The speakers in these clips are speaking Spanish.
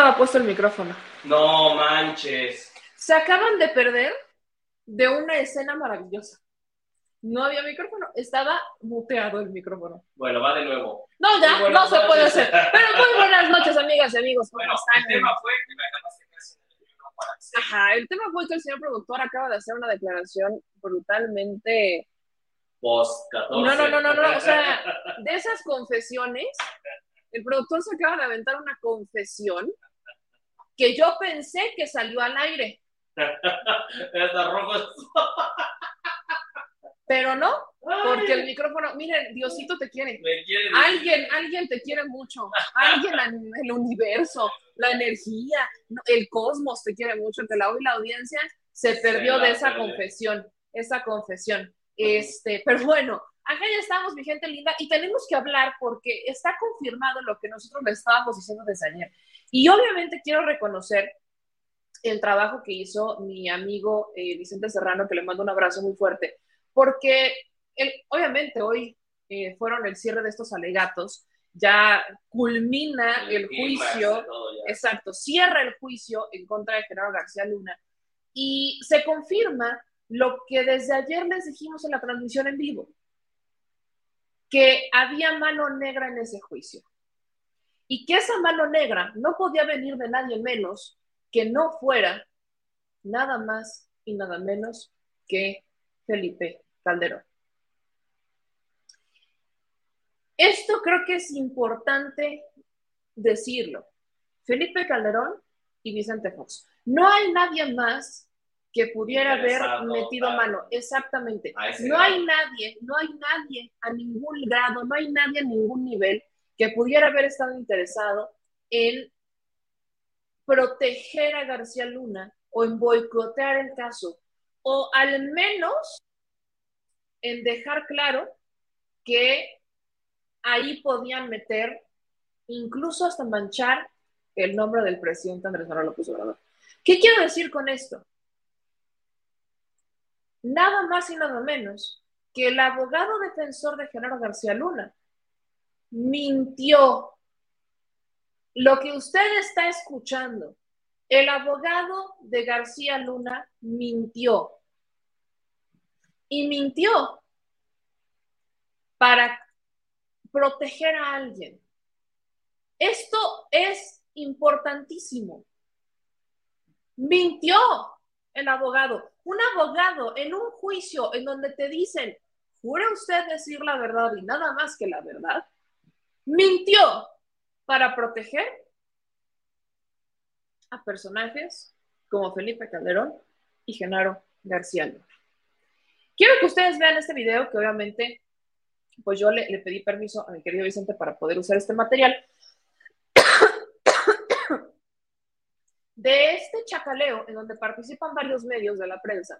Estaba puesto el micrófono. No manches. Se acaban de perder de una escena maravillosa. No había micrófono, estaba muteado el micrófono. Bueno, va de nuevo. No, ya, no se puede hacer. Pero muy buenas noches, amigas y amigos. ¿Cómo Bueno, están? el tema fue que me el Ajá, tema fue que el señor productor acaba de hacer una declaración brutalmente. Post 14. No, no, no, no, no. O sea, de esas confesiones, el productor se acaba de aventar una confesión que yo pensé que salió al aire, pero no, porque el micrófono, miren, Diosito te quiere. Me quiere Alguien, alguien te quiere mucho. Alguien en el universo, la energía, el cosmos te quiere mucho. Que la hoy la audiencia se perdió de esa confesión, esa confesión. Este, pero bueno, acá ya estamos, mi gente linda, y tenemos que hablar porque está confirmado lo que nosotros le estábamos diciendo desde ayer. Y obviamente quiero reconocer el trabajo que hizo mi amigo eh, Vicente Serrano, que le mando un abrazo muy fuerte, porque él, obviamente hoy eh, fueron el cierre de estos alegatos, ya culmina el, juicio, exacto, cierra el juicio en contra de Genaro García Luna y se confirma lo que desde ayer les dijimos en la transmisión en vivo, que había mano negra en ese juicio y que esa mano negra no podía venir de nadie menos que no fuera nada más y nada menos que Felipe Calderón. Esto creo que es importante decirlo. Felipe Calderón y Vicente Fox. No hay nadie más que pudiera haber metido claro. mano. Exactamente. No grado. hay nadie, no hay nadie a ningún grado, no hay nadie a ningún nivel que pudiera haber estado interesado en proteger a García Luna o en boicotear el caso, o al menos en dejar claro que ahí podían meter, incluso hasta manchar el nombre del presidente Andrés Manuel López Obrador. ¿Qué quiero decir con esto? Nada más y nada menos que el abogado defensor de Genaro García Luna mintió. Lo que usted está escuchando, el abogado de García Luna mintió. Y mintió para proteger a alguien. Esto es importantísimo. Mintió el abogado. Un abogado en un juicio en donde te dicen, ¿jura usted decir la verdad y nada más que la verdad? Mintió para proteger a personajes como Felipe Calderón y Genaro García Luna. Quiero que ustedes vean este video que obviamente pues yo le, le pedí permiso a mi querido Vicente para poder usar este material. De este chacaleo en donde participan varios medios de la prensa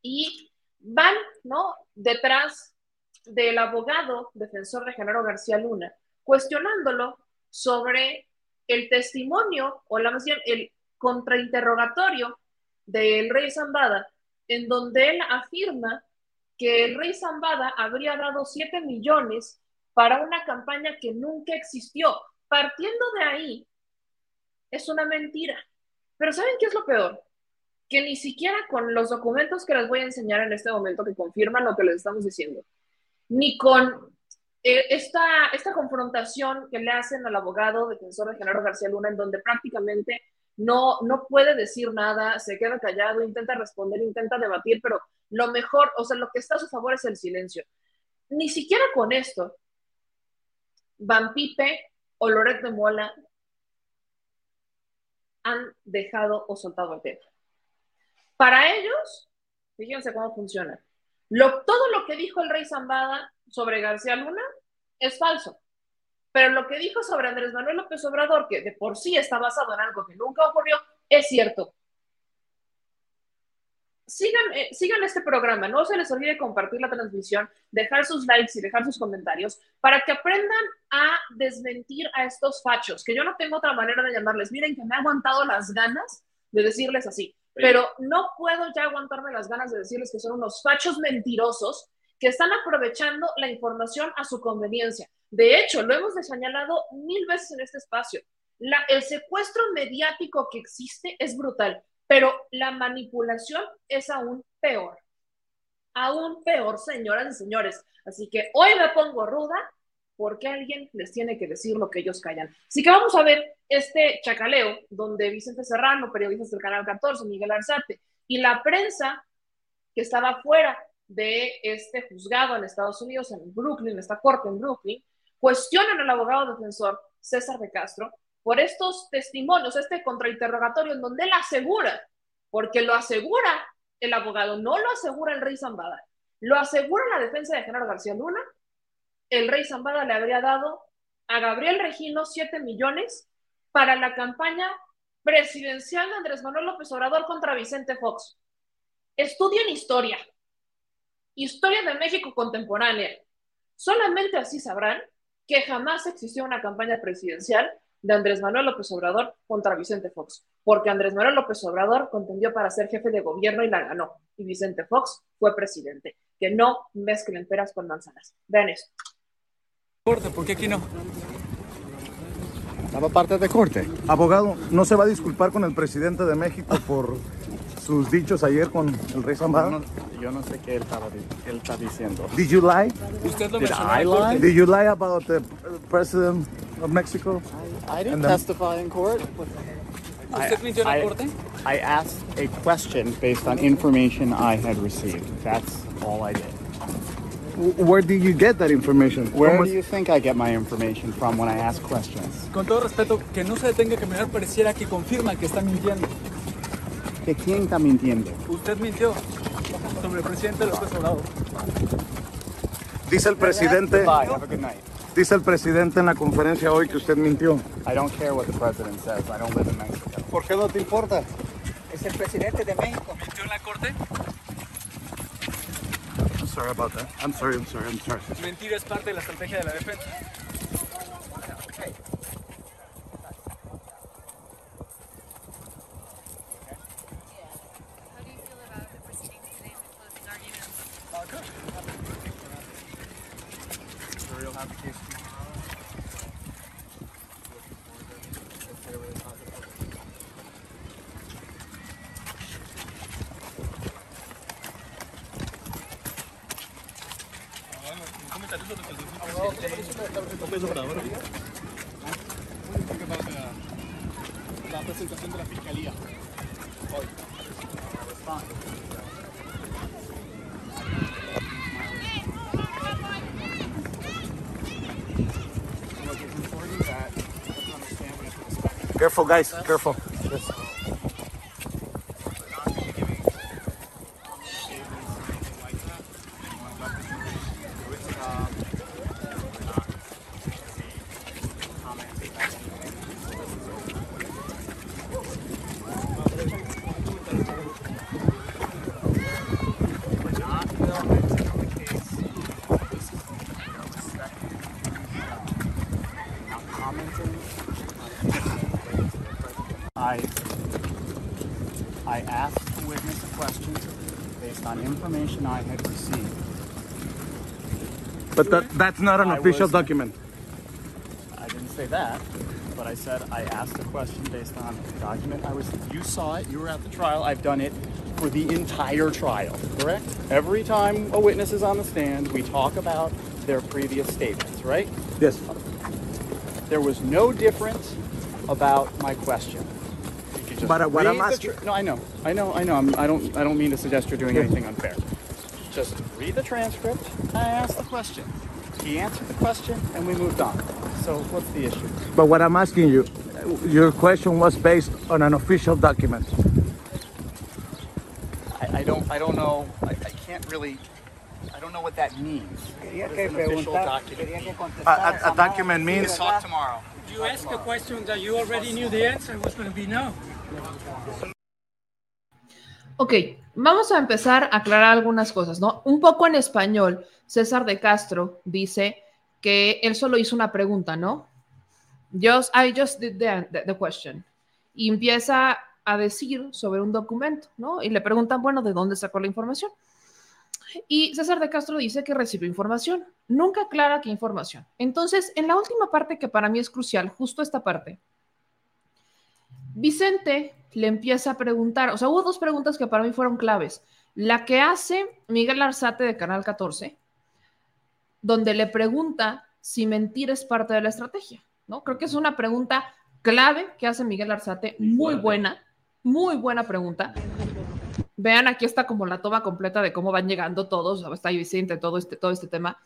y van, ¿no? Detrás del abogado defensor de Genaro García Luna, cuestionándolo sobre el testimonio o la más bien el contrainterrogatorio del rey Zambada, en donde él afirma que el rey Zambada habría dado 7 millones para una campaña que nunca existió. Partiendo de ahí, es una mentira. Pero ¿saben qué es lo peor? Que ni siquiera con los documentos que les voy a enseñar en este momento que confirman lo que les estamos diciendo, ni con eh, esta, esta confrontación que le hacen al abogado defensor de Genaro García Luna, en donde prácticamente no, no puede decir nada, se queda callado, intenta responder, intenta debatir, pero lo mejor, o sea, lo que está a su favor es el silencio. Ni siquiera con esto, Van Pipe o Loret de Mola han dejado o soltado el tema. Para ellos, fíjense cómo funciona. Todo lo que dijo el rey Zambada sobre García Luna es falso. Pero lo que dijo sobre Andrés Manuel López Obrador, que de por sí está basado en algo que nunca ocurrió, es cierto. Sigan, eh, sigan este programa, no se les olvide compartir la transmisión, dejar sus likes y dejar sus comentarios para que aprendan a desmentir a estos fachos, que yo no tengo otra manera de llamarles. Miren que me ha aguantado las ganas de decirles así, pero no puedo ya aguantarme las ganas de decirles que son unos fachos mentirosos que están aprovechando la información a su conveniencia. De hecho, lo hemos señalado mil veces en este espacio. La, el secuestro mediático que existe es brutal, pero la manipulación es aún peor. Aún peor, señoras y señores. Así que hoy me pongo ruda porque alguien les tiene que decir lo que ellos callan. Así que vamos a ver este chacaleo donde Vicente Serrano, periodistas del Canal 14, Miguel Arzate y la prensa que estaba fuera de este juzgado en Estados Unidos, en Brooklyn, esta corte en Brooklyn, cuestionan al abogado defensor César de Castro por estos testimonios, este contrainterrogatorio en donde él asegura, porque lo asegura el abogado, no lo asegura el rey Zambada, lo asegura la defensa de Genaro García Luna, el rey Zambada le habría dado a Gabriel Regino 7 millones para la campaña presidencial de Andrés Manuel López Obrador contra Vicente Fox. Estudien historia, historia de México contemporánea. Solamente así sabrán que jamás existió una campaña presidencial de Andrés Manuel López Obrador contra Vicente Fox, porque Andrés Manuel López Obrador contendió para ser jefe de gobierno y la ganó, y Vicente Fox fue presidente. Que no mezclen peras con manzanas. Vean esto. Corte, ¿por qué aquí no? Estaba parte de corte. Abogado, ¿no se va a disculpar con el presidente de México por sus dichos ayer con el rey Yo Zambada? no, yo no sé qué él, estaba, él está diciendo. Did you lie? Usted lo Did I lie? Did you lie about the president of Mexico? I didn't And then- testify in court. ¿Usted mintió en la I- corte? I asked a question based on information I had received. That's all I did. Where did you get that information? Where ¿Cómo do you think I get my information from when I ask questions? Con todo respeto, que no se detenga a caminar pareciera que confirma que está mintiendo. ¿Que quién está mintiendo? Usted mintió sobre el presidente López Obrador. Dice el presidente, dice el presidente en la conferencia hoy que usted mintió. I don't care what the president says. I don't live in Mexico. ¿Por qué no te importa? Es el presidente de México. ¿Mintió en la corte? I'm sorry about that. I'm sorry, I'm sorry, I'm sorry. Mentir es parte de la estrategia de la defensa. La presentación de la fiscalía. Careful, guys, careful. I I asked the witness a question based on information I had received. That, that's not an I official was- document. I didn't say that, but I said I asked a question based on a document I was. You saw it. You were at the trial. I've done it for the entire trial. Correct. Every time a witness is on the stand, we talk about their previous statements, right? Yes. There was no difference about my question. You could just But uh, what I'm the asking- tr- no, I know, I know, I know. I'm, I don't, I don't mean to suggest you're doing anything unfair. Just read the transcript. I asked the question. He answered the question, and we moved on. So what's the issue? But what I'm asking you, your question was based on an official document. I, I don't, I don't know. I, I can't really. I don't know what that means. What que an official document? quería A, a- a document means talk tomorrow. You asked a question that you already knew the answer was going to be no. Ok, vamos a empezar a aclarar algunas cosas, ¿no? Un poco en español, César de Castro dice que él solo hizo una pregunta, ¿no? Just, I just did the, the- question. Y empieza a decir sobre un documento, ¿no? Y le preguntan, bueno, ¿de dónde sacó la información? Y César de Castro dice que recibió información. Nunca aclara qué información. Entonces, en la última parte que para mí es crucial, justo esta parte, Vicente le empieza a preguntar, o sea, hubo dos preguntas que para mí fueron claves. La que hace Miguel Arzate de Canal 14, donde le pregunta si mentir es parte de la estrategia, ¿no? Creo que es una pregunta clave que hace Miguel Arzate, muy buena, muy buena pregunta. Vean, aquí está como la toma completa de cómo van llegando todos, está Vicente, todo este, todo este tema.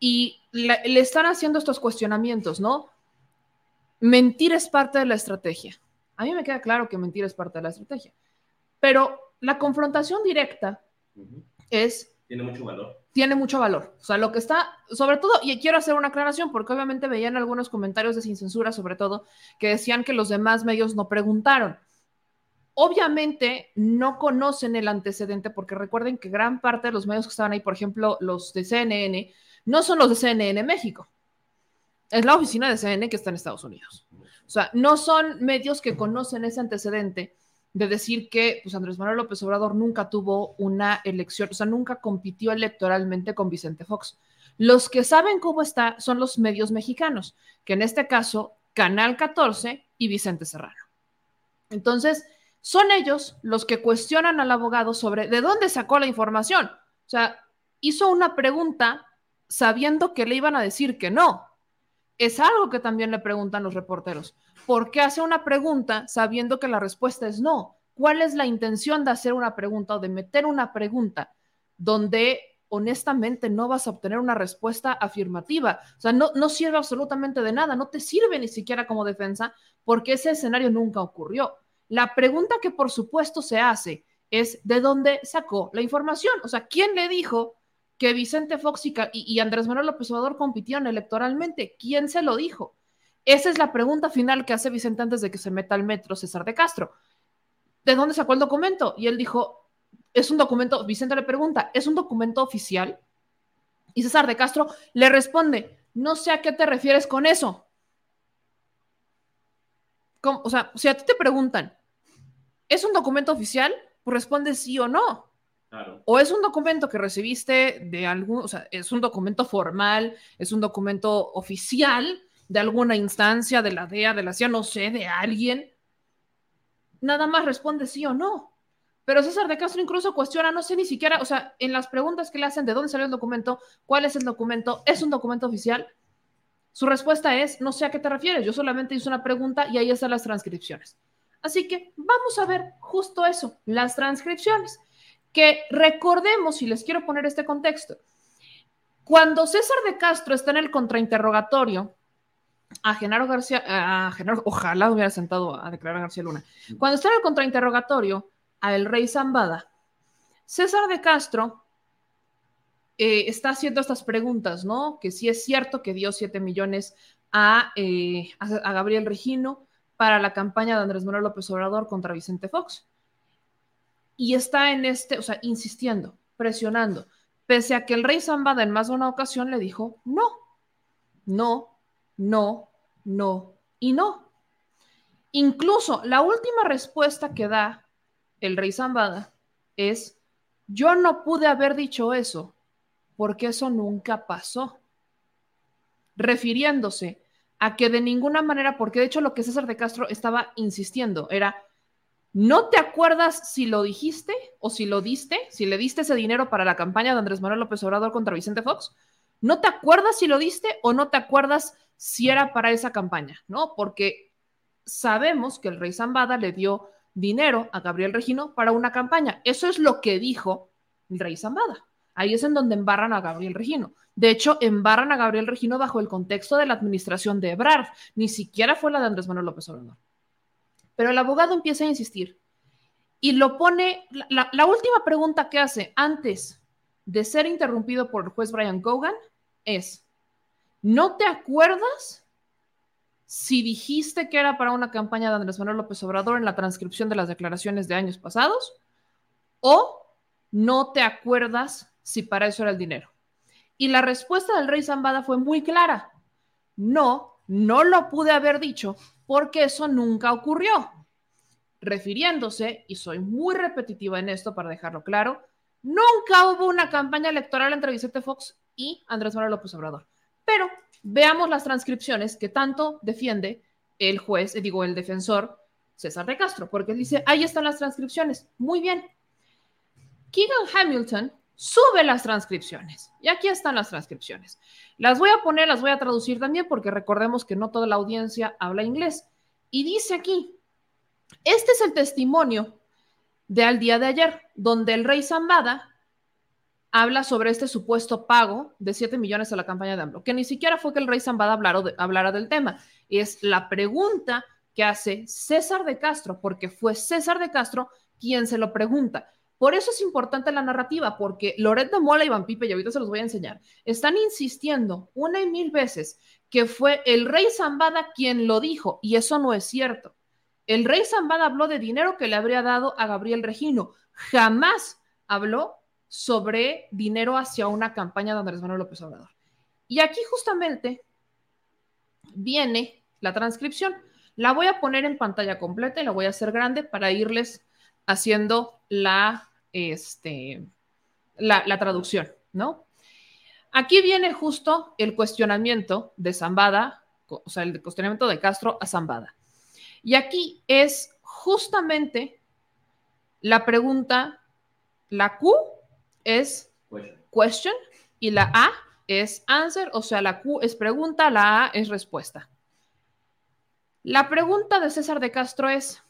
Y le, le están haciendo estos cuestionamientos, ¿no? Mentir es parte de la estrategia. A mí me queda claro que mentir es parte de la estrategia. Pero la confrontación directa es Tiene mucho valor. tiene mucho valor. O sea, lo que está, sobre todo, y quiero hacer una aclaración, porque obviamente veían algunos comentarios de sin censura, sobre todo, que decían que los demás medios no preguntaron. Obviamente no conocen el antecedente, porque recuerden que gran parte de los medios que estaban ahí, por ejemplo, los de CNN, no son los de CNN México. Es la oficina de CNN que está en Estados Unidos. O sea, no son medios que conocen ese antecedente de decir que pues, Andrés Manuel López Obrador nunca tuvo una elección, o sea, nunca compitió electoralmente con Vicente Fox. Los que saben cómo está son los medios mexicanos, que en este caso, Canal 14 y Vicente Serrano. Entonces, son ellos los que cuestionan al abogado sobre de dónde sacó la información. O sea, hizo una pregunta sabiendo que le iban a decir que no. Es algo que también le preguntan los reporteros. ¿Por qué hace una pregunta sabiendo que la respuesta es no? ¿Cuál es la intención de hacer una pregunta o de meter una pregunta donde honestamente no vas a obtener una respuesta afirmativa? O sea, no, no sirve absolutamente de nada, no te sirve ni siquiera como defensa porque ese escenario nunca ocurrió. La pregunta que por supuesto se hace es ¿de dónde sacó la información? O sea, ¿quién le dijo que Vicente Fox y, Andrés Manuel López Obrador compitieron electoralmente? ¿Quién se lo dijo? Esa es la pregunta final que hace Vicente antes de que se meta al metro César de Castro. ¿De dónde sacó el documento? Y él dijo, es un documento, Vicente le pregunta, ¿es un documento oficial? Y César de Castro le responde, no sé a qué te refieres con eso. ¿Cómo? O sea, si a ti te preguntan, ¿es un documento oficial? Pues responde sí o no. Claro. O es un documento que recibiste de algún, o sea, es un documento formal, es un documento oficial de alguna instancia, de la DEA, de la CIA, no sé, de alguien. Nada más responde sí o no. Pero César de Castro incluso cuestiona, no sé ni siquiera, o sea, en las preguntas que le hacen de dónde salió el documento, cuál es el documento, es un documento oficial. Su respuesta es, no sé a qué te refieres, yo solamente hice una pregunta y ahí están las transcripciones. Así que vamos a ver justo eso, las transcripciones que recordemos, y les quiero poner este contexto, cuando César de Castro está en el contrainterrogatorio, a Genaro García, a Genaro, ojalá hubiera sentado a declarar a García Luna, cuando está en el contrainterrogatorio a el rey Zambada, César de Castro eh, está haciendo estas preguntas, ¿no? Que si es cierto que dio 7 millones a, eh, a, a Gabriel Regino para la campaña de Andrés Manuel López Obrador contra Vicente Fox y está en este, o sea, insistiendo, presionando, pese a que el rey Zambada en más de una ocasión le dijo no, no, no, no y no. Incluso la última respuesta que da el rey Zambada es, yo no pude haber dicho eso, porque eso nunca pasó, refiriéndose a que de ninguna manera, porque de hecho lo que César de Castro estaba insistiendo era, ¿No te acuerdas si lo dijiste o si lo diste? Si le diste ese dinero para la campaña de Andrés Manuel López Obrador contra Vicente Fox. ¿No te acuerdas si lo diste o no te acuerdas si era para esa campaña? ¿No? Porque sabemos que el rey Zambada le dio dinero a Gabriel Regino para una campaña. Eso es lo que dijo el rey Zambada. Ahí es en donde embarran a Gabriel Regino. De hecho, embarran a Gabriel Regino bajo el contexto de la administración de Ebrard. Ni siquiera fue la de Andrés Manuel López Obrador. Pero el abogado empieza a insistir y lo pone, la, última pregunta que hace antes de ser interrumpido por el juez Brian Cogan es, ¿no te acuerdas si dijiste que era para una campaña de Andrés Manuel López Obrador en la transcripción de las declaraciones de años pasados? ¿O no te acuerdas si para eso era el dinero? Y la respuesta del rey Zambada fue muy clara. No, no lo pude haber dicho porque eso nunca ocurrió. Refiriéndose, y soy muy repetitiva en esto para dejarlo claro, nunca hubo una campaña electoral entre Vicente Fox y Andrés Manuel López Obrador. Pero veamos las transcripciones que tanto defiende el juez, eh, digo, el defensor César de Castro, porque dice, ahí están las transcripciones. Muy bien. Keegan Hamilton sube las transcripciones. Y aquí están las transcripciones. Las voy a poner, las voy a traducir también porque recordemos que no toda la audiencia habla inglés. Y dice aquí, este es el testimonio de al día de ayer, donde el rey Zambada habla sobre este supuesto pago de 7 millones a la campaña de AMLO, que ni siquiera fue que el rey Zambada hablara, hablara del tema, es la pregunta que hace César de Castro, porque fue César de Castro quien se lo pregunta. Por eso es importante la narrativa, porque Loret de Mola y Van Pipe, y ahorita se los voy a enseñar, están insistiendo una y mil veces que fue el rey Zambada quien lo dijo, y eso no es cierto. El rey Zambada habló de dinero que le habría dado a Gabriel Regino. Jamás habló sobre dinero hacia una campaña de Andrés Manuel López Obrador. Y aquí justamente viene la transcripción. La voy a poner en pantalla completa y la voy a hacer grande para irles haciendo la este, la, la traducción, ¿no? Aquí viene justo el cuestionamiento de Zambada, o sea, el cuestionamiento de Castro a Zambada. Y aquí es justamente la pregunta, la Q es question y la A es answer, o sea, la Q es pregunta, la A es respuesta. La pregunta de César de Castro es,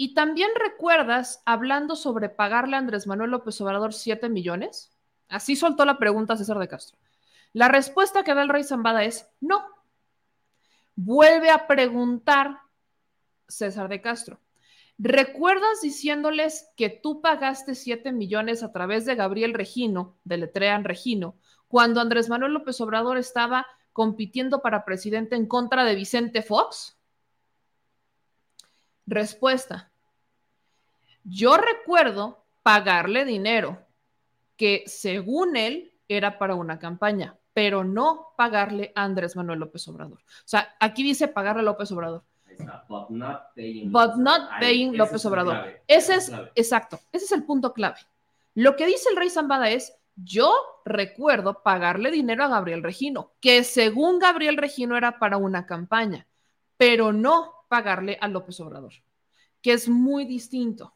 ¿Y también recuerdas hablando sobre pagarle a Andrés Manuel López Obrador 7 millones? Así soltó la pregunta César de Castro. La respuesta que da el rey Zambada es no. Vuelve a preguntar César de Castro. ¿Recuerdas diciéndoles que tú pagaste 7 millones a través de Gabriel Regino, de Letrean Regino, cuando Andrés Manuel López Obrador estaba compitiendo para presidente en contra de Vicente Fox? Respuesta. Yo recuerdo pagarle dinero que según él era para una campaña, pero no pagarle a Andrés Manuel López Obrador. O sea, aquí dice pagarle a López Obrador. But not paying, but not paying López Obrador. ese es, exacto, ese es el punto clave. Lo que dice el rey Zambada es, yo recuerdo pagarle dinero a Gabriel Regino, que según Gabriel Regino era para una campaña, pero no pagarle a López Obrador, que es muy distinto.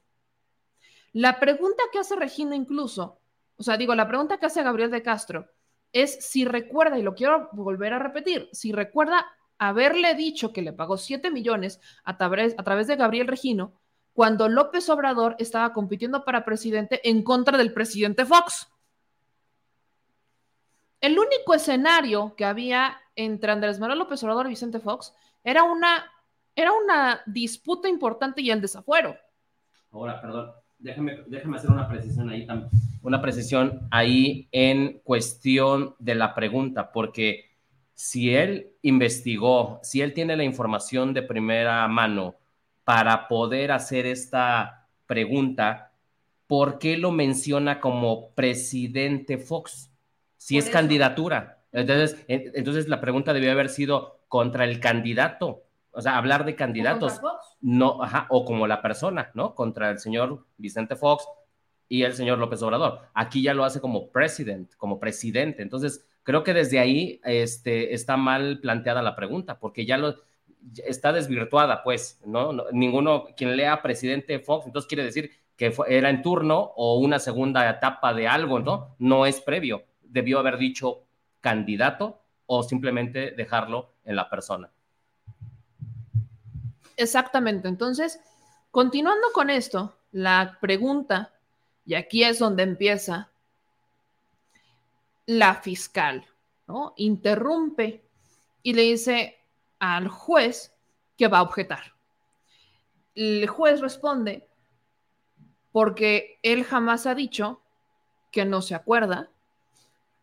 La pregunta que hace Regina incluso, o sea, digo, la pregunta que hace Gabriel de Castro es si recuerda, y lo quiero volver a repetir, si recuerda haberle dicho que le pagó 7 millones a través, a través de Gabriel Regino cuando López Obrador estaba compitiendo para presidente en contra del presidente Fox. El único escenario que había entre Andrés Manuel López Obrador y Vicente Fox era una era una disputa importante y el desafuero. Ahora, perdón, déjame, déjame hacer una precisión ahí también. Una precisión ahí en cuestión de la pregunta, porque si él investigó, si él tiene la información de primera mano para poder hacer esta pregunta, ¿por qué lo menciona como presidente Fox? Si es candidatura. Entonces, entonces la pregunta debió haber sido contra el candidato o sea, hablar de candidatos, no, ajá, o como la persona, ¿no? Contra el señor Vicente Fox y el señor López Obrador. Aquí ya lo hace como president, como presidente. Entonces, creo que desde ahí este, está mal planteada la pregunta, porque ya lo está desvirtuada, pues, ¿no? ninguno, quien lea presidente Fox, entonces quiere decir que era en turno o una segunda etapa de algo, ¿no? No es previo. Debió haber dicho candidato o simplemente dejarlo en la persona. Exactamente. Entonces, continuando con esto, la pregunta, y aquí es donde empieza la fiscal, ¿no? Interrumpe y le dice al juez que va a objetar. El juez responde porque él jamás ha dicho que no se acuerda.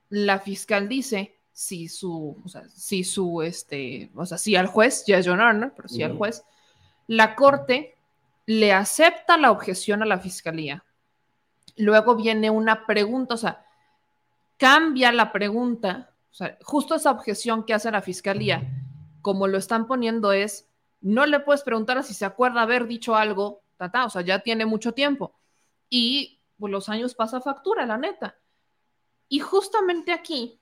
La fiscal dice si su, o sea, si su, este, o sea, si al juez, ya es John Arnold, pero si al juez, la corte le acepta la objeción a la fiscalía. Luego viene una pregunta, o sea, cambia la pregunta, o sea, justo esa objeción que hace la fiscalía, como lo están poniendo es, no le puedes preguntar si se acuerda haber dicho algo, tata, o sea, ya tiene mucho tiempo. Y pues, los años pasa factura, la neta. Y justamente aquí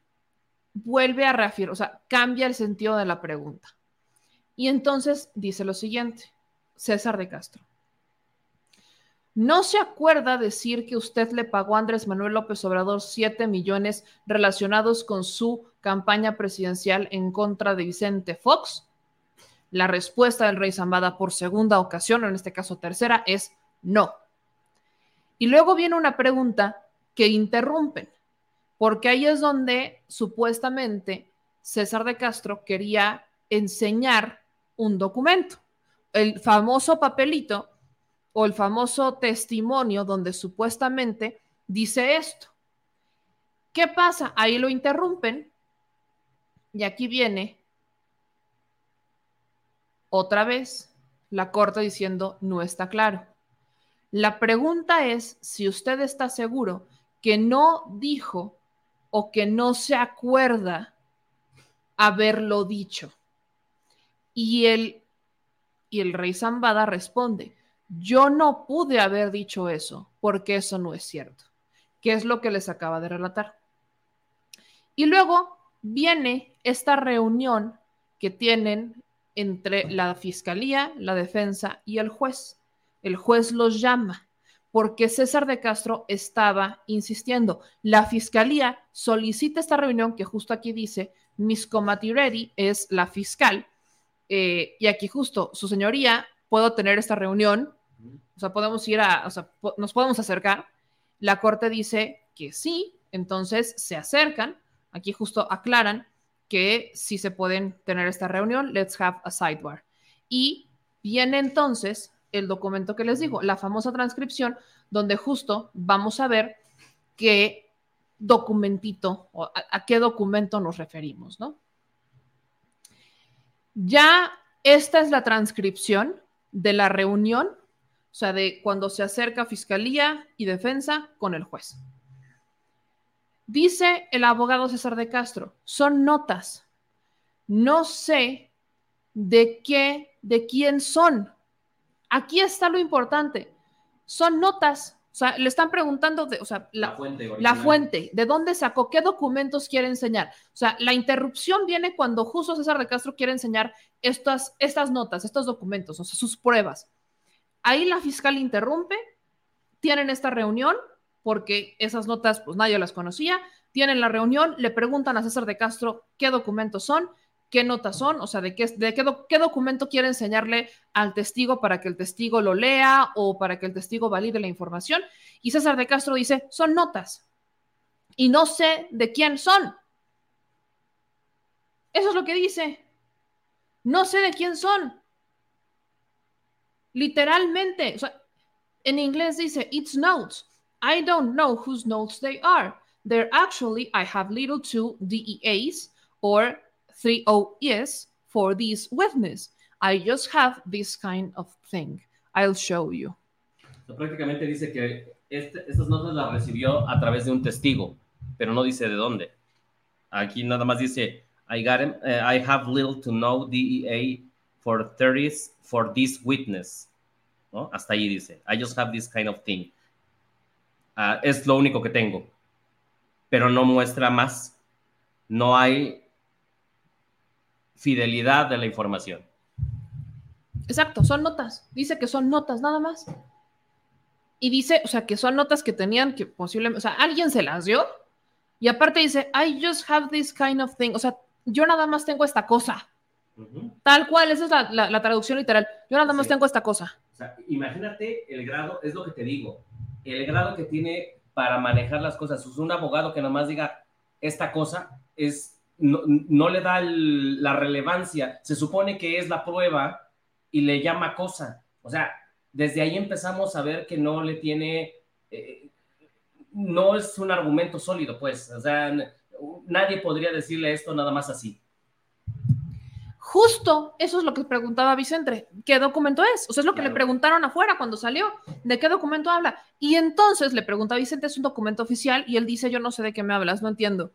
vuelve a reafirmar, o sea, cambia el sentido de la pregunta. Y entonces dice lo siguiente, César de Castro. ¿No se acuerda decir que usted le pagó a Andrés Manuel López Obrador 7 millones relacionados con su campaña presidencial en contra de Vicente Fox? La respuesta del rey Zambada por segunda ocasión, o en este caso tercera, es no. Y luego viene una pregunta que interrumpen, porque ahí es donde supuestamente César de Castro quería enseñar un documento, el famoso papelito o el famoso testimonio donde supuestamente dice esto. ¿Qué pasa? Ahí lo interrumpen y aquí viene otra vez la corte diciendo no está claro. La pregunta es si usted está seguro que no dijo o que no se acuerda haberlo dicho. Y el, y el rey Zambada responde, yo no pude haber dicho eso porque eso no es cierto, que es lo que les acaba de relatar. Y luego viene esta reunión que tienen entre la fiscalía, la defensa y el juez. El juez los llama porque César de Castro estaba insistiendo. La fiscalía solicita esta reunión que justo aquí dice, Miss Comatireri es la fiscal. Eh, y aquí justo, su señoría, puedo tener esta reunión o sea, podemos ir a, o sea, nos podemos acercar. La corte dice que sí, entonces se acercan. Aquí justo aclaran que sí se pueden tener esta reunión. Let's have a sidebar. Y viene entonces el documento que les digo, la famosa transcripción, donde justo vamos a ver qué documentito o a, a qué documento nos referimos, ¿no? Ya esta es la transcripción de la reunión o sea, de cuando se acerca fiscalía y defensa con el juez. Dice el abogado César de Castro, son notas. No sé de qué, de quién son. Aquí está lo importante. Son notas. O sea, le están preguntando, de, o sea, la, fuente, la fuente, de dónde sacó, qué documentos quiere enseñar. O sea, la interrupción viene cuando justo César de Castro quiere enseñar estas, estas notas, estos documentos, o sea, sus pruebas. Ahí la fiscal interrumpe, tienen esta reunión, porque esas notas pues nadie las conocía, tienen la reunión, le preguntan a César de Castro qué documentos son, qué notas son, o sea, de, qué, de qué, documento quiere enseñarle al testigo para que el testigo lo lea o para que el testigo valide la información. Y César de Castro dice, son notas. Y no sé de quién son. Eso es lo que dice. No sé de quién son. Literalmente, o sea, en inglés dice, it's notes. I don't know whose notes they are. They're actually, I have little two DEAs or three OEs for this witness. I just have this kind of thing. I'll show you. prácticamente dice que este, estas notas las recibió a través de un testigo, pero no dice de dónde. Aquí nada más dice, I got him, uh, I have little to no DEA for 30s for this witness. ¿no? Hasta ahí dice, I just have this kind of thing. Uh, es lo único que tengo, pero no muestra más. No hay fidelidad de la información. Exacto, son notas. Dice que son notas nada más. Y dice, o sea, que son notas que tenían que posiblemente, o sea, alguien se las dio Y aparte dice, I just have this kind of thing. O sea, yo nada más tengo esta cosa. Tal cual, esa es la, la- la traducción literal. Yo nada más Sí. tengo esta cosa. O sea, imagínate el grado, es lo que te digo, el grado que tiene para manejar las cosas. Es un abogado que nomás diga esta cosa es no, no le da el- la relevancia. Se supone que es la prueba y le llama cosa. O sea, desde ahí empezamos a ver que no le tiene, eh, no es un argumento sólido, pues. O sea, nadie podría decirle esto nada más así. Justo eso es lo que preguntaba Vicente. ¿Qué documento es? O sea, es lo que le preguntaron afuera cuando salió. ¿De qué documento habla? Y entonces le pregunta a Vicente, es un documento oficial, y él dice, yo no sé de qué me hablas, no entiendo.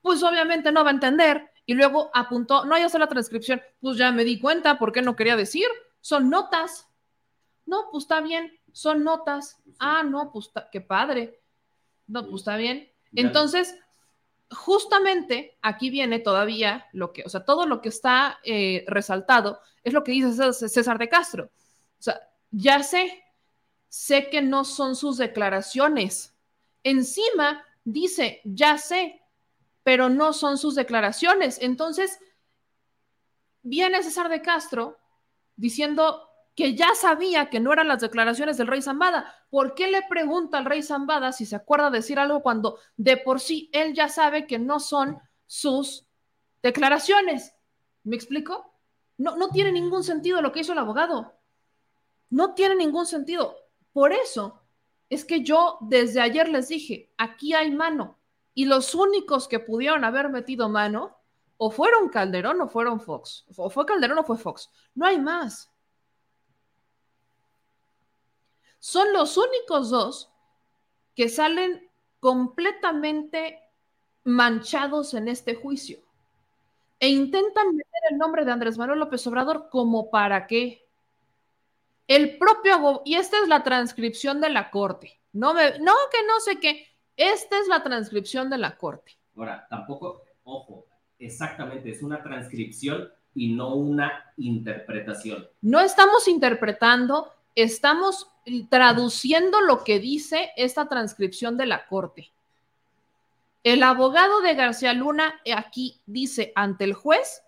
Pues obviamente no va a entender. Y luego apuntó, no, ya está la transcripción. Pues ya me di cuenta, ¿por qué no quería decir? Son notas. No, pues está bien, son notas. Ah, no, pues qué padre. No, pues está bien. Entonces, justamente aquí viene todavía lo que, o sea, todo lo que está eh, resaltado es lo que dice César de Castro. O sea, ya sé, sé que no son sus declaraciones. Encima dice, ya sé, pero no son sus declaraciones. Entonces, viene César de Castro diciendo que ya sabía que no eran las declaraciones del rey Zambada. ¿Por qué le pregunta al rey Zambada si se acuerda decir algo cuando de por sí él ya sabe que no son sus declaraciones? ¿Me explico? No, no tiene ningún sentido lo que hizo el abogado. No tiene ningún sentido. Por eso es que yo desde ayer les dije, aquí hay mano. Y los únicos que pudieron haber metido mano o fueron Calderón o fueron Fox. O fue Calderón o fue Fox. No hay más. Son los únicos dos que salen completamente manchados en este juicio. E intentan meter el nombre de Andrés Manuel López Obrador como para qué. El propio y esta es la transcripción de la corte. No me, no que no sé qué. Esta es la transcripción de la corte. Ahora, tampoco, ojo, exactamente, es una transcripción y no una interpretación. No estamos interpretando, estamos traduciendo lo que dice esta transcripción de la corte. El abogado de García Luna eh, aquí dice ante el juez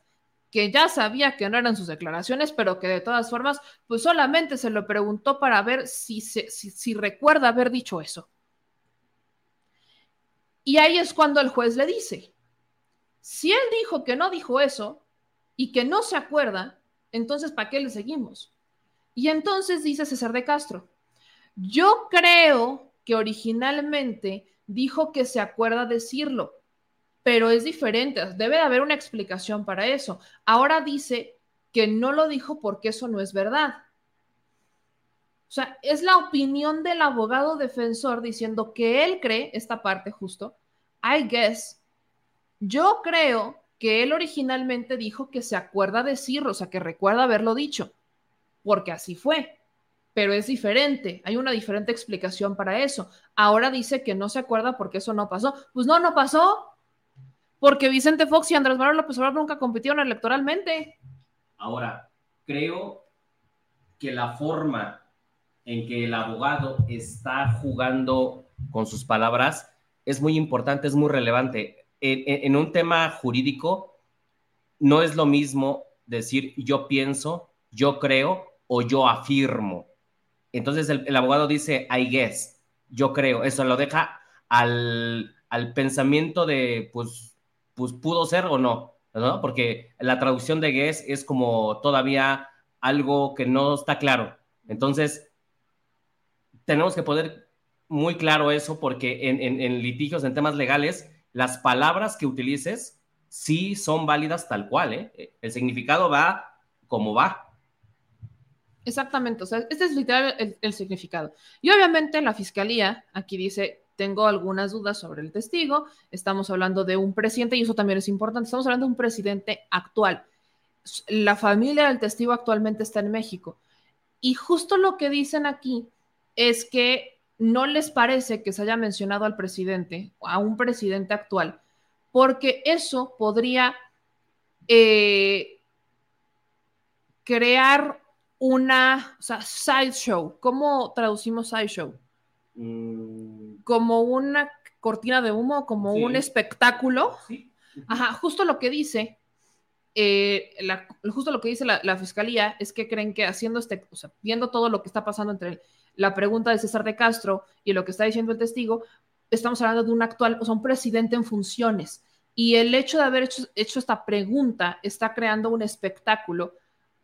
que ya sabía que no eran sus declaraciones, pero que de todas formas, pues solamente se lo preguntó para ver si, se, si, si recuerda haber dicho eso. Y ahí es cuando el juez le dice, si él dijo que no dijo eso y que no se acuerda, entonces ¿para qué le seguimos? Y entonces dice César de Castro, yo creo que originalmente dijo que se acuerda decirlo, pero es diferente, debe de haber una explicación para eso. Ahora dice que no lo dijo porque eso no es verdad. O sea, es la opinión del abogado defensor diciendo que él cree esta parte justo. I guess. Yo creo que él originalmente dijo que se acuerda decirlo, o sea, que recuerda haberlo dicho, porque así fue. Pero es diferente, hay una diferente explicación para eso. Ahora dice que no se acuerda porque eso no pasó. Pues no, no pasó. Porque Vicente Fox y Andrés Manuel López Obrador nunca compitieron electoralmente. Ahora, creo que la forma en que el abogado está jugando con sus palabras es muy importante, es muy relevante. En, un tema jurídico, no es lo mismo decir yo pienso, yo creo o yo afirmo. Entonces el, abogado dice I guess, yo creo. Eso lo deja al, al pensamiento de pues, pues pudo ser o no, ¿no? Porque la traducción de guess es como todavía algo que no está claro. Entonces, tenemos que poner muy claro eso porque en, en- en litigios, en temas legales, las palabras que utilices sí son válidas tal cual, ¿eh? El significado va como va. Exactamente, o sea, este es literal el, el significado. Y obviamente la fiscalía aquí dice, tengo algunas dudas sobre el testigo, estamos hablando de un presidente, y eso también es importante, estamos hablando de un presidente actual. La familia del testigo actualmente está en México. Y justo lo que dicen aquí es que no les parece que se haya mencionado al presidente, a un presidente actual, porque eso podría eh, crear una, o sea, sideshow. ¿Cómo traducimos sideshow? Mm, Como una cortina de humo, como un espectáculo. Ajá, justo lo que dice, eh, justo lo que dice la, fiscalía es que creen que haciendo este, o sea, viendo todo lo que está pasando entre la pregunta de César de Castro y lo que está diciendo el testigo, estamos hablando de un actual, o sea, presidente en funciones. Y el hecho de haber hecho esta pregunta está creando un espectáculo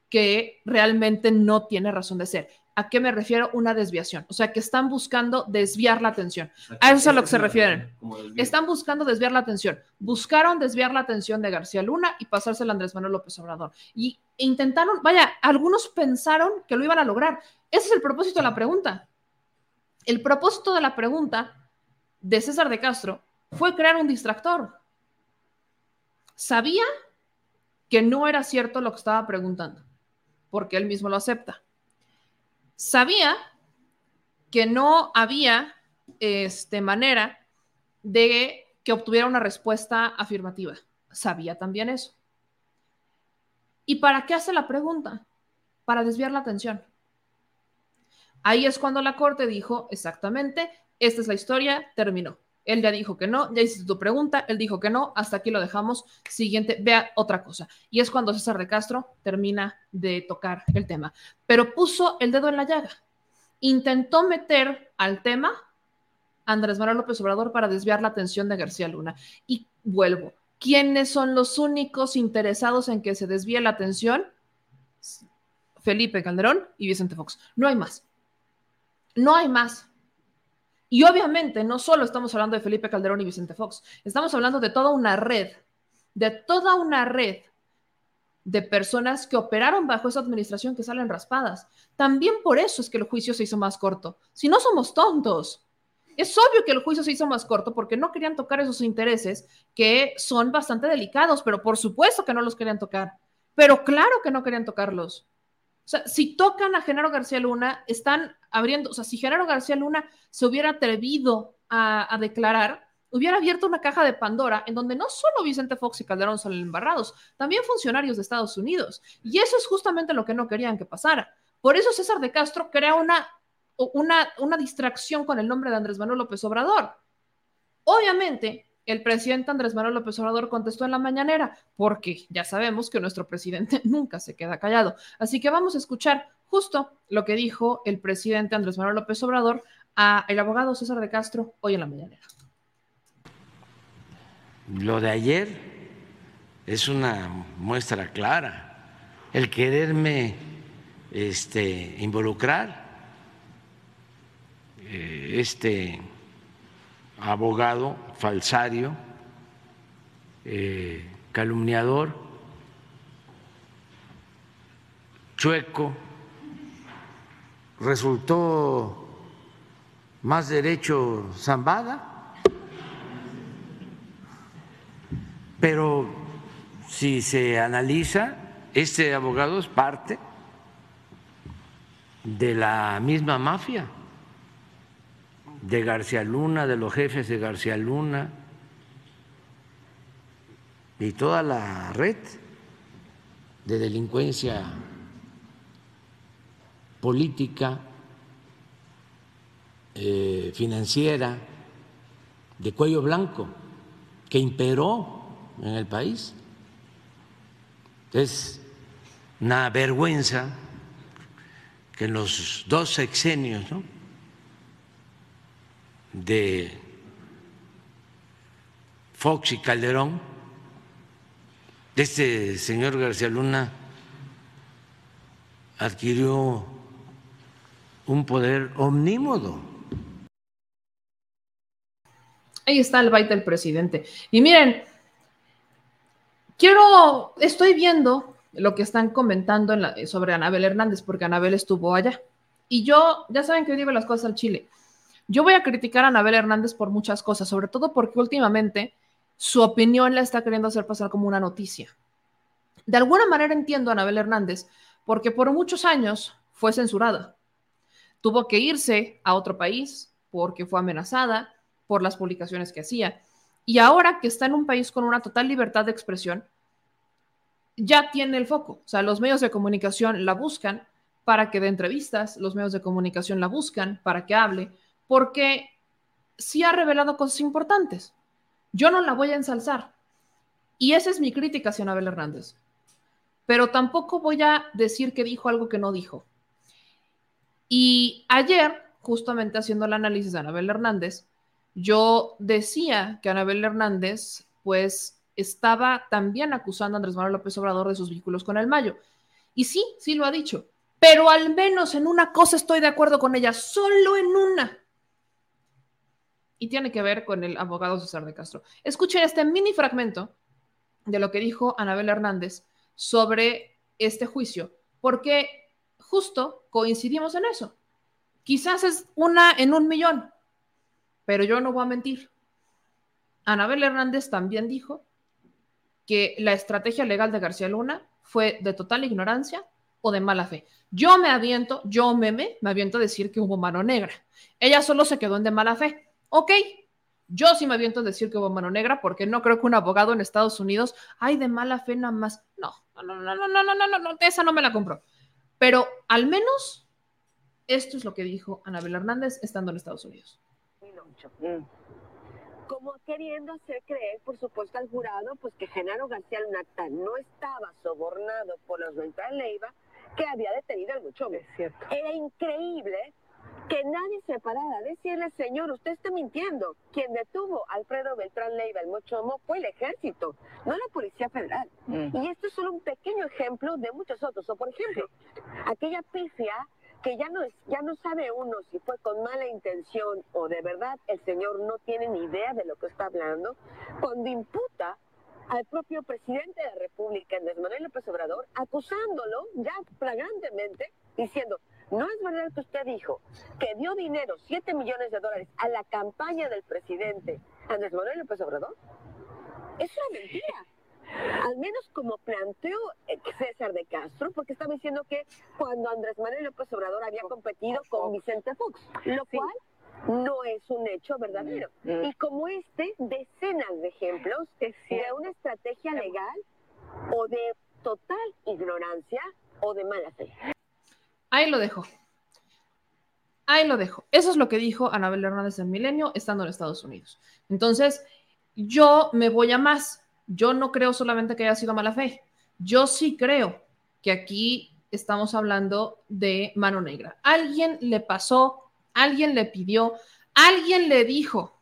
que realmente no tiene razón de ser. ¿A qué me refiero? Una desviación. O sea, que están buscando desviar la atención. A eso es a lo que se refieren. Están buscando desviar la atención. Buscaron desviar la atención de García Luna y pasársela a Andrés Manuel López Obrador. Y intentaron, vaya, algunos pensaron que lo iban a lograr. Ese es el propósito de la pregunta. El propósito de la pregunta de César de Castro fue crear un distractor. Sabía que no era cierto lo que estaba preguntando, porque él mismo lo acepta sabía que no había este, manera de que obtuviera una respuesta afirmativa. Sabía también eso. ¿Y para qué hace la pregunta? Para desviar la atención. Ahí es cuando la corte dijo, exactamente, esta es la historia, terminó. Él ya dijo que no, ya hiciste tu pregunta, él dijo que no, hasta aquí lo dejamos. Siguiente, vea otra cosa. Y es cuando César de Castro termina de tocar el tema. Pero puso el dedo en la llaga. Intentó meter al tema Andrés Manuel López Obrador para desviar la atención de García Luna. Y vuelvo, ¿quiénes son los únicos interesados en que se desvíe la atención? Felipe Calderón y Vicente Fox. No hay más. No hay más. Y obviamente no solo estamos hablando de Felipe Calderón y Vicente Fox, estamos hablando de toda una red, de toda una red de personas que operaron bajo esa administración que salen raspadas. También por eso es que el juicio se hizo más corto. Si no somos tontos. Es obvio que el juicio se hizo más corto porque no querían tocar esos intereses que son bastante delicados, pero por supuesto que no los querían tocar. Pero claro que no querían tocarlos. O sea, si tocan a Genaro García Luna, están abriendo, o sea, si Genaro García Luna se hubiera atrevido a, declarar, hubiera abierto una caja de Pandora en donde no solo Vicente Fox y Calderón son embarrados, también funcionarios de Estados Unidos. Y eso es justamente lo que no querían que pasara. Por eso César de Castro crea una, una, una distracción con el nombre de Andrés Manuel López Obrador. Obviamente, el presidente Andrés Manuel López Obrador contestó en la mañanera, porque ya sabemos que nuestro presidente nunca se queda callado. Así que vamos a escuchar justo lo que dijo el presidente Andrés Manuel López Obrador a el abogado César de Castro hoy en la mañanera. Lo de ayer es una muestra clara. El quererme este, involucrar, eh, este abogado falsario, eh, calumniador, chueco, resultó más derecho Zambada, pero si se analiza, este abogado es parte de la misma mafia de García Luna, de los jefes de García Luna y toda la red de delincuencia política, eh, financiera, de cuello blanco, que imperó en el país. Es una vergüenza que en los dos sexenios, ¿no? De Fox y Calderón, este señor García Luna adquirió un poder omnímodo. Ahí está el baile del presidente. Y miren, quiero, estoy viendo lo que están comentando sobre Anabel Hernández, porque Anabel estuvo allá. Y yo, ya saben que vive las cosas al Chile. Yo voy a criticar a Anabel Hernández por muchas cosas, sobre todo porque últimamente su opinión la está queriendo hacer pasar como una noticia. De alguna manera entiendo a Anabel Hernández porque por muchos años fue censurada. Tuvo que irse a otro país porque fue amenazada por las publicaciones que hacía. Y ahora que está en un país con una total libertad de expresión, ya tiene el foco. O sea, los medios de comunicación la buscan para que dé entrevistas, los medios de comunicación la buscan para que hable, porque sí ha revelado cosas importantes. Yo no la voy a ensalzar. Y esa es mi crítica hacia Anabel Hernández. Pero tampoco voy a decir que dijo algo que no dijo. Y ayer, justamente haciendo el análisis de Anabel Hernández, yo decía que Anabel Hernández, pues, estaba también acusando a Andrés Manuel López Obrador de sus vínculos con el Mayo. Y sí, sí lo ha dicho. Pero al menos en una cosa estoy de acuerdo con ella, solo en una. Y tiene que ver con el abogado César de Castro. Escuchen este mini fragmento de lo que dijo Anabel Hernández sobre este juicio, porque justo coincidimos en eso. Quizás es una en un millón, pero yo no voy a mentir. Anabel Hernández también dijo que la estrategia legal de García Luna fue de total ignorancia o de mala fe. Yo me aviento, yo meme, me aviento a decir que hubo mano negra. Ella solo se quedó en de mala fe. Ok, yo sí me aviento a decir que hubo mano negra porque no creo que un abogado en Estados Unidos, ay, de mala fe nada más. No, no, no, no, no, no, no, no, no, esa no me la compro. Pero al menos esto es lo que dijo Anabel Hernández estando en Estados Unidos. Como queriendo hacer creer, por supuesto, al jurado, pues que Genaro García Lunata no estaba sobornado por los Beltrán Leiva, que había detenido al mucho. Es cierto. Era increíble que nadie se parara a decirle, señor, usted está mintiendo. Quien detuvo a Alfredo Beltrán Leiva, el Mochomo, fue el ejército, no la Policía Federal. Mm. Y esto es solo un pequeño ejemplo de muchos otros. O, por ejemplo, aquella pifia que ya no, ya no sabe uno si fue con mala intención o de verdad el señor no tiene ni idea de lo que está hablando, cuando imputa al propio presidente de la República, Andrés Manuel López Obrador, acusándolo ya flagrantemente, diciendo, no es verdad que usted dijo que dio dinero, 7 millones de dólares, a la campaña del presidente Andrés Manuel López Obrador. Es una mentira. Al menos como planteó eh, César de Castro, porque estaba diciendo que cuando Andrés Manuel López Obrador había competido con Vicente Fox, lo cual no es un hecho verdadero. Mm, mm. Y como este, decenas de ejemplos de una estrategia legal o de total ignorancia o de mala fe. Ahí lo dejo. Ahí lo dejo. Eso es lo que dijo Anabel Hernández en Milenio estando en Estados Unidos. Entonces, yo me voy a más. Yo no creo solamente que haya sido mala fe. Yo sí creo que aquí estamos hablando de mano negra. Alguien le pasó, alguien le pidió, alguien le dijo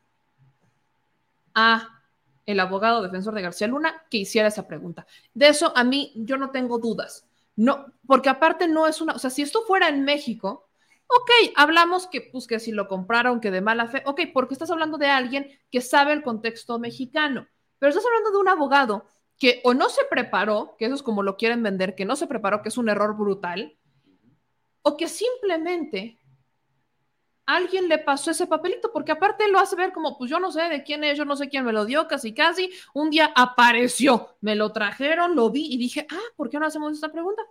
a el abogado defensor de García Luna que hiciera esa pregunta. De eso a mí yo no tengo dudas. No, porque aparte no es una, o sea, si esto fuera en México, ok, hablamos que, pues, que si lo compraron, que de mala fe, ok, porque estás hablando de alguien que sabe el contexto mexicano, pero estás hablando de un abogado que o no se preparó, que eso es como lo quieren vender, que no se preparó, que es un error brutal, o que simplemente alguien le pasó ese papelito, porque aparte lo hace ver como, pues yo no sé de quién es, yo no sé quién me lo dio, casi casi, un día apareció, me lo trajeron, lo vi y dije, ah, ¿por qué no hacemos esta pregunta?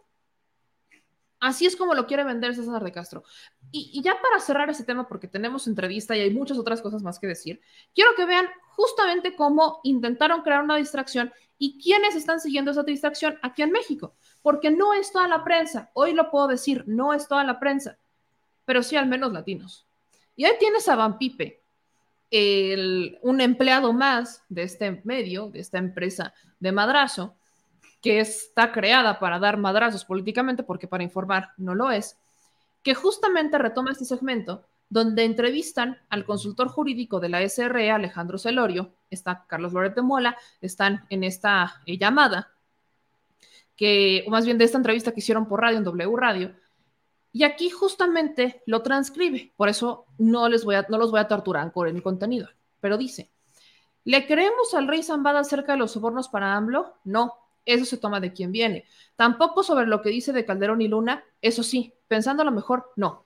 Así es como lo quiere vender César de Castro. Y, ya para cerrar ese tema, porque tenemos entrevista y hay muchas otras cosas más que decir, quiero que vean justamente cómo intentaron crear una distracción y quiénes están siguiendo esa distracción aquí en México, porque no es toda la prensa, hoy lo puedo decir, no es toda la prensa pero sí al menos latinos. Y ahí tienes a Van Pipe, un empleado más de este medio, de esta empresa de madrazo, que está creada para dar madrazos políticamente, porque para informar no lo es, que justamente retoma este segmento donde entrevistan al consultor jurídico de la SRE, Alejandro Celorio, está Carlos Loret de Mola, están en esta eh, llamada, que, o más bien de esta entrevista que hicieron por radio en W Radio, y aquí justamente lo transcribe, por eso no, les voy a, no los voy a torturar con el contenido, pero dice, ¿le creemos al rey Zambada acerca de los sobornos para AMLO? No, eso se toma de quien viene. Tampoco sobre lo que dice de Calderón y Luna, eso sí, pensando a lo mejor, no.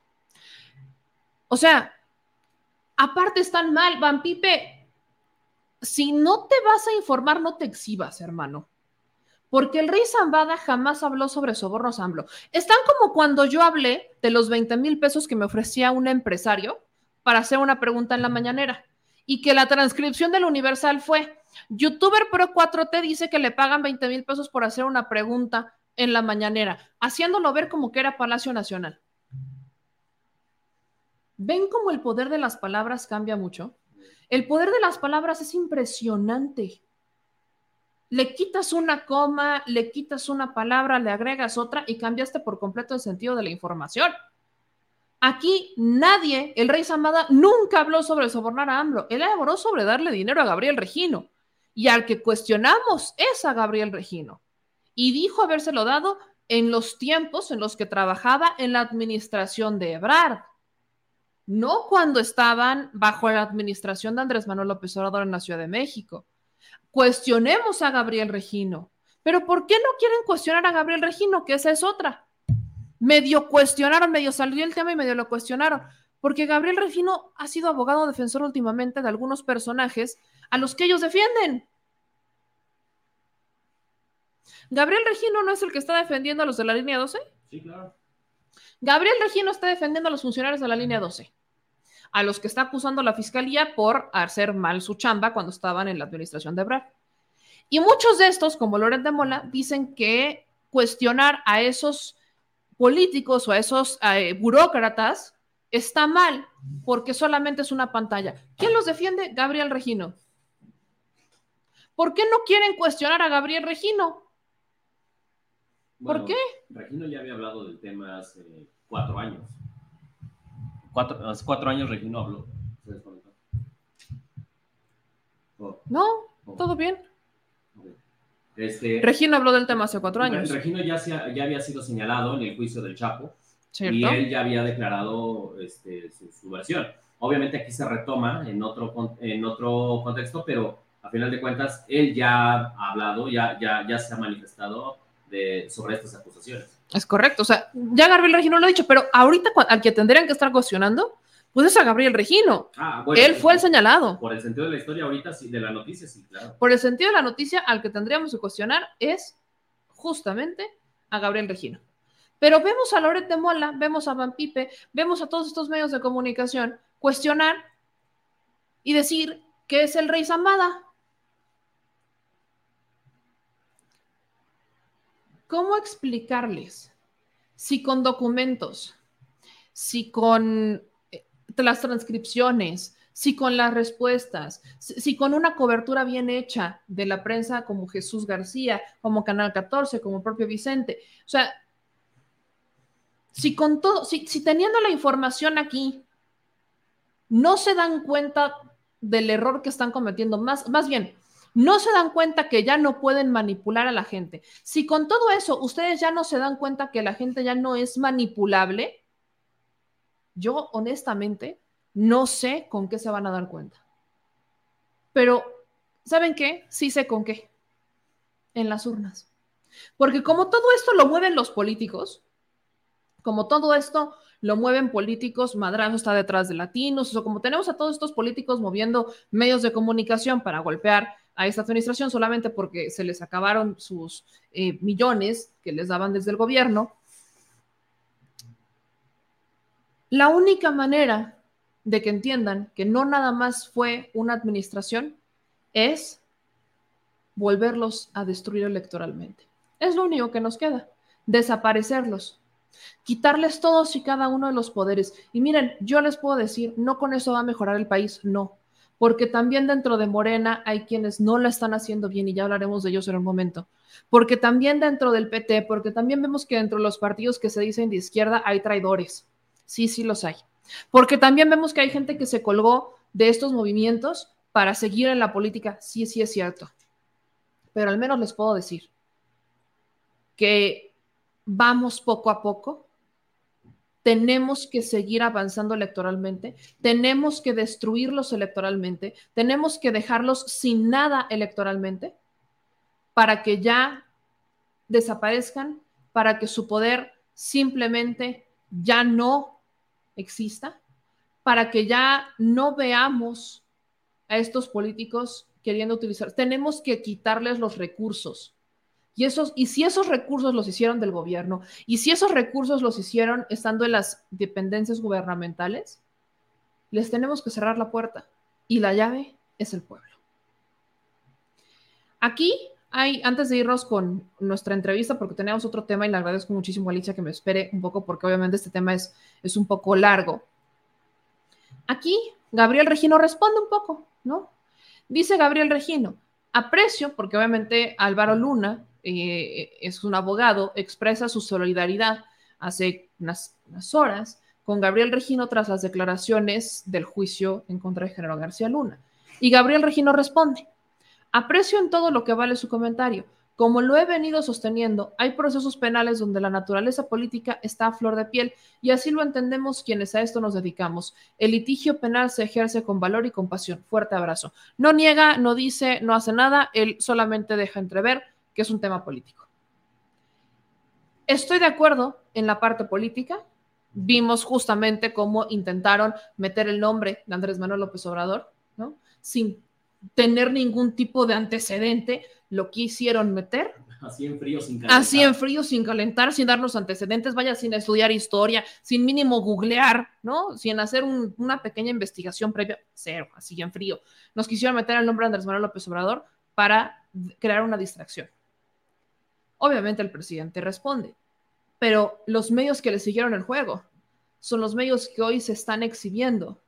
O sea, aparte están mal, Van Pipe, si no te vas a informar, no te exhibas, hermano porque el rey Zambada jamás habló sobre sobornos AMLO. Están como cuando yo hablé de los 20 mil pesos que me ofrecía un empresario para hacer una pregunta en la mañanera y que la transcripción del Universal fue, youtuber Pro 4T dice que le pagan 20 mil pesos por hacer una pregunta en la mañanera, haciéndolo ver como que era Palacio Nacional. ¿Ven cómo el poder de las palabras cambia mucho? El poder de las palabras es impresionante. Le quitas una coma, le quitas una palabra, le agregas otra y cambiaste por completo el sentido de la información. Aquí nadie, el rey Zamada, nunca habló sobre sobornar a AMLO. Él habló sobre darle dinero a Gabriel Regino. Y al que cuestionamos es a Gabriel Regino. Y dijo habérselo dado en los tiempos en los que trabajaba en la administración de Ebrard. No cuando estaban bajo la administración de Andrés Manuel López Obrador en la Ciudad de México. Cuestionemos a Gabriel Regino. Pero ¿por qué no quieren cuestionar a Gabriel Regino? Que esa es otra medio cuestionaron, medio salió el tema y medio lo cuestionaron, porque Gabriel Regino ha sido abogado defensor últimamente de algunos personajes a los que ellos defienden. ¿Gabriel Regino no es el que está defendiendo a los de la línea 12? Sí, claro. Gabriel Regino está defendiendo a los funcionarios de la línea 12, a los que está acusando la fiscalía por hacer mal su chamba cuando estaban en la administración de Brad. Y muchos de estos, como Loret de Mola, dicen que cuestionar a esos políticos o a esos eh, burócratas está mal porque solamente es una pantalla. ¿Quién los defiende? Gabriel Regino. ¿Por qué no quieren cuestionar a Gabriel Regino? ¿Por qué? Regino ya había hablado del tema hace cuatro años. Cuatro, hace cuatro años Regino habló. No, oh. todo bien. Este, Regino habló del tema hace cuatro años. Regino ya, ya había sido señalado en el juicio del Chapo y él ya había declarado este, su, versión. Obviamente aquí se retoma en otro, en otro contexto, pero a final de cuentas él ya ha hablado, ya, ya, ya se ha manifestado de, sobre estas acusaciones. Es correcto, o sea, ya Gabriel Regino lo ha dicho, pero ahorita al que tendrían que estar cuestionando pues es a Gabriel Regino. Ah, Él fue el señalado. Por el sentido de la historia ahorita, sí, de la noticia, sí, claro. Por el sentido de la noticia, al que tendríamos que cuestionar es justamente a Gabriel Regino. Pero vemos a Loret de Mola, vemos a Van Pipe, vemos a todos estos medios de comunicación cuestionar y decir que es el rey Zambada. ¿Cómo explicarles si con documentos, si con las transcripciones, si con las respuestas, si con una cobertura bien hecha de la prensa como Jesús García, como Canal 14, como propio Vicente. O sea, si con todo, si, teniendo la información aquí, no se dan cuenta del error que están cometiendo, más, más bien, no se dan cuenta que ya no pueden manipular a la gente. Si con todo eso ustedes ya no se dan cuenta que la gente ya no es manipulable, yo honestamente no sé con qué se van a dar cuenta. Pero, ¿saben qué? Sí sé con qué. En las urnas. Porque como todo esto lo mueven los políticos, como todo esto lo mueven políticos, Madrazo está detrás de latinos, o como tenemos a todos estos políticos moviendo medios de comunicación para golpear a esta administración solamente porque se les acabaron sus eh, millones que les daban desde el gobierno, la única manera de que entiendan que no nada más fue una administración es volverlos a destruir electoralmente. Es lo único que nos queda, desaparecerlos, quitarles todos y cada uno de los poderes. Y miren, yo les puedo decir, no con eso va a mejorar el país, no, porque también dentro de Morena hay quienes no la están haciendo bien y ya hablaremos de ellos en un momento, porque también dentro del PT, porque también vemos que dentro de los partidos que se dicen de izquierda hay traidores Sí, sí los hay. Porque también vemos que hay gente que se colgó de estos movimientos para seguir en la política. Sí, sí es cierto. Pero al menos les puedo decir que vamos poco a poco. Tenemos que seguir avanzando electoralmente, tenemos que destruirlos electoralmente, tenemos que dejarlos sin nada electoralmente para que ya desaparezcan, para que su poder simplemente ya no exista, para que ya no veamos a estos políticos queriendo utilizar. Tenemos que quitarles los recursos. Y, esos, y si esos recursos los hicieron del gobierno, y si esos recursos los hicieron estando en las dependencias gubernamentales, les tenemos que cerrar la puerta. Y la llave es el pueblo. Aquí hay, antes de irnos con nuestra entrevista, porque tenemos otro tema y le agradezco muchísimo a Alicia que me espere un poco, porque obviamente este tema es, es un poco largo. Aquí Gabriel Regino responde un poco, ¿no? Dice Gabriel Regino, aprecio, porque obviamente Álvaro Luna eh, es un abogado, expresa su solidaridad hace unas, unas horas con Gabriel Regino tras las declaraciones del juicio en contra de General García Luna. Y Gabriel Regino responde, aprecio en todo lo que vale su comentario. Como lo he venido sosteniendo, hay procesos penales donde la naturaleza política está a flor de piel y así lo entendemos quienes a esto nos dedicamos. El litigio penal se ejerce con valor y compasión. Fuerte abrazo. No niega, no dice, no hace nada, él solamente deja entrever que es un tema político. Estoy de acuerdo en la parte política. Vimos justamente cómo intentaron meter el nombre de Andrés Manuel López Obrador, ¿no? Sin tener ningún tipo de antecedente, lo quisieron meter. Así en frío, sin calentar. Así en frío, sin calentar, sin darnos antecedentes, vaya sin estudiar historia, sin mínimo googlear, ¿no? Sin hacer un- una pequeña investigación previa, cero, así en frío. Nos quisieron meter el nombre de Andrés Manuel López Obrador para crear una distracción. Obviamente el presidente responde, pero los medios que le siguieron el juego son los medios que hoy se están exhibiendo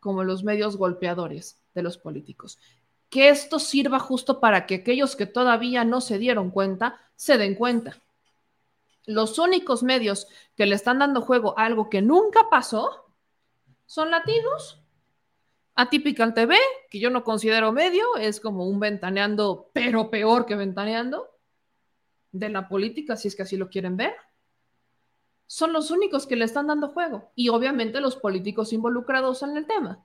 como los medios golpeadores de los políticos. Que esto sirva justo para que aquellos que todavía no se dieron cuenta se den cuenta. Los únicos medios que le están dando juego a algo que nunca pasó son latinos. Atypical TV, que yo no considero medio, es como un ventaneando, pero peor que ventaneando, de la política, si es que así lo quieren ver son los únicos que le están dando juego. Y obviamente los políticos involucrados en el tema.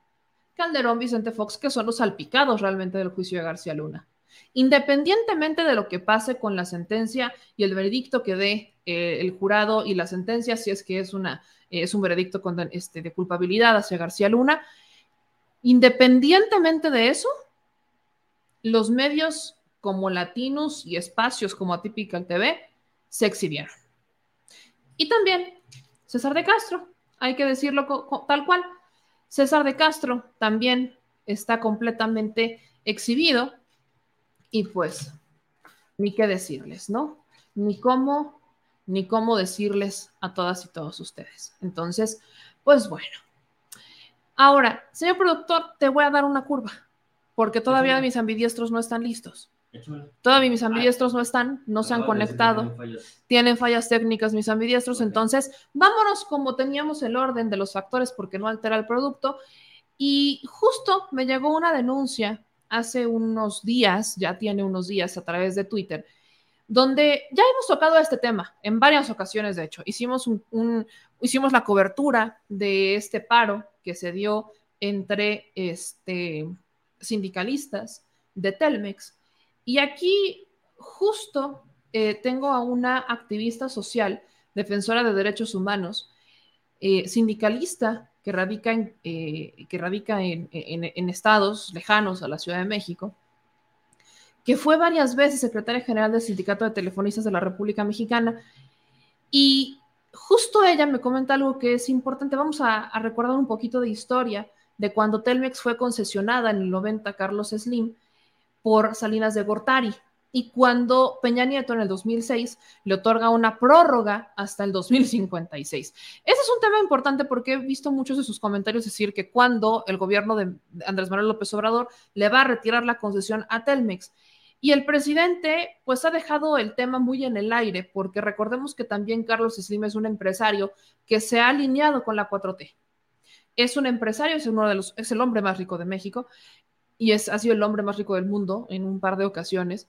Calderón, Vicente Fox, que son los salpicados realmente del juicio de García Luna. Independientemente de lo que pase con la sentencia y el veredicto que dé eh, el jurado y la sentencia, si es que es, una, eh, es un veredicto este, de culpabilidad hacia García Luna, independientemente de eso, los medios como Latinos y espacios como Atypical TV se exhibieron. Y también César de Castro, hay que decirlo tal cual. César de Castro también está completamente exhibido y pues ni qué decirles, ¿no? Ni cómo, ni cómo decirles a todas y todos ustedes. Entonces, pues bueno. Ahora, señor productor, te voy a dar una curva, porque todavía mis ambidiestros no están listos. Todavía mis ambidiestros no están, no se han que conectado tienen fallas. tienen fallas técnicas mis ambidiestros, entonces vámonos como teníamos el orden de los factores porque no altera el producto. Y justo me llegó una denuncia hace unos días, ya tiene unos días a través de Twitter, donde ya hemos tocado este tema en varias ocasiones, de hecho. Hicimos, un, un- hicimos la cobertura de este paro que se dio entre este, sindicalistas de Telmex. Y aquí justo eh, tengo a una activista social, defensora de derechos humanos, eh, sindicalista que radica, en, eh, que radica en, en- estados lejanos a la Ciudad de México, que fue varias veces secretaria general del Sindicato de Telefonistas de la República Mexicana. Y justo ella me comenta algo que es importante. Vamos a, a recordar un poquito de historia de cuando Telmex fue concesionada en el 90 Carlos Slim por Salinas de Gortari y cuando Peña Nieto en el 2006 le otorga una prórroga hasta el 2056. Ese es un tema importante porque he visto muchos de sus comentarios decir que cuando el gobierno de Andrés Manuel López Obrador le va a retirar la concesión a Telmex. Y el presidente pues ha dejado el tema muy en el aire porque recordemos que también Carlos Slim es un empresario que se ha alineado con la 4T. Es un empresario, es uno de los es el hombre más rico de México y es, ha sido el hombre más rico del mundo en un par de ocasiones.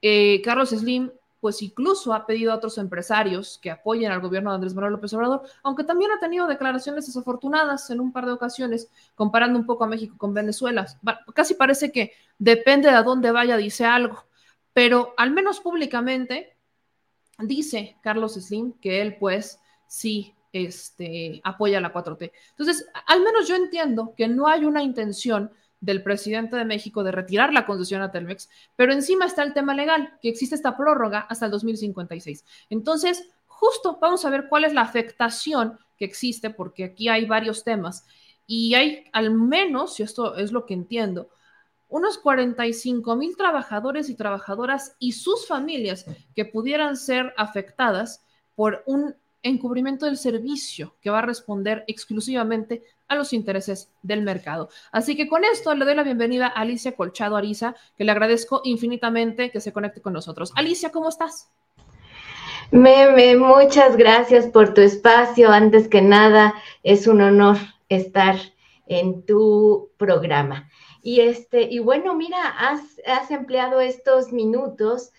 Eh, Carlos Slim, pues incluso ha pedido a otros empresarios que apoyen al gobierno de Andrés Manuel López Obrador, aunque también ha tenido declaraciones desafortunadas en un par de ocasiones, comparando un poco a México con Venezuela. Casi parece que depende de a dónde vaya, dice algo, pero al menos públicamente dice Carlos Slim que él pues sí este, apoya la 4T. Entonces, al menos yo entiendo que no hay una intención del presidente de México de retirar la concesión a Telmex, pero encima está el tema legal, que existe esta prórroga hasta el 2056. Entonces, justo vamos a ver cuál es la afectación que existe, porque aquí hay varios temas y hay al menos, y esto es lo que entiendo, unos 45 mil trabajadores y trabajadoras y sus familias que pudieran ser afectadas por un encubrimiento del servicio que va a responder exclusivamente a los intereses del mercado. Así que con esto le doy la bienvenida a Alicia Colchado Ariza, que le agradezco infinitamente que se conecte con nosotros. Alicia, ¿cómo estás? Meme, muchas gracias por tu espacio. Antes que nada, es un honor estar en tu programa. Y este, y bueno, mira, has, has empleado estos minutos,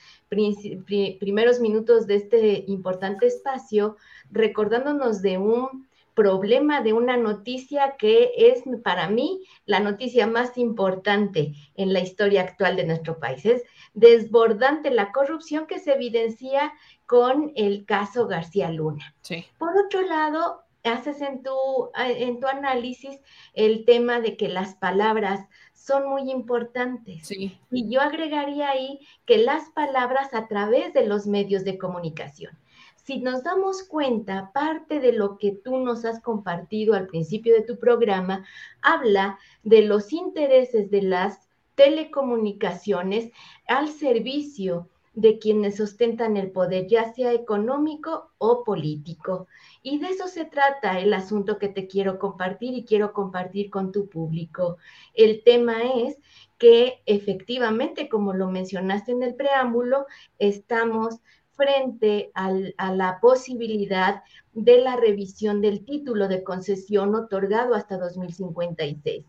primeros minutos de este importante espacio, recordándonos de un problema, de una noticia que es para mí la noticia más importante en la historia actual de nuestro país. Es desbordante la corrupción que se evidencia con el caso García Luna. Por otro lado, haces en tu, en tu análisis el tema de que las palabras son muy importantes. Y yo agregaría ahí que las palabras a través de los medios de comunicación. Si nos damos cuenta, parte de lo que tú nos has compartido al principio de tu programa habla de los intereses de las telecomunicaciones al servicio de quienes ostentan el poder, ya sea económico o político. Y de eso se trata el asunto que te quiero compartir y quiero compartir con tu público. El tema es que efectivamente, como lo mencionaste en el preámbulo, estamos frente a la posibilidad de la revisión del título de concesión otorgado hasta 2056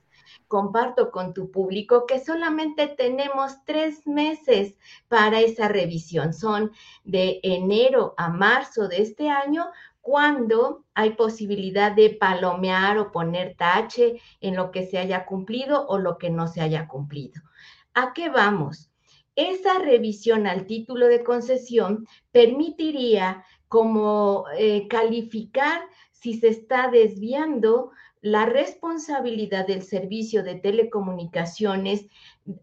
comparto con tu público que solamente tenemos tres meses para esa revisión. Son de enero a marzo de este año cuando hay posibilidad de palomear o poner tache en lo que se haya cumplido o lo que no se haya cumplido. ¿A qué vamos? Esa revisión al título de concesión permitiría como eh, calificar si se está desviando la responsabilidad del servicio de telecomunicaciones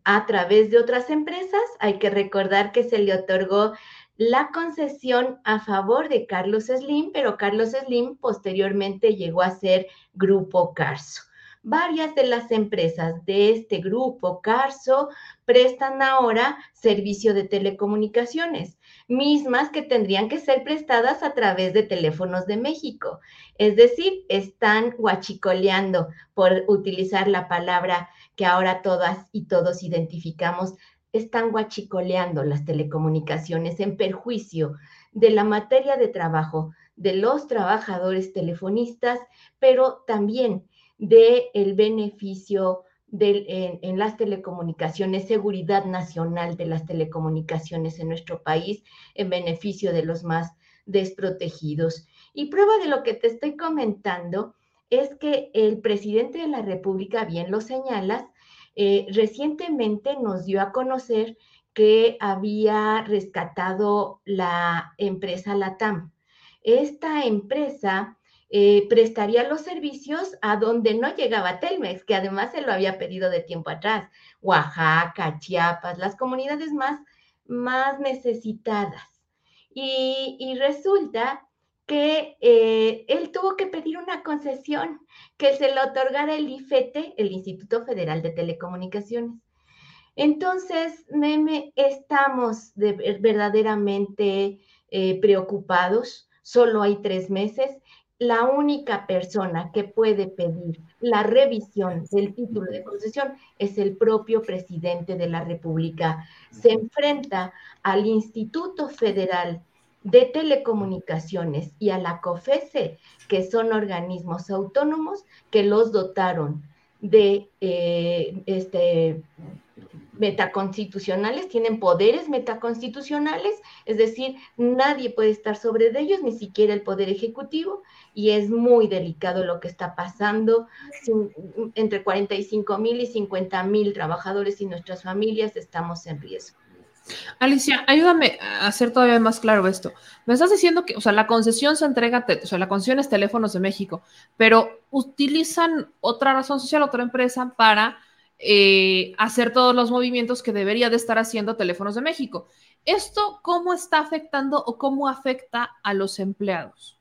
a través de otras empresas. Hay que recordar que se le otorgó la concesión a favor de Carlos Slim, pero Carlos Slim posteriormente llegó a ser Grupo Carso. Varias de las empresas de este grupo Carso prestan ahora servicio de telecomunicaciones mismas que tendrían que ser prestadas a través de teléfonos de México. Es decir, están guachicoleando, por utilizar la palabra que ahora todas y todos identificamos, están guachicoleando las telecomunicaciones en perjuicio de la materia de trabajo de los trabajadores telefonistas, pero también del el beneficio en, las telecomunicaciones, seguridad nacional de las telecomunicaciones en nuestro país en beneficio de los más desprotegidos. Y prueba de lo que te estoy comentando es que el presidente de la República, bien lo señalas, eh, recientemente nos dio a conocer que había rescatado la empresa Latam. Esta empresa eh, prestaría los servicios a donde no llegaba Telmex, que además se lo había pedido de tiempo atrás, Oaxaca, Chiapas, las comunidades más, más necesitadas. Y, resulta que eh, él tuvo que pedir una concesión que se le otorgara el IFETE, el Instituto Federal de Telecomunicaciones. Entonces, meme, estamos verdaderamente eh, preocupados. Solo hay tres meses la única persona que puede pedir la revisión del título de concesión es el propio presidente de la República. Se enfrenta al Instituto Federal de Telecomunicaciones y a la COFESE, que son organismos autónomos que los dotaron de eh, este, metaconstitucionales, tienen poderes metaconstitucionales, es decir, nadie puede estar sobre de ellos, ni siquiera el poder ejecutivo, y es muy delicado lo que está pasando. entre 45 mil y 50 mil trabajadores y nuestras familias estamos en riesgo. Alicia, ayúdame a hacer todavía más claro esto. Me estás diciendo que, o sea, la concesión se entrega, o sea, la concesión es Teléfonos de México, pero utilizan otra razón social, otra empresa para eh, hacer todos los movimientos que debería de estar haciendo Teléfonos de México. ¿Esto cómo está afectando o cómo afecta a los empleados?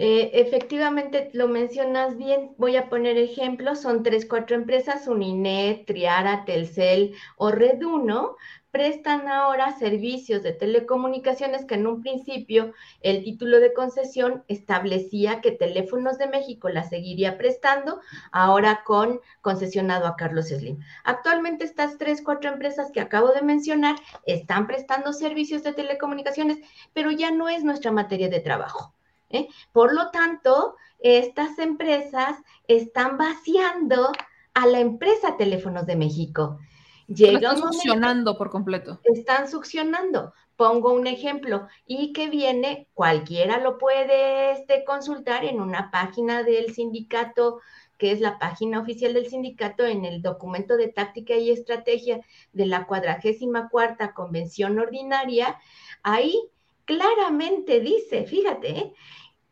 Eh, efectivamente, lo mencionas bien. Voy a poner ejemplos. Son tres, cuatro empresas, Uninet, Triara, Telcel o Reduno, prestan ahora servicios de telecomunicaciones que en un principio el título de concesión establecía que Teléfonos de México la seguiría prestando, ahora con concesionado a Carlos Slim. Actualmente estas tres, cuatro empresas que acabo de mencionar están prestando servicios de telecomunicaciones, pero ya no es nuestra materia de trabajo. ¿Eh? Por lo tanto, estas empresas están vaciando a la empresa Teléfonos de México. Llega están succionando por completo. Están succionando. Pongo un ejemplo y que viene, cualquiera lo puede este, consultar en una página del sindicato, que es la página oficial del sindicato, en el documento de táctica y estrategia de la cuadragésima cuarta convención ordinaria. Ahí claramente dice, fíjate, ¿eh?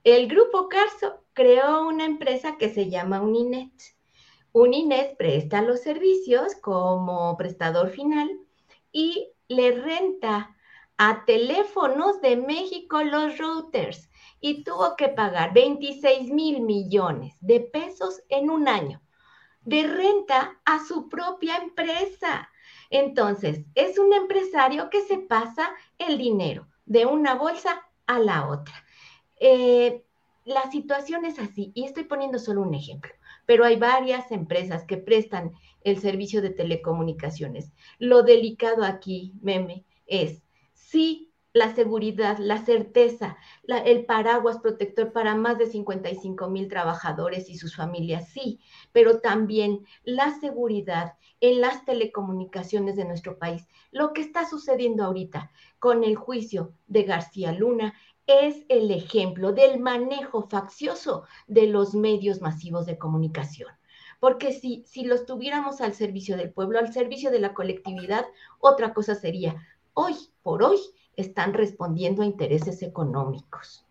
el grupo Carso creó una empresa que se llama Uninet Uninet presta los servicios como prestador final y le renta a teléfonos de México los routers y tuvo que pagar 26 mil millones de pesos en un año de renta a su propia empresa. Entonces, es un empresario que se pasa el dinero de una bolsa a la otra. Eh, la situación es así, y estoy poniendo solo un ejemplo pero hay varias empresas que prestan el servicio de telecomunicaciones. Lo delicado aquí, meme, es si la seguridad, la certeza, el paraguas protector para más de 55 mil trabajadores y sus familias, sí, pero también la seguridad en las telecomunicaciones de nuestro país. Lo que está sucediendo ahorita con el juicio de García Luna es el ejemplo del manejo faccioso de los medios masivos de comunicación. Porque si, si los tuviéramos al servicio del pueblo, al servicio de la colectividad, otra cosa sería, hoy por hoy están respondiendo a intereses económicos.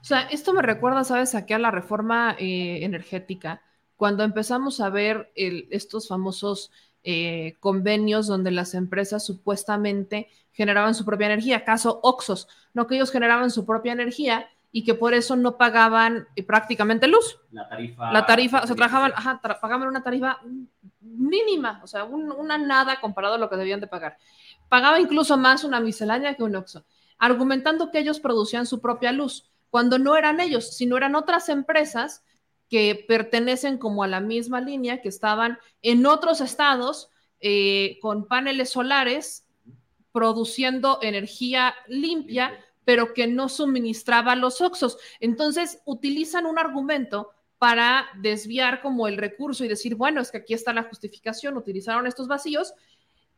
O sea, esto me recuerda, ¿sabes?, aquí a la reforma eh, energética, cuando empezamos a ver estos famosos eh, convenios donde las empresas supuestamente generaban su propia energía, caso Oxos, no que ellos generaban su propia energía y que por eso no pagaban eh, prácticamente luz. La tarifa. La tarifa, o sea, trabajaban, ajá, pagaban una tarifa mínima, o sea, una nada comparado a lo que debían de pagar. Pagaba incluso más una miscelánea que un Oxo, argumentando que ellos producían su propia luz, cuando no eran ellos, sino eran otras empresas que pertenecen como a la misma línea, que estaban en otros estados eh, con paneles solares produciendo energía limpia, pero que no suministraba los oxos. Entonces, utilizan un argumento para desviar como el recurso y decir, bueno, es que aquí está la justificación, utilizaron estos vacíos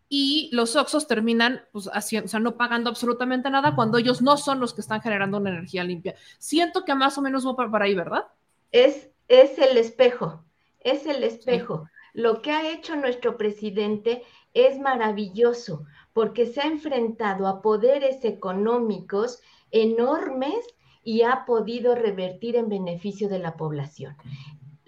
y los oxos terminan pues, haciendo, o sea, no pagando absolutamente nada cuando ellos no son los que están generando una energía limpia. Siento que más o menos va para ahí, ¿verdad? Es es el espejo, es el espejo. Lo que ha hecho nuestro presidente es maravilloso porque se ha enfrentado a poderes económicos enormes y ha podido revertir en beneficio de la población.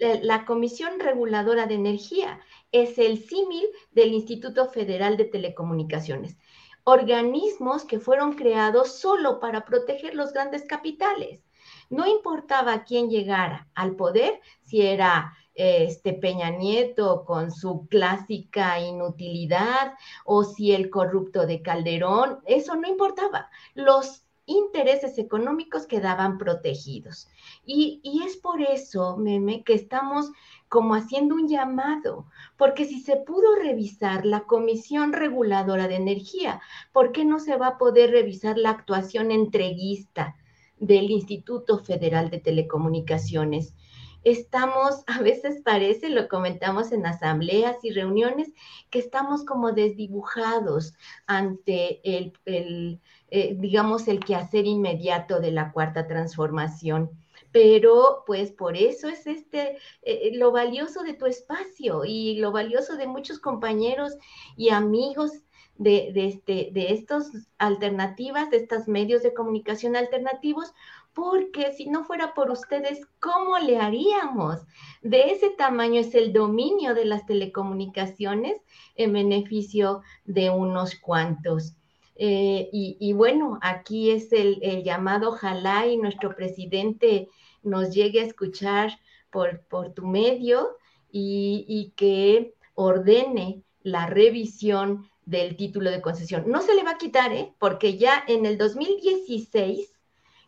La Comisión Reguladora de Energía es el símil del Instituto Federal de Telecomunicaciones, organismos que fueron creados solo para proteger los grandes capitales. No importaba quién llegara al poder, si era este Peña Nieto con su clásica inutilidad o si el corrupto de Calderón, eso no importaba. Los intereses económicos quedaban protegidos. Y, es por eso, meme, que estamos como haciendo un llamado, porque si se pudo revisar la Comisión Reguladora de Energía, ¿por qué no se va a poder revisar la actuación entreguista del Instituto Federal de Telecomunicaciones. Estamos, a veces parece, lo comentamos en asambleas y reuniones, que estamos como desdibujados ante el, eh, digamos, el quehacer inmediato de la cuarta transformación pero pues por eso es este eh, lo valioso de tu espacio y lo valioso de muchos compañeros y amigos de, este, de estas alternativas, de estos medios de comunicación alternativos, porque si no fuera por ustedes, ¿cómo le haríamos? De ese tamaño es el dominio de las telecomunicaciones en beneficio de unos cuantos. Eh, y, bueno, aquí es el, llamado, ojalá y nuestro presidente nos llegue a escuchar por, por tu medio y, y que ordene la revisión del título de concesión. No se le va a quitar, ¿eh? Porque ya en el 2016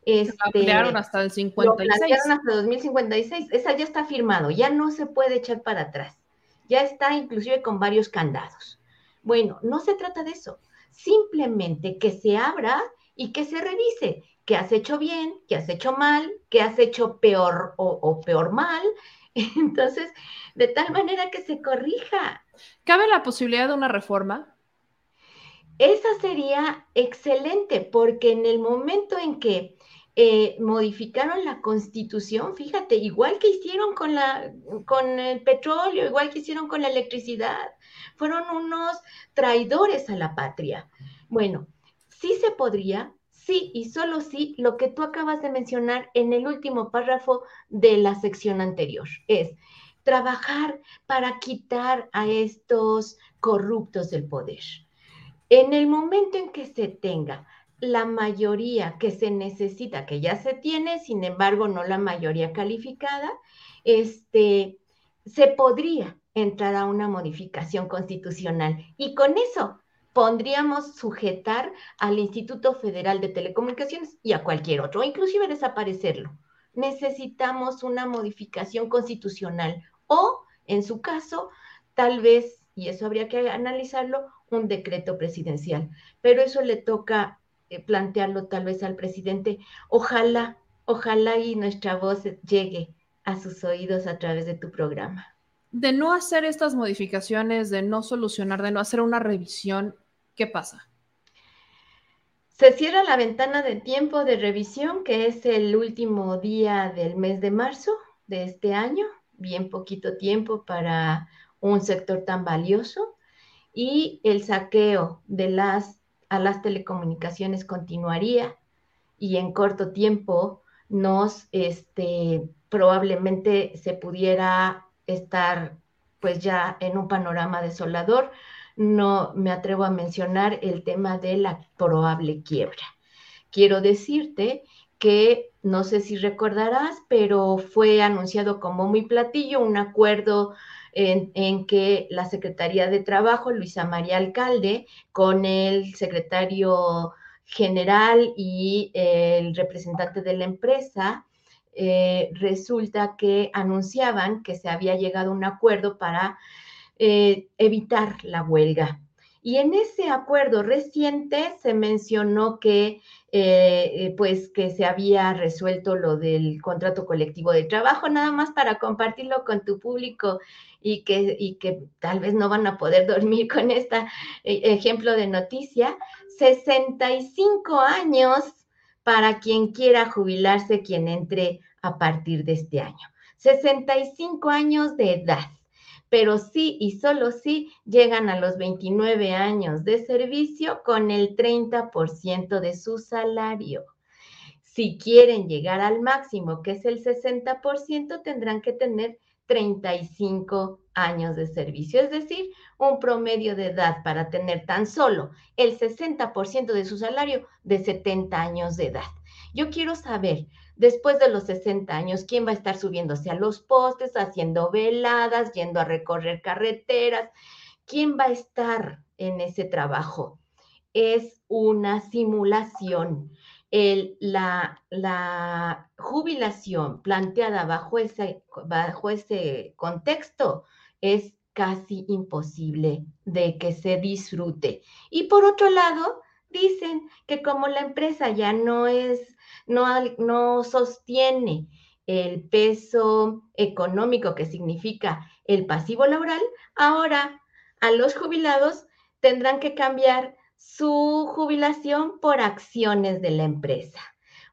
este, ampliaron hasta el 56. Lo ampliaron hasta 2056. Esa ya está firmado, ya no se puede echar para atrás. Ya está inclusive con varios candados. Bueno, no se trata de eso. Simplemente que se abra y que se revise qué has hecho bien, qué has hecho mal, qué has hecho peor o, o peor mal. Entonces, de tal manera que se corrija. ¿Cabe la posibilidad de una reforma? Esa sería excelente, porque en el momento en que eh, modificaron la constitución, fíjate, igual que hicieron con, la, con el petróleo, igual que hicieron con la electricidad, fueron unos traidores a la patria. Bueno, sí se podría, sí y solo sí, lo que tú acabas de mencionar en el último párrafo de la sección anterior, es trabajar para quitar a estos corruptos del poder. En el momento en que se tenga la mayoría que se necesita, que ya se tiene, sin embargo, no la mayoría calificada, este, se podría entrar a una modificación constitucional. Y con eso pondríamos sujetar al Instituto Federal de Telecomunicaciones y a cualquier otro, inclusive desaparecerlo. Necesitamos una modificación constitucional o, en su caso, tal vez, y eso habría que analizarlo, un decreto presidencial. Pero eso le toca eh, plantearlo tal vez al presidente. Ojalá, ojalá y nuestra voz llegue a sus oídos a través de tu programa. De no hacer estas modificaciones, de no solucionar, de no hacer una revisión, ¿qué pasa? Se cierra la ventana de tiempo de revisión, que es el último día del mes de marzo de este año, bien poquito tiempo para un sector tan valioso, y el saqueo de las a las telecomunicaciones continuaría y en corto tiempo nos, este, probablemente se pudiera estar pues ya en un panorama desolador. No me atrevo a mencionar el tema de la probable quiebra. Quiero decirte que no sé si recordarás, pero fue anunciado como muy platillo un acuerdo en, que la Secretaría de Trabajo, Luisa María Alcalde, con el secretario general y el representante de la empresa, eh, resulta que anunciaban que se había llegado a un acuerdo para eh, evitar la huelga. Y en ese acuerdo reciente se mencionó que, eh, pues, que se había resuelto lo del contrato colectivo de trabajo, nada más para compartirlo con tu público y que, y que tal vez no van a poder dormir con este ejemplo de noticia. 65 años para quien quiera jubilarse, quien entre a partir de este año. 65 años de edad, pero sí y solo sí llegan a los 29 años de servicio con el 30% de su salario. Si quieren llegar al máximo, que es el 60%, tendrán que tener 35 años de servicio, es decir, un promedio de edad para tener tan solo el 60% de su salario de 70 años de edad. Yo quiero saber, después de los 60 años, quién va a estar subiéndose a los postes, haciendo veladas, yendo a recorrer carreteras, quién va a estar en ese trabajo. Es una simulación la, jubilación planteada bajo ese, bajo ese contexto es casi imposible de que se disfrute. Y por otro lado, dicen que como la empresa ya no es, no, no sostiene el peso económico que significa el pasivo laboral, ahora a los jubilados tendrán que cambiar su jubilación por acciones de la empresa.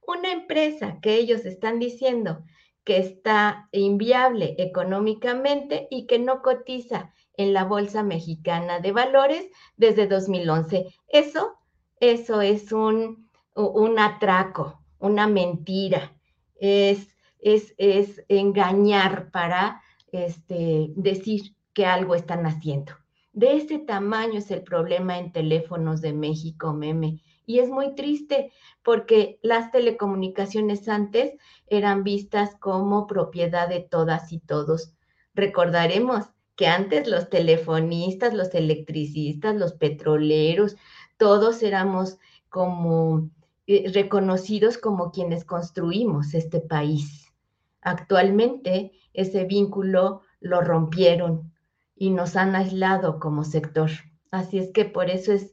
Una empresa que ellos están diciendo que está inviable económicamente y que no cotiza en la Bolsa Mexicana de Valores desde 2011. Eso, eso es un, un atraco, una mentira, es, es, es engañar para este, decir que algo están haciendo. De ese tamaño es el problema en teléfonos de México, meme. Y es muy triste porque las telecomunicaciones antes eran vistas como propiedad de todas y todos. Recordaremos que antes los telefonistas, los electricistas, los petroleros, todos éramos como eh, reconocidos como quienes construimos este país. Actualmente ese vínculo lo rompieron y nos han aislado como sector. Así es que por eso es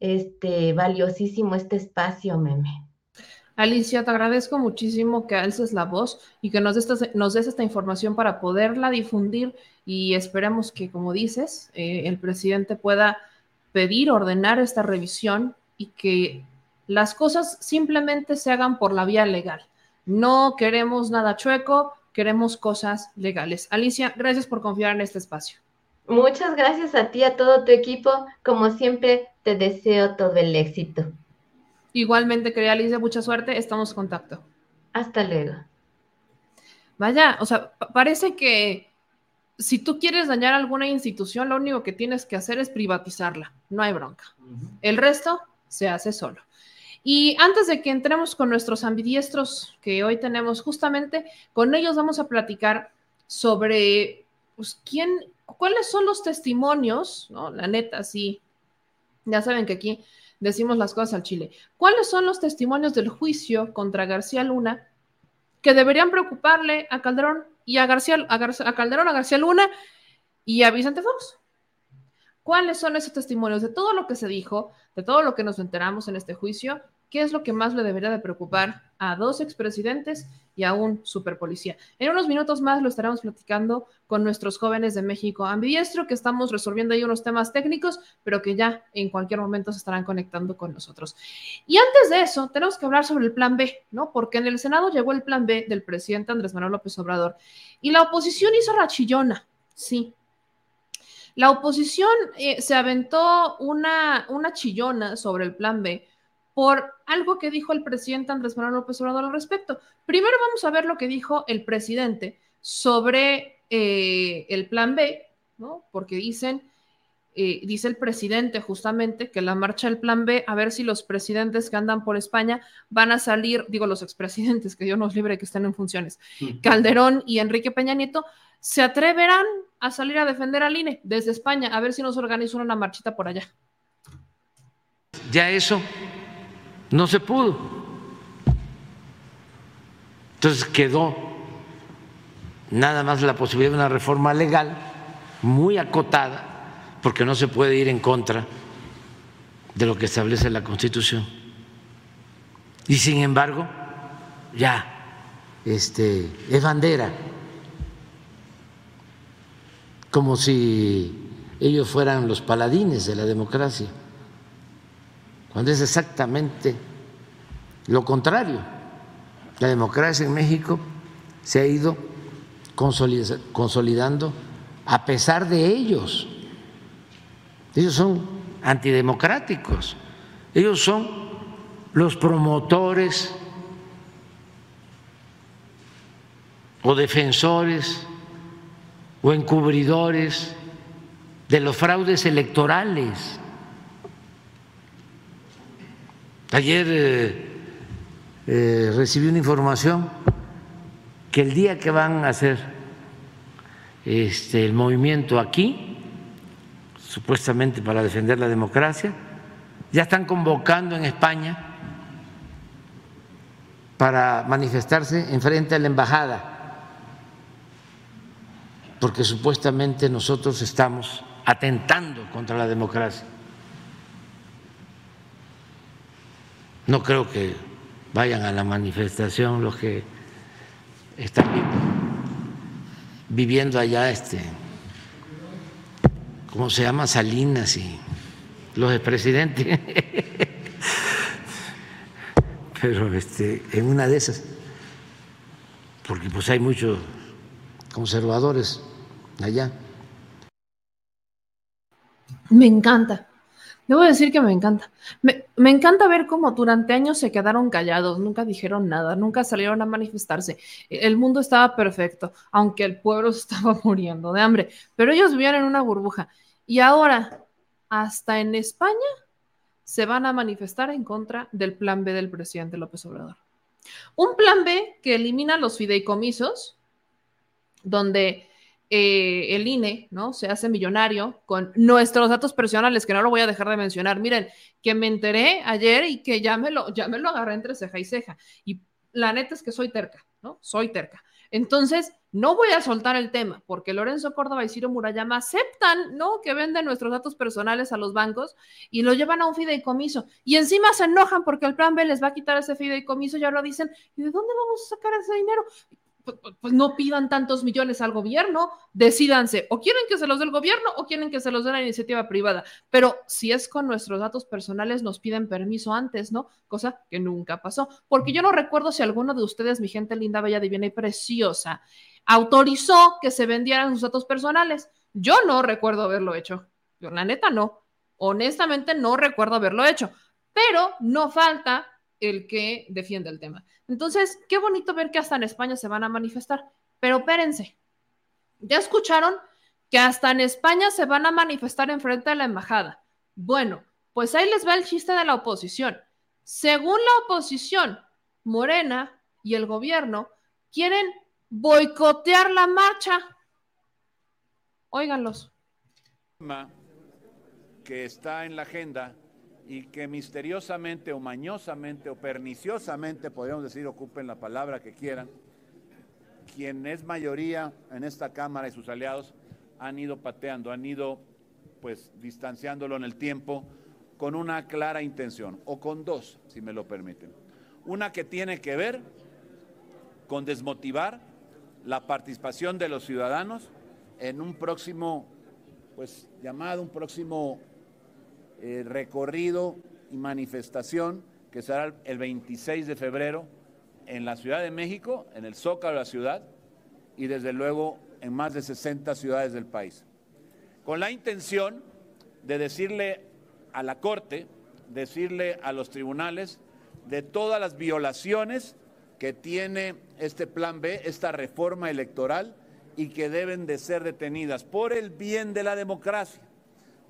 este valiosísimo este espacio, meme. Alicia, te agradezco muchísimo que alces la voz y que nos des, nos des esta información para poderla difundir y esperemos que, como dices, eh, el presidente pueda pedir, ordenar esta revisión y que las cosas simplemente se hagan por la vía legal. No queremos nada chueco, queremos cosas legales. Alicia, gracias por confiar en este espacio. Muchas gracias a ti, a todo tu equipo. Como siempre, te deseo todo el éxito. Igualmente, querida Alicia, mucha suerte. Estamos en contacto. Hasta luego. Vaya, o sea, parece que si tú quieres dañar alguna institución, lo único que tienes que hacer es privatizarla. No hay bronca. El resto se hace solo. Y antes de que entremos con nuestros ambidiestros que hoy tenemos, justamente con ellos vamos a platicar sobre pues, quién, cuáles son los testimonios, ¿no? La neta, sí. Ya saben que aquí decimos las cosas al chile. ¿Cuáles son los testimonios del juicio contra García Luna que deberían preocuparle a Calderón y a García, Calderón, a García Luna y a Vicente Fox? ¿Cuáles son esos testimonios de todo lo que se dijo, de todo lo que nos enteramos en este juicio? ¿Qué es lo que más le debería de preocupar a dos expresidentes y a un superpolicía? En unos minutos más lo estaremos platicando con nuestros jóvenes de México ambidiestro, que estamos resolviendo ahí unos temas técnicos, pero que ya en cualquier momento se estarán conectando con nosotros. Y antes de eso, tenemos que hablar sobre el plan B, ¿no? Porque en el Senado llegó el plan B del presidente Andrés Manuel López Obrador y la oposición hizo rachillona, sí, la oposición eh, se aventó una, una chillona sobre el plan B por algo que dijo el presidente Andrés Manuel López Obrador al respecto. Primero vamos a ver lo que dijo el presidente sobre eh, el plan B, ¿no? Porque dicen, eh, dice el presidente justamente que la marcha del plan B, a ver si los presidentes que andan por España van a salir, digo los expresidentes, que Dios nos libre que estén en funciones, Calderón y Enrique Peña Nieto, se atreverán a salir a defender al INE desde España, a ver si nos organizan una marchita por allá. Ya eso no se pudo. Entonces quedó nada más la posibilidad de una reforma legal muy acotada, porque no se puede ir en contra de lo que establece la Constitución. Y sin embargo, ya este, es bandera, como si ellos fueran los paladines de la democracia cuando es exactamente lo contrario. La democracia en México se ha ido consolidando a pesar de ellos. Ellos son antidemocráticos, ellos son los promotores o defensores o encubridores de los fraudes electorales. Ayer eh, eh, recibí una información que el día que van a hacer este, el movimiento aquí, supuestamente para defender la democracia, ya están convocando en España para manifestarse en frente a la embajada, porque supuestamente nosotros estamos atentando contra la democracia. No creo que vayan a la manifestación los que están viviendo allá, este, ¿cómo se llama? Salinas y los expresidentes. Pero este, en una de esas, porque pues hay muchos conservadores allá. Me encanta. Debo decir que me encanta. Me, encanta ver cómo durante años se quedaron callados, nunca dijeron nada, nunca salieron a manifestarse. El mundo estaba perfecto, aunque el pueblo estaba muriendo de hambre, pero ellos vivían en una burbuja. Y ahora, hasta en España, se van a manifestar en contra del plan B del presidente López Obrador. Un plan B que elimina los fideicomisos, donde eh, el INE, ¿no? Se hace millonario con nuestros datos personales, que no lo voy a dejar de mencionar. Miren, que me enteré ayer y que ya me lo, ya me lo agarré entre ceja y ceja. Y la neta es que soy terca, ¿no? Soy terca. Entonces, no voy a soltar el tema porque Lorenzo Córdoba y Ciro Murayama aceptan, ¿no? Que venden nuestros datos personales a los bancos y lo llevan a un fideicomiso. Y encima se enojan porque el plan B les va a quitar ese fideicomiso. Ya lo dicen, ¿y de dónde vamos a sacar ese dinero? Pues, pues, pues, no pidan tantos millones al gobierno, decidanse, o quieren que se los dé el gobierno o quieren que se los dé la iniciativa privada. Pero si es con nuestros datos personales, nos piden permiso antes, ¿no? Cosa que nunca pasó. Porque yo no recuerdo si alguno de ustedes, mi gente linda, bella, divina y preciosa, autorizó que se vendieran sus datos personales. Yo no recuerdo haberlo hecho. Yo, la neta, no. Honestamente, no recuerdo haberlo hecho. Pero no falta el que defiende el tema. Entonces, qué bonito ver que hasta en España se van a manifestar. Pero espérense, ¿ya escucharon que hasta en España se van a manifestar en frente de la embajada? Bueno, pues ahí les va el chiste de la oposición. Según la oposición, Morena y el gobierno quieren boicotear la marcha. Óiganlos. Que está en la agenda y que misteriosamente o mañosamente o perniciosamente, podríamos decir, ocupen la palabra que quieran, quien es mayoría en esta Cámara y sus aliados han ido pateando, han ido pues distanciándolo en el tiempo con una clara intención, o con dos, si me lo permiten. Una que tiene que ver con desmotivar la participación de los ciudadanos en un próximo, pues llamado, un próximo eh, recorrido y manifestación que será el 26 de febrero en la Ciudad de México, en el Zócalo de la ciudad y desde luego en más de 60 ciudades del país. Con la intención de decirle a la Corte, decirle a los tribunales de todas las violaciones que tiene este plan B, esta reforma electoral y que deben de ser detenidas por el bien de la democracia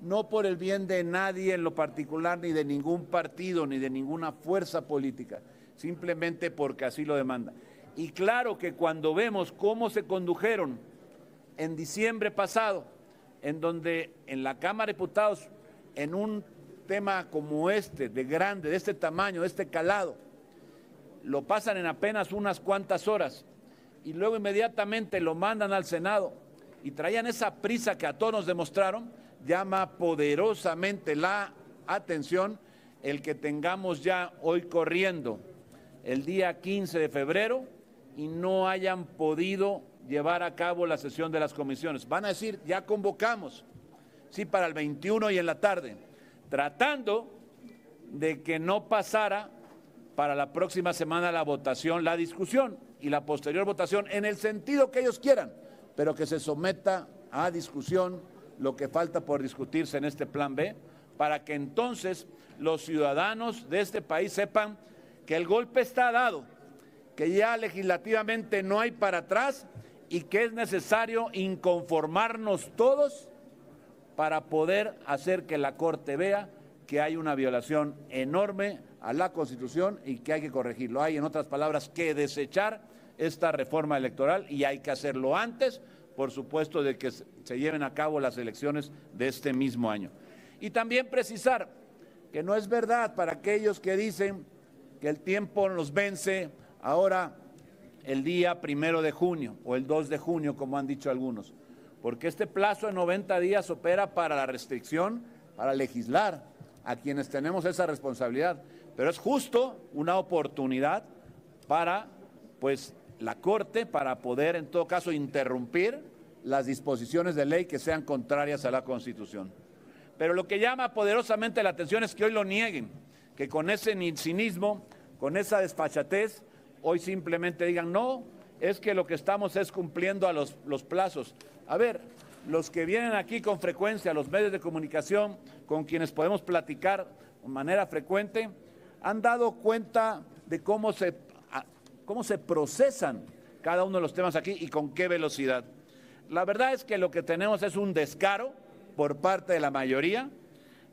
no por el bien de nadie en lo particular, ni de ningún partido, ni de ninguna fuerza política, simplemente porque así lo demanda. Y claro que cuando vemos cómo se condujeron en diciembre pasado, en donde en la Cámara de Diputados, en un tema como este, de grande, de este tamaño, de este calado, lo pasan en apenas unas cuantas horas y luego inmediatamente lo mandan al Senado y traían esa prisa que a todos nos demostraron, llama poderosamente la atención el que tengamos ya hoy corriendo el día 15 de febrero y no hayan podido llevar a cabo la sesión de las comisiones. Van a decir, ya convocamos, sí, para el 21 y en la tarde, tratando de que no pasara para la próxima semana la votación, la discusión y la posterior votación en el sentido que ellos quieran, pero que se someta a discusión lo que falta por discutirse en este plan B, para que entonces los ciudadanos de este país sepan que el golpe está dado, que ya legislativamente no hay para atrás y que es necesario inconformarnos todos para poder hacer que la Corte vea que hay una violación enorme a la Constitución y que hay que corregirlo. Hay, en otras palabras, que desechar esta reforma electoral y hay que hacerlo antes por supuesto, de que se lleven a cabo las elecciones de este mismo año. Y también precisar que no es verdad para aquellos que dicen que el tiempo nos vence ahora el día primero de junio o el 2 de junio, como han dicho algunos, porque este plazo de 90 días opera para la restricción, para legislar a quienes tenemos esa responsabilidad, pero es justo una oportunidad para, pues, la Corte para poder, en todo caso, interrumpir las disposiciones de ley que sean contrarias a la Constitución. Pero lo que llama poderosamente la atención es que hoy lo nieguen, que con ese cinismo, con esa desfachatez, hoy simplemente digan, no, es que lo que estamos es cumpliendo a los, los plazos. A ver, los que vienen aquí con frecuencia, los medios de comunicación, con quienes podemos platicar de manera frecuente, han dado cuenta de cómo se cómo se procesan cada uno de los temas aquí y con qué velocidad. La verdad es que lo que tenemos es un descaro por parte de la mayoría,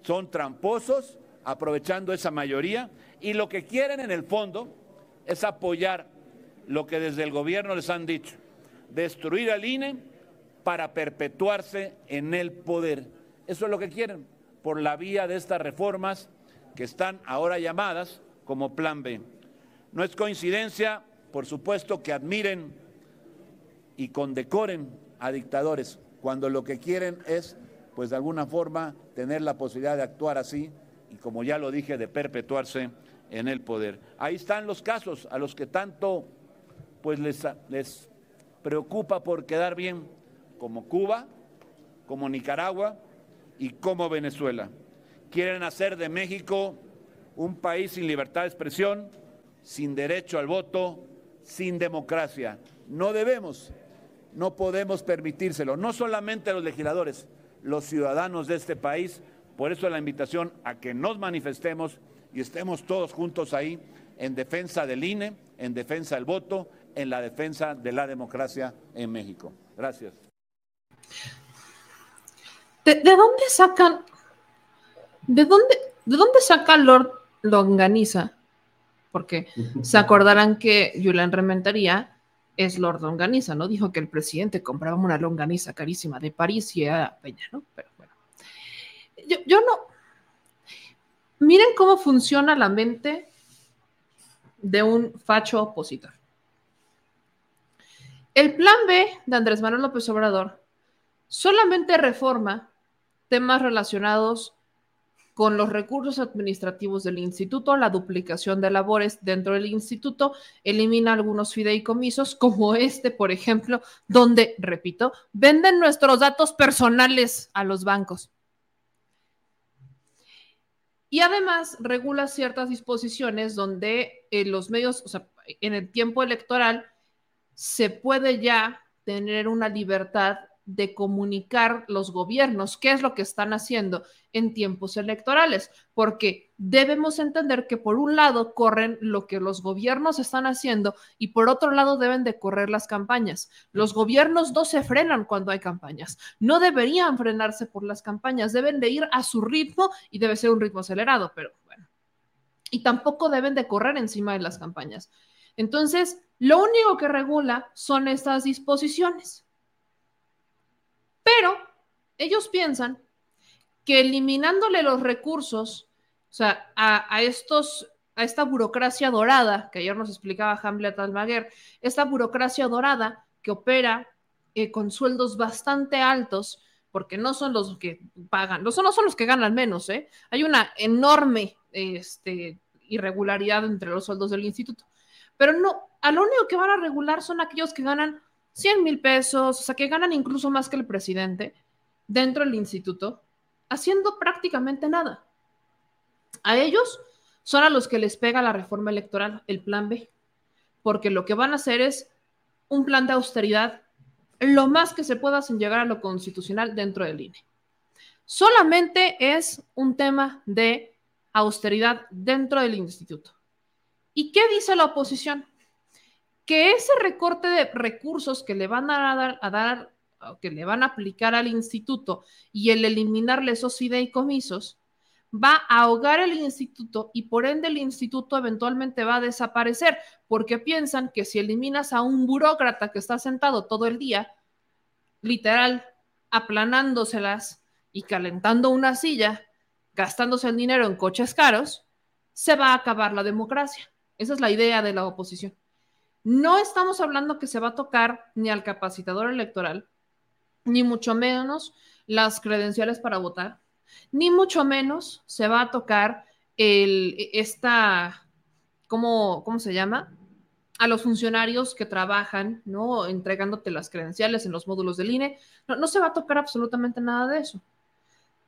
son tramposos aprovechando esa mayoría y lo que quieren en el fondo es apoyar lo que desde el gobierno les han dicho, destruir al INE para perpetuarse en el poder. Eso es lo que quieren, por la vía de estas reformas que están ahora llamadas como Plan B. No es coincidencia, por supuesto, que admiren y condecoren a dictadores, cuando lo que quieren es, pues de alguna forma, tener la posibilidad de actuar así y, como ya lo dije, de perpetuarse en el poder. Ahí están los casos a los que tanto pues les, les preocupa por quedar bien, como Cuba, como Nicaragua y como Venezuela. Quieren hacer de México un país sin libertad de expresión, sin derecho al voto, sin democracia. No debemos, no podemos permitírselo, no solamente los legisladores, los ciudadanos de este país. Por eso la invitación a que nos manifestemos y estemos todos juntos ahí en defensa del INE, en defensa del voto, en la defensa de la democracia en México. Gracias. ¿De, dónde sacan, de dónde, de dónde saca Lord Longaniza? Porque se acordarán que Julián Rementería es Lord Longaniza, ¿no? Dijo que el presidente compraba una longaniza carísima de París y a Peña, ¿no? Pero bueno. Yo, yo no. Miren cómo funciona la mente de un facho opositor. El plan B de Andrés Manuel López Obrador solamente reforma temas relacionados con los recursos administrativos del instituto, la duplicación de labores dentro del instituto, elimina algunos fideicomisos, como este, por ejemplo, donde, repito, venden nuestros datos personales a los bancos. Y además regula ciertas disposiciones donde eh, los medios, o sea, en el tiempo electoral, se puede ya tener una libertad de comunicar los gobiernos qué es lo que están haciendo en tiempos electorales, porque debemos entender que por un lado corren lo que los gobiernos están haciendo y por otro lado deben de correr las campañas. Los gobiernos no se frenan cuando hay campañas, no deberían frenarse por las campañas, deben de ir a su ritmo y debe ser un ritmo acelerado, pero bueno. Y tampoco deben de correr encima de las campañas. Entonces, lo único que regula son estas disposiciones. Pero ellos piensan que eliminándole los recursos, o sea, a, esta burocracia dorada, que ayer nos explicaba Hamlet Almaguer, esta burocracia dorada que opera eh, con sueldos bastante altos, porque no son los que pagan, no son, no son los que ganan menos, ¿eh? Hay una enorme este, irregularidad entre los sueldos del instituto. Pero no, a lo único que van a regular son aquellos que ganan 100 mil pesos, o sea, que ganan incluso más que el presidente dentro del instituto, haciendo prácticamente nada. A ellos son a los que les pega la reforma electoral, el plan B, porque lo que van a hacer es un plan de austeridad lo más que se pueda sin llegar a lo constitucional dentro del INE. Solamente es un tema de austeridad dentro del instituto. ¿Y qué dice la oposición? Que ese recorte de recursos que le van a dar, que le van a aplicar al instituto y el eliminarle esos fideicomisos va a ahogar el instituto y por ende el instituto eventualmente va a desaparecer porque piensan que si eliminas a un burócrata que está sentado todo el día, literal, aplanándoselas y calentando una silla, gastándose el dinero en coches caros, se va a acabar la democracia. Esa es la idea de la oposición. No estamos hablando que se va a tocar ni al capacitador electoral, ni mucho menos las credenciales para votar, ni mucho menos se va a tocar el, esta, ¿cómo, se llama? A los funcionarios que trabajan, ¿no? Entregándote las credenciales en los módulos del INE. No, no se va a tocar absolutamente nada de eso.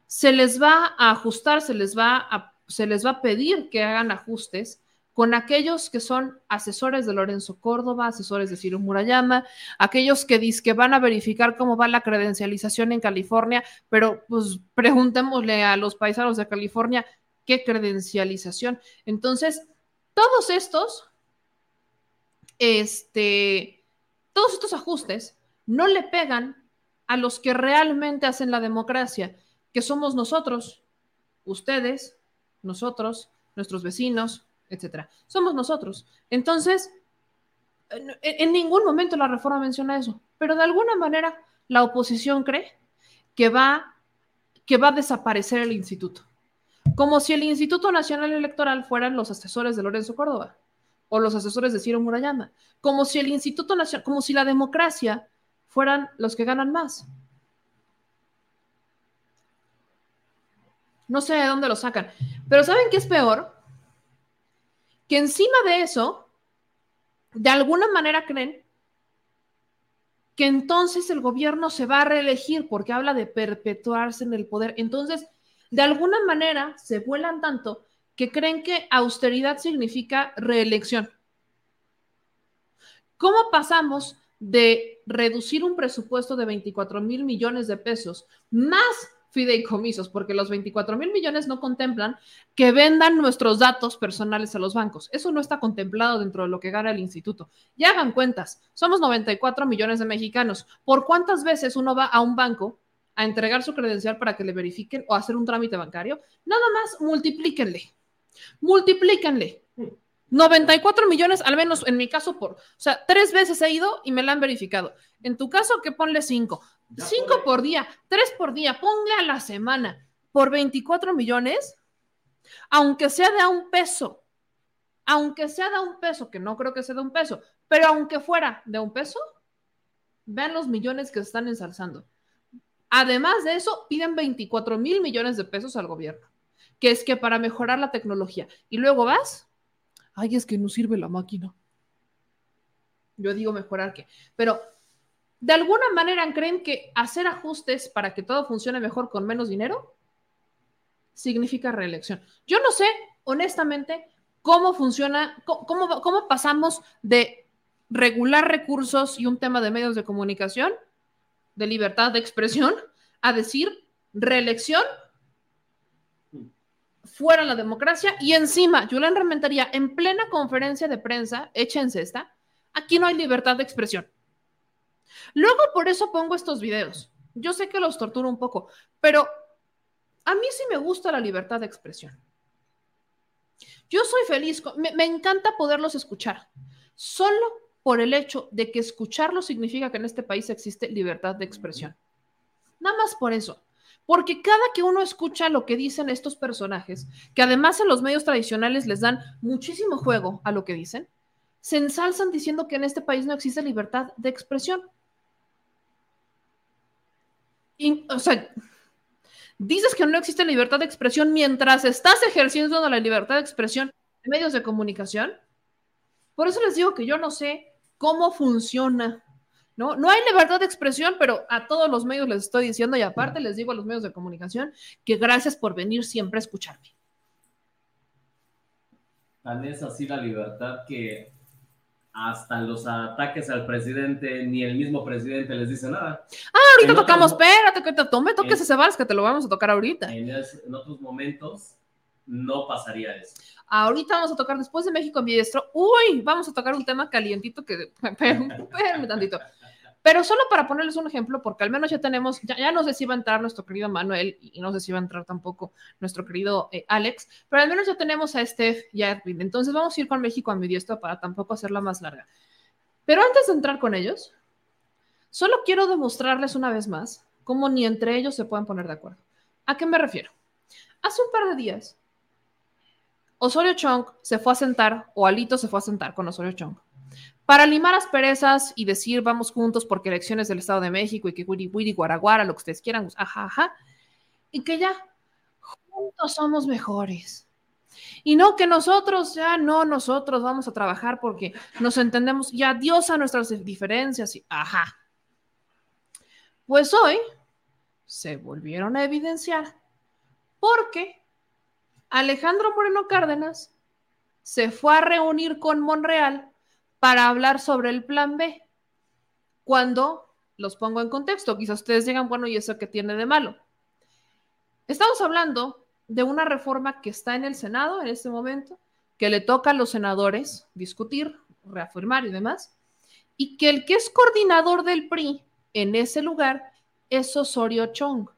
Se les va a ajustar, se les va a, se les va a pedir que hagan ajustes con aquellos que son asesores de Lorenzo Córdoba, asesores de Ciro Murayama, aquellos que dicen que van a verificar cómo va la credencialización en California, pero pues preguntémosle a los paisanos de California qué credencialización. Entonces, todos estos, este, todos estos ajustes no le pegan a los que realmente hacen la democracia, que somos nosotros, ustedes, nosotros, nuestros vecinos, etcétera. Somos nosotros. Entonces, en, ningún momento la reforma menciona eso, pero de alguna manera la oposición cree que va, que va a desaparecer el instituto. Como si el Instituto Nacional Electoral fueran los asesores de Lorenzo Córdoba o los asesores de Ciro Murayama. Como si el Instituto Nacional, como si la democracia fueran los que ganan más. No sé de dónde lo sacan. Pero ¿saben qué es peor? Que encima de eso, de alguna manera creen que entonces el gobierno se va a reelegir porque habla de perpetuarse en el poder. Entonces, de alguna manera se vuelan tanto que creen que austeridad significa reelección. ¿Cómo pasamos de reducir un presupuesto de 24 mil millones de pesos más fideicomisos, porque los 24 mil millones no contemplan que vendan nuestros datos personales a los bancos. Eso no está contemplado dentro de lo que gana el instituto. Ya hagan cuentas, somos 94 millones de mexicanos. ¿Por cuántas veces uno va a un banco a entregar su credencial para que le verifiquen o hacer un trámite bancario? Nada más multiplíquenle, multiplíquenle. 94 millones, al menos en mi caso, por, o sea, tres veces he ido y me la han verificado. En tu caso, que ponle cinco. Cinco por día, tres por día, ponle a la semana por 24 millones, aunque sea de a un peso, aunque sea de un peso, que no creo que sea de un peso, pero aunque fuera de un peso, vean los millones que se están ensalzando. Además de eso, piden 24 mil millones de pesos al gobierno, que es que para mejorar la tecnología. Y luego vas, ay, es que no sirve la máquina. Yo digo mejorar qué, pero de alguna manera creen que hacer ajustes para que todo funcione mejor con menos dinero significa reelección. Yo no sé, honestamente, cómo funciona, cómo, cómo pasamos de regular recursos y un tema de medios de comunicación, de libertad de expresión, a decir reelección fuera la democracia y encima Julián Rementería en plena conferencia de prensa, échense esta, aquí no hay libertad de expresión. Luego por eso pongo estos videos. Yo sé que los torturo un poco, pero a mí sí me gusta la libertad de expresión. Yo soy feliz, me, encanta poderlos escuchar, solo por el hecho de que escucharlo significa que en este país existe libertad de expresión. Nada más por eso. Porque cada que uno escucha lo que dicen estos personajes, que además en los medios tradicionales les dan muchísimo juego a lo que dicen, se ensalzan diciendo que en este país no existe libertad de expresión o sea, dices que no existe libertad de expresión mientras estás ejerciendo la libertad de expresión en medios de comunicación. Por eso les digo que yo no sé cómo funciona. ¿no? no hay libertad de expresión, pero a todos los medios les estoy diciendo y aparte les digo a los medios de comunicación que gracias por venir siempre a escucharme. Tan es así la libertad que hasta los ataques al presidente, ni el mismo presidente les dice nada. Ah, ahorita tocamos, espérate, que te tome, toques ese vals, que te lo vamos a tocar ahorita. En, otros momentos no pasaría eso. Ahorita vamos a tocar, después de México ambidiestro, uy, vamos a tocar un tema calientito que, espérenme tantito. Pero solo para ponerles un ejemplo, porque al menos ya tenemos, ya, no sé si va a entrar nuestro querido Manuel y no sé si va a entrar tampoco nuestro querido eh, Alex, pero al menos ya tenemos a Steph y a Edwin. Entonces vamos a ir con México a mi diestra para tampoco hacerla más larga. Pero antes de entrar con ellos, solo quiero demostrarles una vez más cómo ni entre ellos se pueden poner de acuerdo. ¿A qué me refiero? Hace un par de días, Osorio Chong se fue a sentar, o Alito se fue a sentar con Osorio Chong para limar asperezas y decir vamos juntos porque elecciones del Estado de México y que Wiri Wiri Guaraguara, lo que ustedes quieran, pues, ajá, ajá, y que ya juntos somos mejores. Y no que nosotros, ya no, nosotros vamos a trabajar porque nos entendemos, ya Dios a nuestras diferencias, y ajá. Pues hoy se volvieron a evidenciar porque Alejandro Moreno Cárdenas se fue a reunir con Monreal para hablar sobre el plan B. Cuando los pongo en contexto, quizás ustedes digan, bueno, ¿y eso qué tiene de malo? Estamos hablando de una reforma que está en el Senado en este momento, que le toca a los senadores discutir, reafirmar y demás, y que el que es coordinador del PRI en ese lugar es Osorio Chong.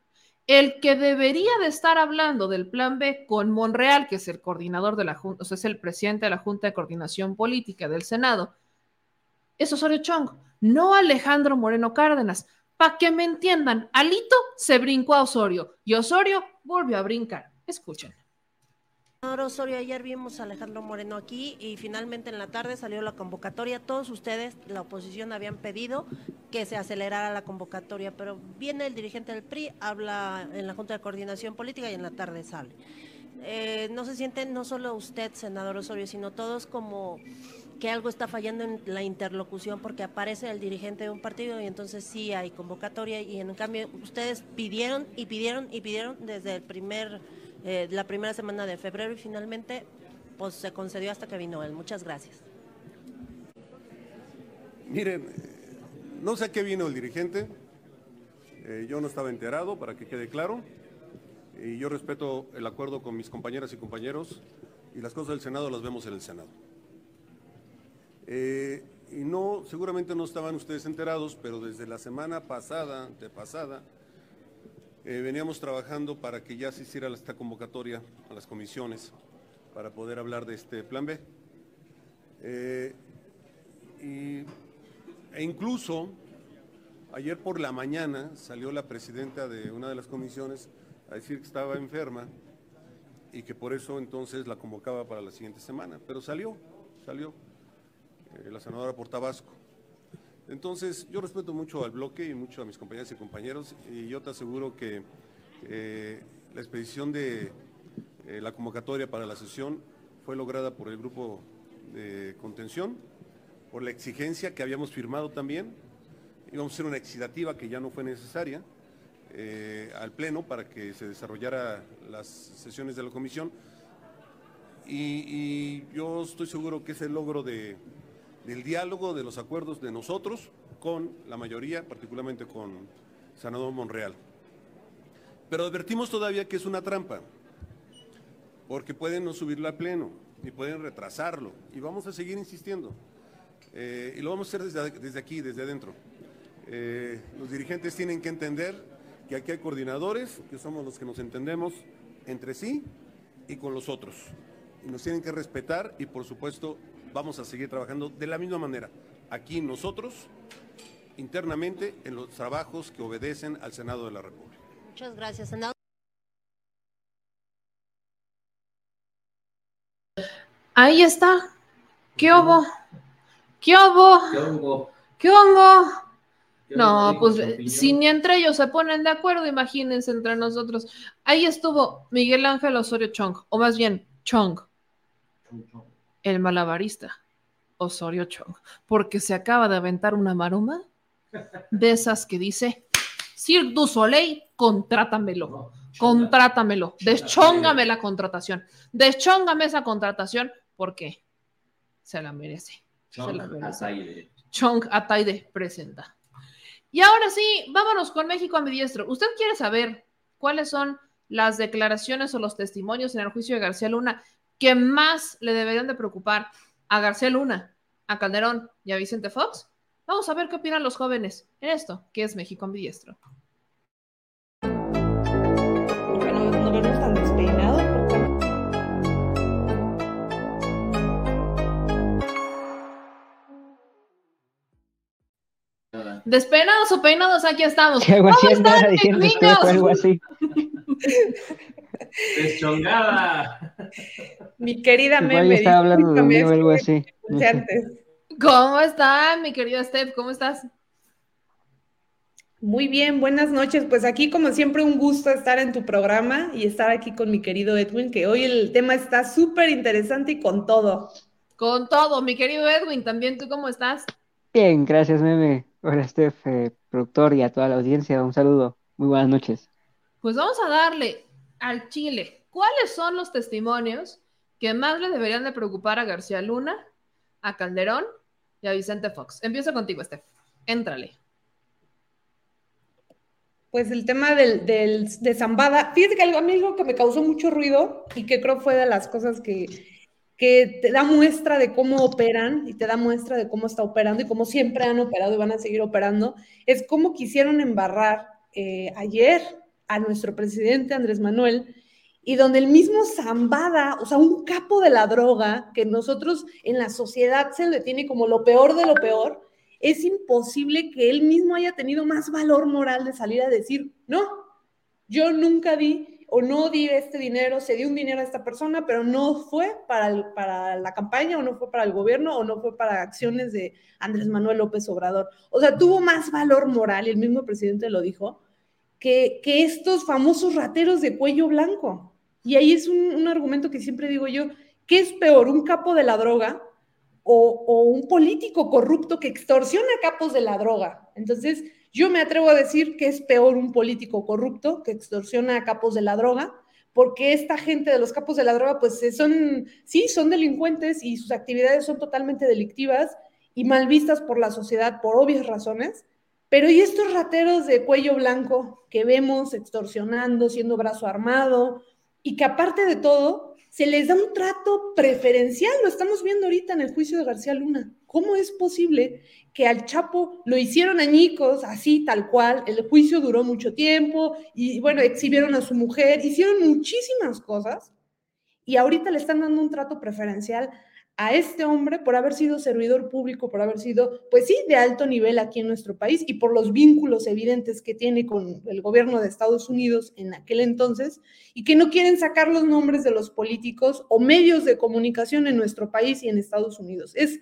El que debería de estar hablando del plan B con Monreal, que es el coordinador de la Junta, o sea, es el presidente de la Junta de Coordinación Política del Senado, es Osorio Chong, no Alejandro Moreno Cárdenas. Para que me entiendan, Alito se brincó a Osorio y Osorio volvió a brincar. Escuchen. Osorio, ayer vimos a Alejandro Moreno aquí y finalmente en la tarde salió la convocatoria. Todos ustedes, la oposición, habían pedido que se acelerara la convocatoria, pero viene el dirigente del PRI, habla en la Junta de Coordinación Política y en la tarde sale. Eh, no se siente no solo usted, senador Osorio, sino todos como que algo está fallando en la interlocución porque aparece el dirigente de un partido y entonces sí hay convocatoria y en cambio ustedes pidieron y pidieron y pidieron desde el primer eh, la primera semana de febrero y finalmente pues se concedió hasta que vino él. Muchas gracias. Miren, no sé a qué vino el dirigente, eh, yo no estaba enterado, para que quede claro, y yo respeto el acuerdo con mis compañeras y compañeros, y las cosas del Senado las vemos en el Senado. Eh, y no, seguramente no estaban ustedes enterados, pero desde la semana pasada, de pasada, eh, veníamos trabajando para que ya se hiciera esta convocatoria a las comisiones para poder hablar de este plan B. Eh, e incluso ayer por la mañana salió la presidenta de una de las comisiones a decir que estaba enferma y que por eso entonces la convocaba para la siguiente semana. Pero salió, salió eh, la senadora por Tabasco. Entonces, yo respeto mucho al bloque y mucho a mis compañeras y compañeros y yo te aseguro que eh, la expedición de eh, la convocatoria para la sesión fue lograda por el grupo de contención, por la exigencia que habíamos firmado también. Íbamos a hacer una excitativa que ya no fue necesaria eh, al Pleno para que se desarrollara las sesiones de la comisión. y yo estoy seguro que es el logro de, del diálogo, de los acuerdos de nosotros con la mayoría, particularmente con Senador Monreal. Pero advertimos todavía que es una trampa, porque pueden no subirlo al pleno, ni pueden retrasarlo, y vamos a seguir insistiendo. Eh, y lo vamos a hacer desde, aquí, desde adentro. Eh, los dirigentes tienen que entender que aquí hay coordinadores, que somos los que nos entendemos entre sí y con los otros. Y nos tienen que respetar y por supuesto vamos a seguir trabajando de la misma manera. Aquí nosotros, internamente, en los trabajos que obedecen al Senado de la República. Muchas gracias, senador. Ahí está. ¿Qué hubo? ¿Qué hubo? ¿Qué hubo? No, pues si ni entre ellos se ponen de acuerdo, imagínense entre nosotros. Ahí estuvo Miguel Ángel Osorio Chong, o más bien Chong el malabarista Osorio Chong, porque se acaba de aventar una maroma de esas que dice, Sir du Soleil, contrátamelo, contrátamelo, deschóngame la contratación, deschóngame esa contratación, porque se la merece. Chong se la merece. Chong Ataide presenta. Y ahora sí, vámonos con México a mi diestro. ¿Usted quiere saber cuáles son las declaraciones o los testimonios en el juicio de García Luna que más le deberían de preocupar a García Luna, a Calderón y a Vicente Fox? Vamos a ver qué opinan los jóvenes en esto, que es México ambidiestro. Bueno, no vernos tan despeinados. Despeinados o peinados, aquí estamos. ¿Cómo están, algo así. Deschongada. Mi querida Meme. estaba hablando de mí o algo así. ¿Cómo está, mi querido Steph? ¿Cómo estás? Muy bien, buenas noches. Pues aquí, como siempre, un gusto estar en tu programa y estar aquí con mi querido Edwin, que hoy el tema está súper interesante y con todo. Con todo, mi querido Edwin, también tú cómo estás? Bien, gracias, Meme. Hola, Steph, eh, productor y a toda la audiencia, un saludo. Muy buenas noches. Pues vamos a darle al Chile. ¿Cuáles son los testimonios que más le deberían de preocupar a García Luna, a Calderón y a Vicente Fox? Empiezo contigo, Steph. Éntrale. Pues el tema del, de Zambada, fíjate que algo, a mí algo que me causó mucho ruido y que creo fue de las cosas que, que te da muestra de cómo operan y te da muestra de cómo está operando y cómo siempre han operado y van a seguir operando, es cómo quisieron embarrar eh, ayer a nuestro presidente Andrés Manuel y donde el mismo Zambada, o sea, un capo de la droga que nosotros en la sociedad se le tiene como lo peor de lo peor, es imposible que él mismo haya tenido más valor moral de salir a decir, no, yo nunca di o no di este dinero, se dio un dinero a esta persona, pero no fue para, para la campaña o no fue para el gobierno o no fue para acciones de Andrés Manuel López Obrador. O sea, tuvo más valor moral, y el mismo presidente lo dijo, que, estos famosos rateros de cuello blanco. Y ahí es un, argumento que siempre digo yo, ¿qué es peor, un capo de la droga o, un político corrupto que extorsiona capos de la droga. Entonces, yo me atrevo a decir que es peor un político corrupto que extorsiona a capos de la droga, porque esta gente de los capos de la droga, pues son, sí, son delincuentes y sus actividades son totalmente delictivas y mal vistas por la sociedad por obvias razones. Pero ¿y estos rateros de cuello blanco que vemos extorsionando, siendo brazo armado y que aparte de todo se les da un trato preferencial, lo estamos viendo ahorita en el juicio de García Luna. ¿Cómo es posible que al Chapo lo hicieron añicos, así, tal cual? El juicio duró mucho tiempo y, bueno, exhibieron a su mujer, hicieron muchísimas cosas y ahorita le están dando un trato preferencial a este hombre por haber sido servidor público, por haber sido, pues sí, de alto nivel aquí en nuestro país y por los vínculos evidentes que tiene con el gobierno de Estados Unidos en aquel entonces y que no quieren sacar los nombres de los políticos o medios de comunicación en nuestro país y en Estados Unidos. Es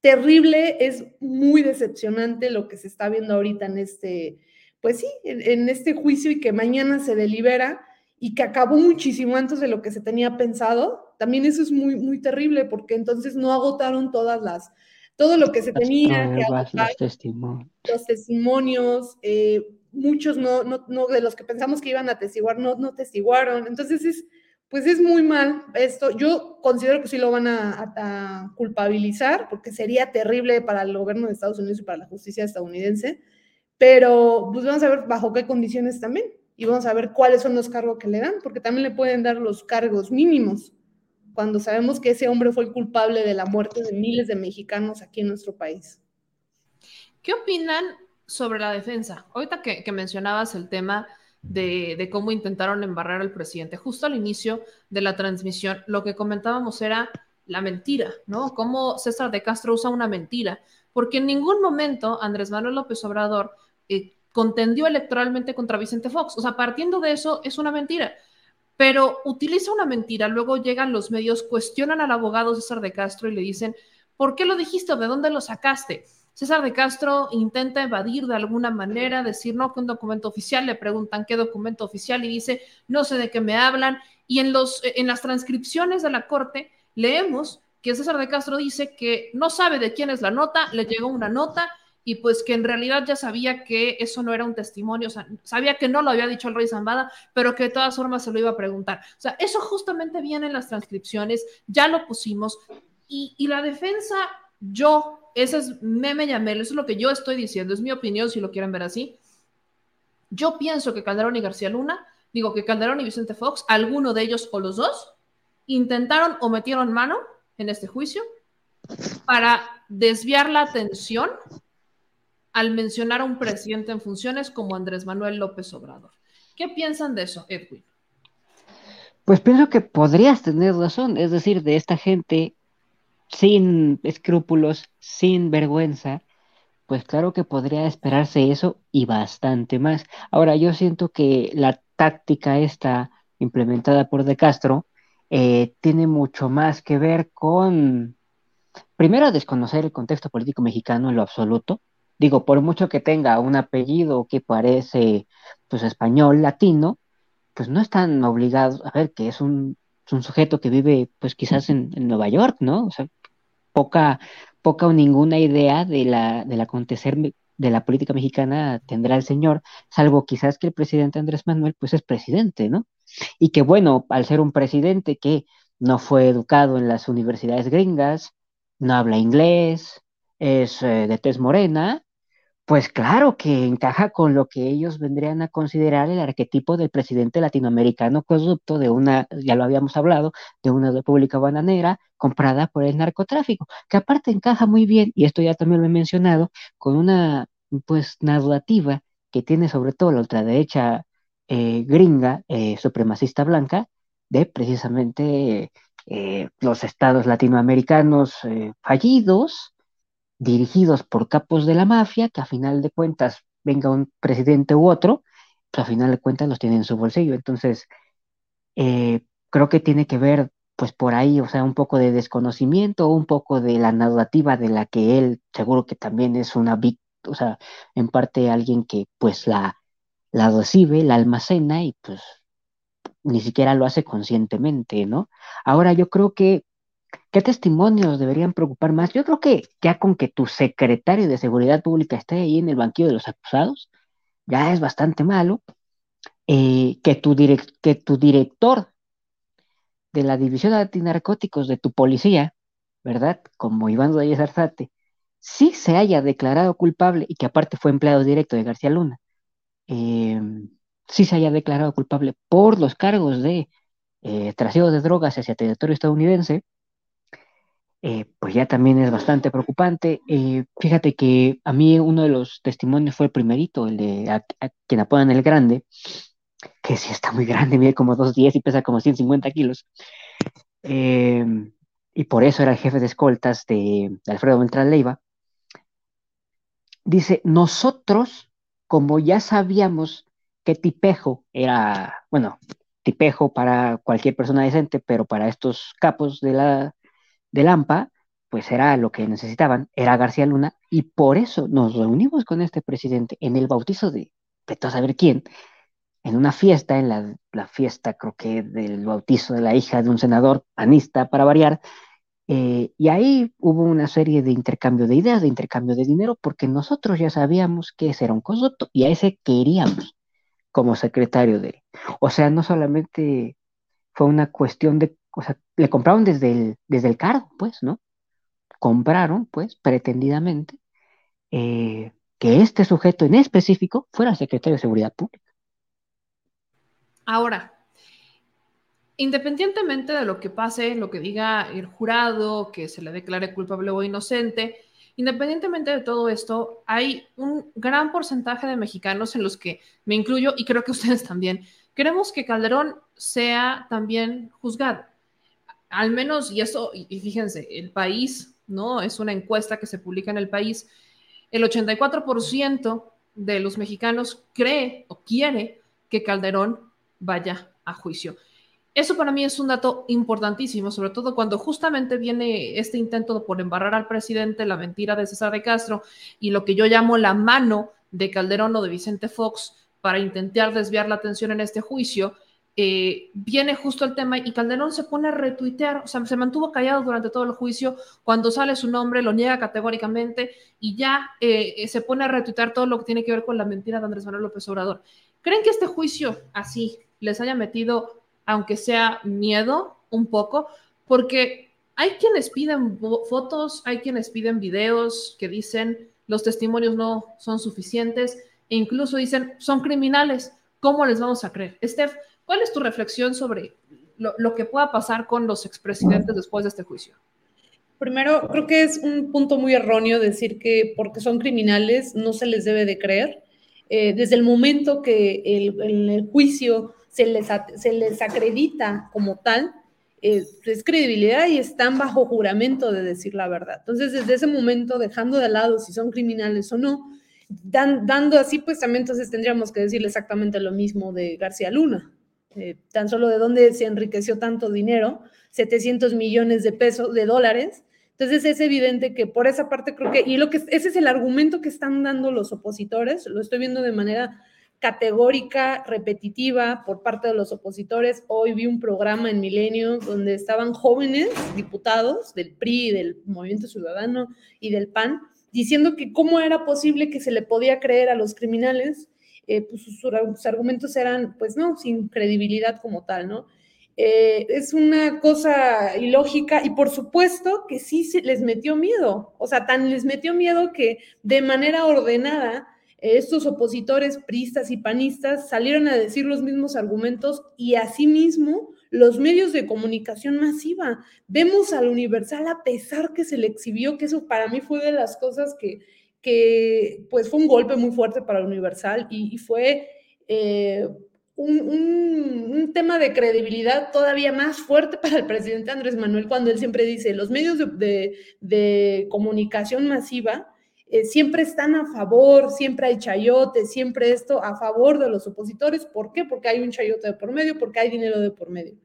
terrible, es muy decepcionante lo que se está viendo ahorita en este, pues sí, en, en este juicio y que mañana se delibera y que acabó muchísimo antes de lo que se tenía pensado, también eso es muy, muy terrible porque entonces no agotaron todas las, todo lo que se tenía que agotar, los testimonios, los testimonios eh, muchos no, no, no, de los que pensamos que iban a testiguar, no, no testiguaron, entonces es, pues es muy mal esto, yo considero que sí lo van a, a, a culpabilizar porque sería terrible para el gobierno de Estados Unidos y para la justicia estadounidense, pero pues vamos a ver bajo qué condiciones también y vamos a ver cuáles son los cargos que le dan, porque también le pueden dar los cargos mínimos, cuando sabemos que ese hombre fue el culpable de la muerte de miles de mexicanos aquí en nuestro país. ¿Qué opinan sobre la defensa? Ahorita que, mencionabas el tema de, de, cómo intentaron embarrar al presidente, justo al inicio de la transmisión, lo que comentábamos era la mentira, ¿no? Cómo César de Castro usa una mentira, porque en ningún momento Andrés Manuel López Obrador eh, contendió electoralmente contra Vicente Fox. O sea, partiendo de eso, es una mentira. Pero utiliza una mentira, luego llegan los medios, cuestionan al abogado César de Castro y le dicen, ¿por qué lo dijiste de dónde lo sacaste? César de Castro intenta evadir de alguna manera, decir no que un documento oficial, le preguntan qué documento oficial y dice no sé de qué me hablan. Y en, los, en las transcripciones de la corte leemos que César de Castro dice que no sabe de quién es la nota, le llegó una nota y pues que en realidad ya sabía que eso no era un testimonio, o sea, sabía que no lo había dicho el rey Zambada, pero que de todas formas se lo iba a preguntar. O sea, eso justamente viene en las transcripciones, ya lo pusimos, y, la defensa, yo, ese es meme llamel, eso es lo que yo estoy diciendo, es mi opinión si lo quieren ver así. Yo pienso que Calderón y García Luna, digo que Calderón y Vicente Fox, alguno de ellos o los dos, intentaron o metieron mano en este juicio para desviar la atención al mencionar a un presidente en funciones como Andrés Manuel López Obrador. ¿Qué piensan de eso, Edwin? Pues pienso que podrías tener razón, es decir, de esta gente sin escrúpulos, sin vergüenza, pues claro que podría esperarse eso y bastante más. Ahora, yo siento que la táctica esta implementada por De Castro eh, tiene mucho más que ver con, primero, desconocer el contexto político mexicano en lo absoluto, Digo, por mucho que tenga un apellido que parece pues español, latino, pues no están obligados a ver que es un, un sujeto que vive pues quizás en, en, Nueva York, ¿no? O sea, poca, poca o ninguna idea de la, del acontecer de la política mexicana tendrá el señor, salvo quizás que el presidente Andrés Manuel pues es presidente, ¿no? Y que bueno, al ser un presidente que no fue educado en las universidades gringas, no habla inglés, es eh, de tez morena, pues claro que encaja con lo que ellos vendrían a considerar el arquetipo del presidente latinoamericano corrupto de una, ya lo habíamos hablado, de una república bananera comprada por el narcotráfico, que aparte encaja muy bien, y esto ya también lo he mencionado, con una pues narrativa que tiene sobre todo la ultraderecha eh, gringa, eh, supremacista blanca, de precisamente eh, los estados latinoamericanos fallidos, dirigidos por capos de la mafia, que a final de cuentas venga un presidente u otro, pues a final de cuentas los tiene en su bolsillo. Entonces, eh, creo que tiene que ver pues por ahí, o sea, un poco de desconocimiento, un poco de la narrativa de la que él seguro que también es una víctima, o sea, en parte alguien que pues la, la recibe, la almacena y pues ni siquiera lo hace conscientemente, ¿no? Ahora yo creo que, ¿qué testimonios deberían preocupar más? Yo creo que ya con que tu secretario de Seguridad Pública esté ahí en el banquillo de los acusados, ya es bastante malo. Eh, que, tu que tu director de la División de Antinarcóticos de tu policía, ¿verdad? Como Iván Reyes Arzate, sí se haya declarado culpable y que aparte fue empleado directo de García Luna, eh, sí se haya declarado culpable por los cargos de eh, de drogas hacia territorio estadounidense, eh, pues ya también es bastante preocupante. Eh, fíjate que a mí uno de los testimonios fue el primerito, el de a, quien apodan el grande, que sí está muy grande, mide como 2.10 y pesa como 150 kilos. y por eso era el jefe de escoltas de, de Alfredo Beltrán Leiva. Dice, nosotros, como ya sabíamos que Tipejo era, bueno, Tipejo para cualquier persona decente, pero para estos capos de la de Lampa, pues era lo que necesitaban, era García Luna, y por eso nos reunimos con este presidente en el bautizo de, de a saber quién, en una fiesta, en la, la, fiesta creo que del bautizo de la hija de un senador panista, para variar, eh, y ahí hubo una serie de intercambio de ideas, de intercambio de dinero, porque nosotros ya sabíamos que ese era un conducto y a ese queríamos como secretario de... O sea, no solamente fue una cuestión de, o sea, le compraron desde el, desde el cargo, pues, ¿no? Compraron, pues, pretendidamente, eh, que este sujeto en específico fuera secretario de Seguridad Pública. Ahora, independientemente de lo que pase, lo que diga el jurado, que se le declare culpable o inocente, independientemente de todo esto, hay un gran porcentaje de mexicanos en los que me incluyo y creo que ustedes también. Queremos que Calderón sea también juzgado. Al menos, y eso, y fíjense, el país, ¿no? Es una encuesta que se publica en el país. El 84% de los mexicanos cree o quiere que Calderón vaya a juicio. Eso para mí es un dato importantísimo, sobre todo cuando justamente viene este intento por embarrar al presidente, la mentira de César de Castro y lo que yo llamo la mano de Calderón o de Vicente Fox para intentar desviar la atención en este juicio. Eh, viene justo el tema y Calderón se pone a retuitear, o sea, se mantuvo callado durante todo el juicio, cuando sale su nombre lo niega categóricamente y ya eh, se pone a retuitear todo lo que tiene que ver con la mentira de Andrés Manuel López Obrador. ¿Creen que este juicio así les haya metido aunque sea miedo un poco, porque hay quienes piden fotos, hay quienes piden videos que dicen los testimonios no son suficientes e incluso dicen son criminales, ¿cómo les vamos a creer? Steph, ¿cuál es tu reflexión sobre lo, que pueda pasar con los expresidentes después de este juicio? Primero, creo que es un punto muy erróneo decir que porque son criminales no se les debe de creer. Eh, desde el momento que el, el juicio se les, se les acredita como tal, eh, es credibilidad y están bajo juramento de decir la verdad. Entonces, desde ese momento, dejando de lado si son criminales o no, dan, dando así, pues también entonces tendríamos que decirle exactamente lo mismo de García Luna. Eh, tan solo de dónde se enriqueció tanto dinero, 700 millones de pesos, de dólares. Entonces es evidente que por esa parte creo que, y lo que ese es el argumento que están dando los opositores, lo estoy viendo de manera categórica, repetitiva por parte de los opositores. Hoy vi un programa en Milenio donde estaban jóvenes diputados del PRI, del Movimiento Ciudadano y del PAN, diciendo que cómo era posible que se le podía creer a los criminales, eh, pues sus, argumentos eran, pues no, sin credibilidad como tal, ¿no? Eh, es una cosa ilógica y por supuesto que sí se les metió miedo, o sea, tan les metió miedo que de manera ordenada estos opositores pristas y panistas salieron a decir los mismos argumentos y asimismo los medios de comunicación masiva. Vemos al Universal a pesar que se le exhibió, que eso para mí fue de las cosas que, que pues fue un golpe muy fuerte para Universal y, fue eh, un, un, tema de credibilidad todavía más fuerte para el presidente Andrés Manuel cuando él siempre dice, los medios de, de, comunicación masiva eh, siempre están a favor, siempre hay chayote, siempre esto a favor de los opositores. ¿Por qué? Porque hay un chayote de por medio, porque hay dinero de por medio.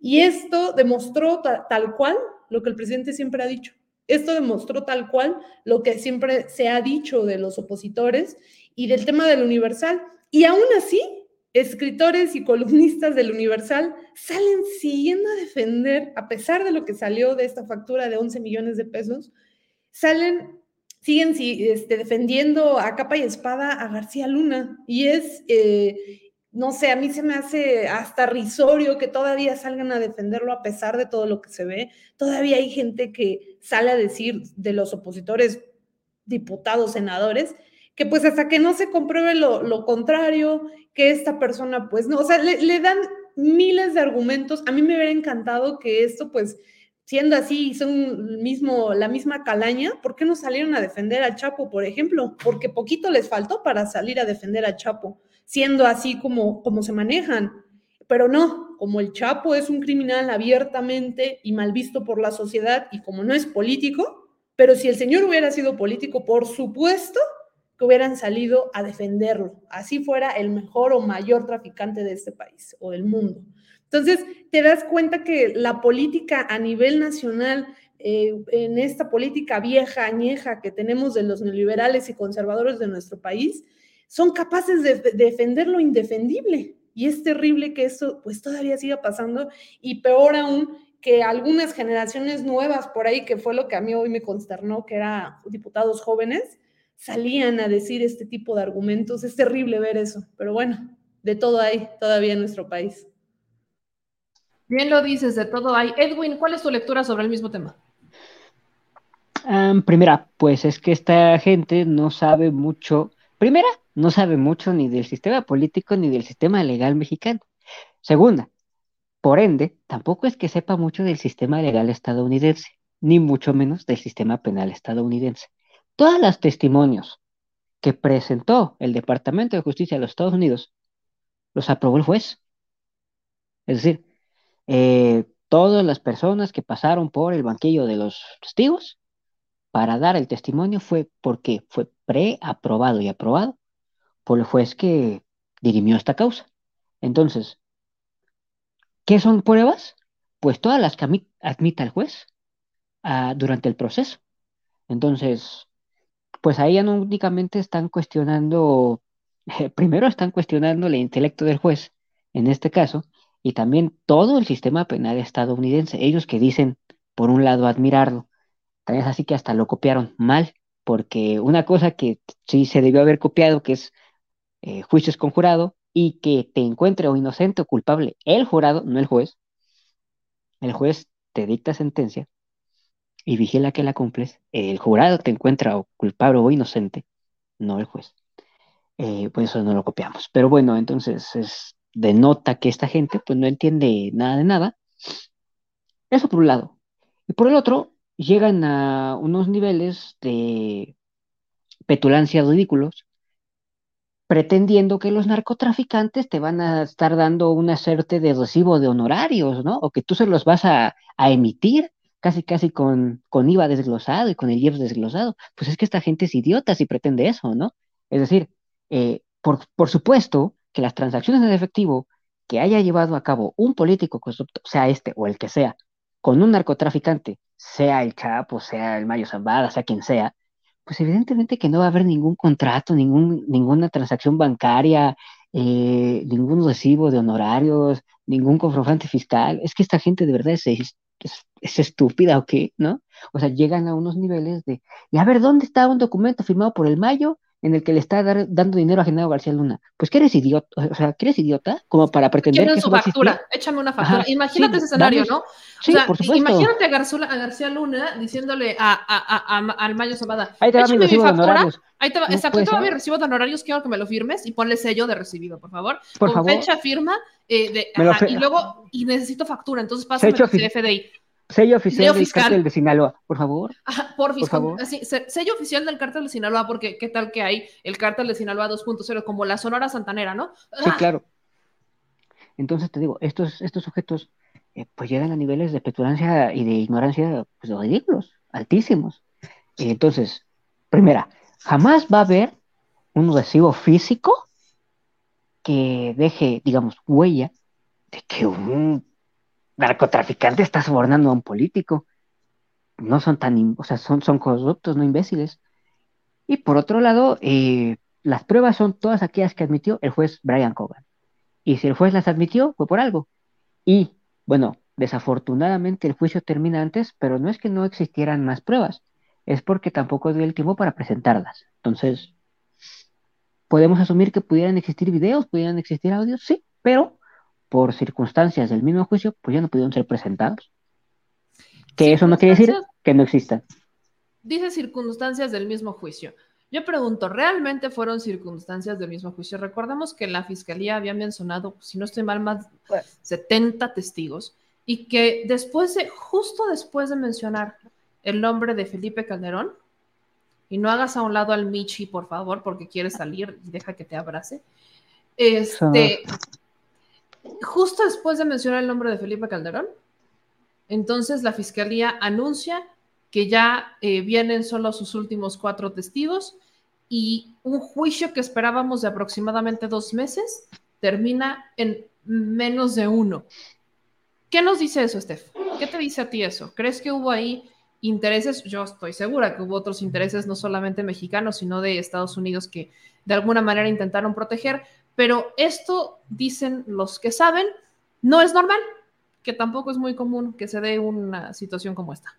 Y esto demostró ta tal cual lo que el presidente siempre ha dicho. Esto demostró tal cual lo que siempre se ha dicho de los opositores y del tema del universal. Y aún así, escritores y columnistas del Universal salen siguiendo a defender, a pesar de lo que salió de esta factura de 11 millones de pesos, salen, siguen este, defendiendo a capa y espada a García Luna. Y es, eh, no sé, a mí se me hace hasta risorio que todavía salgan a defenderlo a pesar de todo lo que se ve. Todavía hay gente que sale a decir de los opositores, diputados, senadores, que pues hasta que no se compruebe lo, lo contrario, que esta persona pues no, o sea, le, dan miles de argumentos. A mí me hubiera encantado que esto pues siendo así, son mismo, la misma calaña, ¿por qué no salieron a defender a Chapo, por ejemplo? Porque poquito les faltó para salir a defender a Chapo, siendo así como, como se manejan. Pero no, como el Chapo es un criminal abiertamente y mal visto por la sociedad y como no es político, pero si el señor hubiera sido político, por supuesto que hubieran salido a defenderlo, así fuera el mejor o mayor traficante de este país o del mundo. Entonces, te das cuenta que la política a nivel nacional, eh, en esta política vieja, añeja que tenemos de los neoliberales y conservadores de nuestro país, son capaces de, de defender lo indefendible. Y es terrible que eso pues todavía siga pasando y peor aún que algunas generaciones nuevas por ahí, que fue lo que a mí hoy me consternó, que eran diputados jóvenes, salían a decir este tipo de argumentos. Es terrible ver eso, pero bueno, de todo hay todavía en nuestro país. Bien lo dices, de todo hay. Edwin, ¿cuál es tu lectura sobre el mismo tema? Um, primera, pues es que esta gente no sabe mucho. Primera, no sabe mucho ni del sistema político ni del sistema legal mexicano. Segunda, por ende, tampoco es que sepa mucho del sistema legal estadounidense, ni mucho menos del sistema penal estadounidense. Todos los testimonios que presentó el Departamento de Justicia de los Estados Unidos los aprobó el juez. Es decir, eh, todas las personas que pasaron por el banquillo de los testigos para dar el testimonio fue porque fue preaprobado y aprobado por el juez que dirimió esta causa. Entonces, ¿qué son pruebas? Pues todas las que admita el juez uh, durante el proceso. Entonces, pues ahí ya no únicamente están cuestionando, primero están cuestionando el intelecto del juez, en este caso, y también todo el sistema penal estadounidense. Ellos que dicen, por un lado, admirarlo, también es así que hasta lo copiaron mal, porque una cosa que sí se debió haber copiado, que es eh, juicios con jurado, y que te encuentre o inocente o culpable el jurado, no el juez. El juez te dicta sentencia y vigila que la cumples, el jurado te encuentra o culpable o inocente, no el juez. Eh, pues eso no lo copiamos. Pero bueno, entonces es, denota que esta gente pues no entiende nada de nada. Eso por un lado. Y por el otro, llegan a unos niveles de petulancia ridículos, pretendiendo que los narcotraficantes te van a estar dando una suerte de recibo de honorarios, ¿no? O que tú se los vas a, emitir casi casi con, con IVA desglosado y con el IEPS desglosado. Pues es que esta gente es idiota si pretende eso, ¿no? Es decir, eh, por, por, supuesto que las transacciones en efectivo que haya llevado a cabo un político corrupto, sea este o el que sea, con un narcotraficante, sea el Chapo, sea el Mayo Zambada, sea quien sea, pues evidentemente que no va a haber ningún contrato, ningún, ninguna transacción bancaria, eh, ningún recibo de honorarios, ningún confrontante fiscal. Es que esta gente de verdad es, es, es estúpida o qué, ¿no? O sea, llegan a unos niveles de, y a ver, ¿dónde está un documento firmado por el Mayo en el que le está dar, dando dinero a Genaro García Luna? Pues que eres idiota, o sea, que eres idiota como para pretender que su factura, échame una factura. Ajá, imagínate sí, ese escenario, ¿no? Sí, o sea, por supuesto. Imagínate a, García Luna diciéndole a, a, Mayo Zapata, ahí te va mi recibo de honorarios. Ahí te va, no exacto, ahí te va mi recibo de honorarios, quiero que me lo firmes y ponle sello de recibido, por favor. Por con favor. fecha firma eh, de, ajá, y luego, y necesito factura, entonces pásame el CFDI. Sello oficial del cártel de Sinaloa, por favor. Ajá, porfis, Por favor. así, sello oficial del cártel de Sinaloa, porque qué tal que hay el cártel de Sinaloa 2.0 como la Sonora Santanera, ¿no? Sí, Ah, claro. Entonces te digo, estos, estos sujetos eh, pues llegan a niveles de petulancia y de ignorancia pues, ridículos, altísimos. entonces, primera, jamás va a haber un recibo físico que deje, digamos, huella de que un narcotraficante está sobornando a un político. No son tan, o sea, son, son corruptos, no imbéciles. Y por otro lado, eh, las pruebas son todas aquellas que admitió el juez Brian Cogan. Y si el juez las admitió, fue por algo. Y, bueno, desafortunadamente el juicio termina antes, pero no es que no existieran más pruebas, es porque tampoco dio el tiempo para presentarlas. Entonces, podemos asumir que pudieran existir videos, pudieran existir audios, sí, pero por circunstancias del mismo juicio, pues ya no pudieron ser presentados. Que eso no quiere decir que no existan. Dice circunstancias del mismo juicio. Yo pregunto, ¿realmente fueron circunstancias del mismo juicio? Recordemos que la fiscalía había mencionado, si no estoy mal, más de 70 testigos y que después de, justo después de mencionar el nombre de Felipe Calderón, y no hagas a un lado al Michi, por favor, porque quiere salir y deja que te abrace. Este, justo después de mencionar el nombre de Felipe Calderón, entonces la fiscalía anuncia que ya eh, vienen solo sus últimos cuatro testigos y un juicio que esperábamos de aproximadamente dos meses termina en menos de uno. ¿Qué nos dice eso, Steph? ¿Qué te dice a ti eso? ¿Crees que hubo ahí intereses? Yo estoy segura que hubo otros intereses, no solamente mexicanos, sino de Estados Unidos que de alguna manera intentaron proteger, pero esto, dicen los que saben, no es normal, que tampoco es muy común que se dé una situación como esta.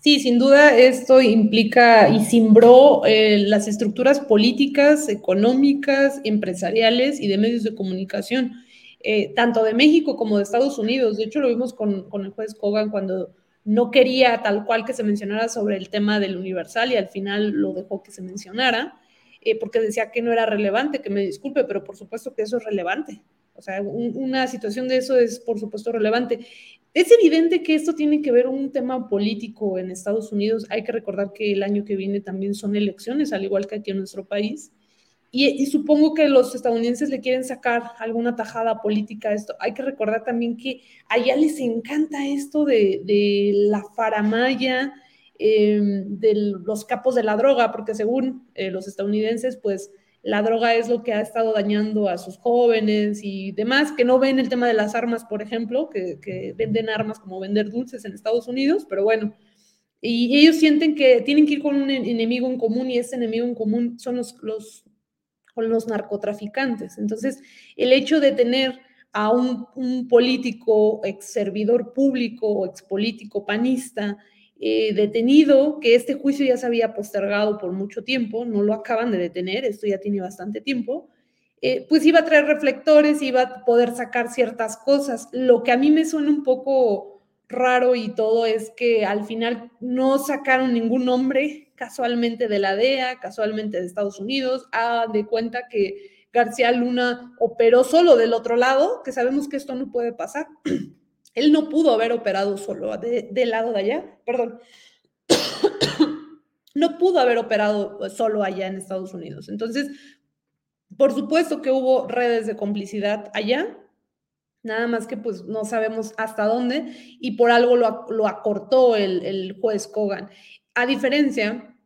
Sí, sin duda esto implica y simbró eh, las estructuras políticas, económicas, empresariales y de medios de comunicación, eh, tanto de México como de Estados Unidos. De hecho, lo vimos con, con, el juez Kogan cuando no quería tal cual que se mencionara sobre el tema del universal y al final lo dejó que se mencionara, eh, porque decía que no era relevante, que me disculpe, pero por supuesto que eso es relevante. O sea, una situación de eso es por supuesto relevante. Es evidente que esto tiene que ver un tema político en Estados Unidos. Hay que recordar que el año que viene también son elecciones, al igual que aquí en nuestro país. Y, supongo que los estadounidenses le quieren sacar alguna tajada política a esto. Hay que recordar también que allá les encanta esto de, la faramaya, em, de los capos de la droga, porque según eh, los estadounidenses, pues la droga es lo que ha estado dañando a sus jóvenes y demás, que no ven el tema de las armas, por ejemplo, que, venden armas como vender dulces en Estados Unidos, pero bueno, y ellos sienten que tienen que ir con un enemigo en común y ese enemigo en común son los, los, los narcotraficantes. Entonces, el hecho de tener a un, un político, ex servidor público o ex político panista, eh, detenido, que este juicio ya se había postergado por mucho tiempo, no lo acaban de detener, esto ya tiene bastante tiempo, eh, pues iba a traer reflectores, iba a poder sacar ciertas cosas. Lo que a mí me suena un poco raro y todo es que al final no sacaron ningún nombre casualmente de la DEA, casualmente de Estados Unidos, hagan de cuenta que García Luna operó solo del otro lado, que sabemos que esto no puede pasar. Él no pudo haber operado solo del lado de allá, perdón. no pudo haber operado solo allá en Estados Unidos. Entonces, por supuesto que hubo redes de complicidad allá, nada más que pues no sabemos hasta dónde y por algo lo, acortó el, el, juez Kogan. A diferencia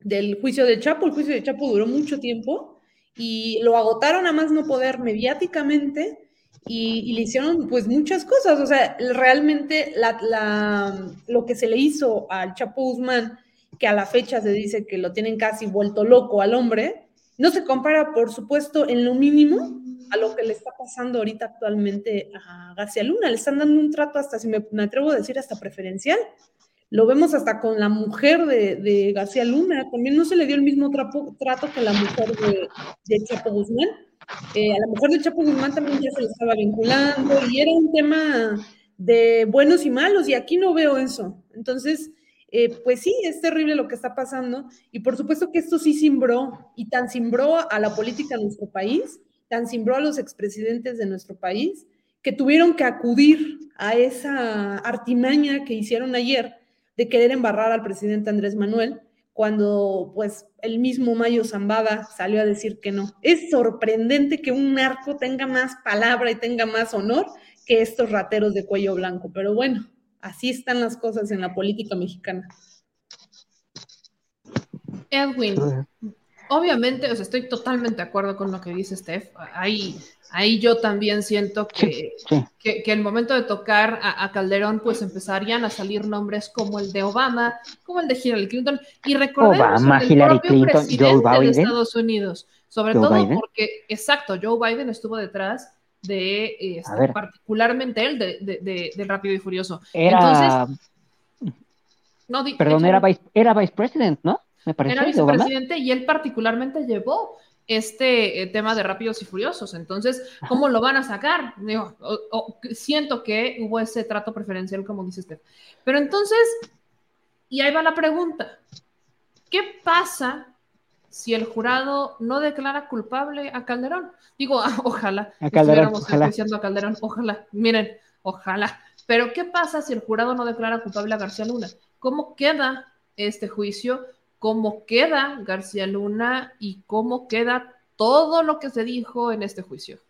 del juicio de Chapo, el juicio de Chapo duró mucho tiempo y lo agotaron a más no poder mediáticamente y, le hicieron pues muchas cosas, o sea, realmente lo que se le hizo al Chapo Guzmán, que a la fecha se dice que lo tienen casi vuelto loco al hombre, no se compara, por supuesto, en lo mínimo a lo que le está pasando ahorita actualmente a García Luna. Le están dando un trato hasta, si me, atrevo a decir, hasta preferencial. Lo vemos hasta con la mujer de, García Luna. También no se le dio el mismo trato que la mujer de Chapo Guzmán. Eh, a la mujer de Chapo Guzmán también ya se le estaba vinculando y era un tema de buenos y malos y aquí no veo eso. Entonces, eh, pues sí, es terrible lo que está pasando y por supuesto que esto sí simbró y tan simbró a la política de nuestro país, tan simbró a los expresidentes de nuestro país que tuvieron que acudir a esa artimaña que hicieron ayer de querer embarrar al presidente Andrés Manuel cuando pues el mismo Mayo Zambada salió a decir que no. Es sorprendente que un narco tenga más palabra y tenga más honor que estos rateros de cuello blanco, pero bueno, así están las cosas en la política mexicana. Edwin, obviamente, o sea, estoy totalmente de acuerdo con lo que dice Steph. Ahí, ahí yo también siento que, que, el momento de tocar a, Calderón, pues empezarían a salir nombres como el de Obama, como el de Hillary Clinton, y recordemos Obama, el Hillary propio Clinton, presidente Joe Biden. de Estados Unidos, sobre Joe todo Biden. porque, exacto, Joe Biden estuvo detrás de, este, A ver. particularmente él, de, de, de- de Rápido y Furioso. Era, Entonces, no, perdón, era vice, era vice president, ¿no? Me pareció, Era Obama. vicepresidente y él particularmente llevó este eh, tema de Rápidos y Furiosos. Entonces, ¿cómo lo van a sacar? Digo, o- o- siento que hubo ese trato preferencial, como dice usted. Pero entonces, y ahí va la pregunta. ¿Qué pasa si el jurado no declara culpable a Calderón? Digo, ojalá A Calderón, ojalá. a Calderón, ojalá, miren, ojalá. Pero ¿qué pasa si el jurado no declara culpable a García Luna? ¿Cómo queda este juicio? ¿Cómo queda García Luna y cómo queda todo lo que se dijo en este juicio?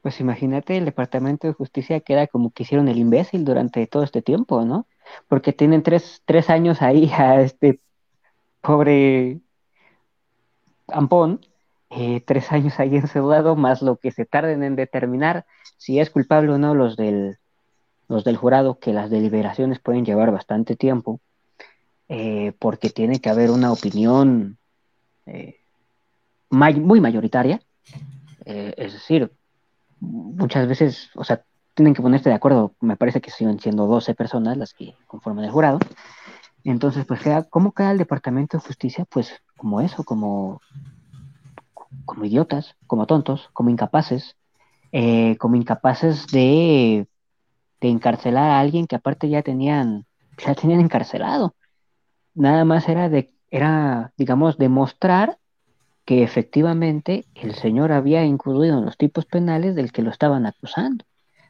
Pues imagínate, el Departamento de Justicia queda como que hicieron el imbécil durante todo este tiempo, ¿no? Porque tienen tres, tres años ahí a este pobre Ampón, eh, tres años ahí encerrado, más lo que se tarden en determinar si es culpable o no los del, los del jurado, que las deliberaciones pueden llevar bastante tiempo, eh, porque tiene que haber una opinión eh, muy mayoritaria, eh, es decir, muchas veces, o sea, tienen que ponerse de acuerdo, me parece que siguen siendo 12 personas las que conforman el jurado. Entonces, pues, ¿cómo queda el Departamento de Justicia? Pues como eso, como, como idiotas, como tontos, como incapaces, como incapaces de, de encarcelar a alguien que aparte ya tenían, ya tenían encarcelado. Nada más era de, era, digamos, demostrar que efectivamente el señor había incurrido en los tipos penales del que lo estaban acusando,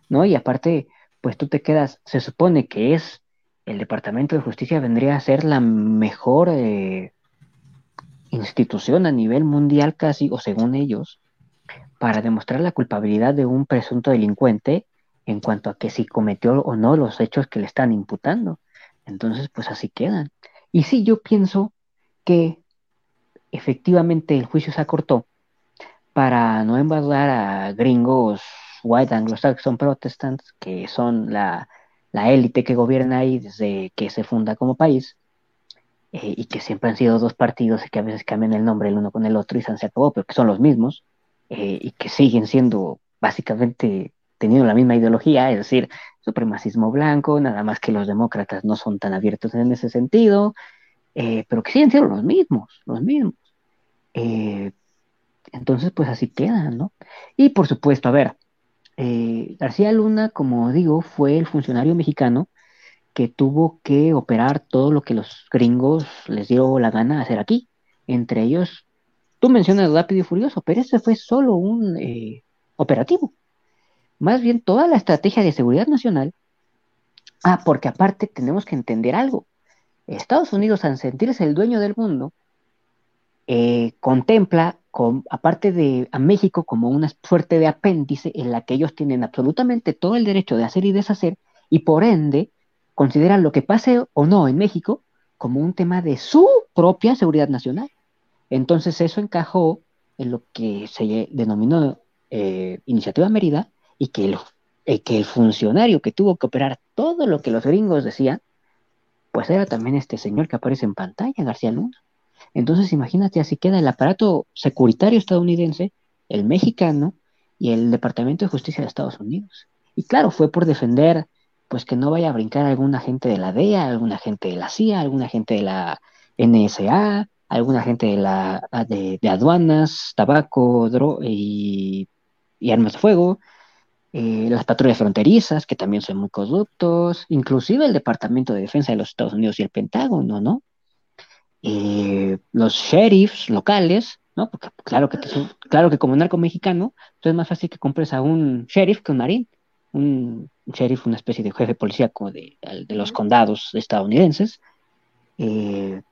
¿no? Y aparte, pues tú te quedas, se supone que es el Departamento de Justicia vendría a ser la mejor eh, institución a nivel mundial casi, o según ellos, para demostrar la culpabilidad de un presunto delincuente en cuanto a que si cometió o no los hechos que le están imputando. Entonces, pues así quedan. Y sí, yo pienso que efectivamente el juicio se acortó para no embargar a gringos white anglo-saxon protestants, que son la, la élite que gobierna ahí desde que se funda como país, eh, y que siempre han sido dos partidos y que a veces cambian el nombre el uno con el otro y se acabó, pero que son los mismos, eh, y que siguen siendo básicamente teniendo la misma ideología, es decir, supremacismo blanco, nada más que los demócratas no son tan abiertos en ese sentido, eh, pero que siguen siendo los mismos, los mismos. Eh, entonces, pues así quedan, ¿no? Y por supuesto, a ver, eh, García Luna, como digo, fue el funcionario mexicano que tuvo que operar todo lo que los gringos les dio la gana hacer aquí. Entre ellos, tú mencionas Rápido y Furioso, pero ese fue solo un operativo. Más bien toda la estrategia de seguridad nacional. Ah, porque aparte tenemos que entender algo. Estados Unidos, al sentirse el dueño del mundo, eh, contempla, con, aparte de a México, como una suerte de apéndice en la que ellos tienen absolutamente todo el derecho de hacer y deshacer, y por ende consideran lo que pase o no en México como un tema de su propia seguridad nacional. Entonces eso encajó en lo que se denominó eh, Iniciativa Mérida y que el, eh, que el funcionario que tuvo que operar todo lo que los gringos decían, pues era también este señor que aparece en pantalla, García Luna. Entonces imagínate, así queda el aparato securitario estadounidense, el mexicano y el Departamento de Justicia de Estados Unidos. Y claro, fue por defender, pues que no vaya a brincar algún agente de la DEA, algún agente de la CIA, algún agente de la NSA, algún agente de, la, de, de aduanas, tabaco y, armas de fuego, eh, las patrullas fronterizas, que también son muy corruptos, inclusive el Departamento de Defensa de los Estados Unidos y el Pentágono, ¿no? Eh, los sheriffs locales, ¿no? Porque claro que, te, claro que como narco mexicano, pues es más fácil que compres a un sheriff que un marín. Un sheriff, una especie de jefe policíaco de, de los condados estadounidenses. eh,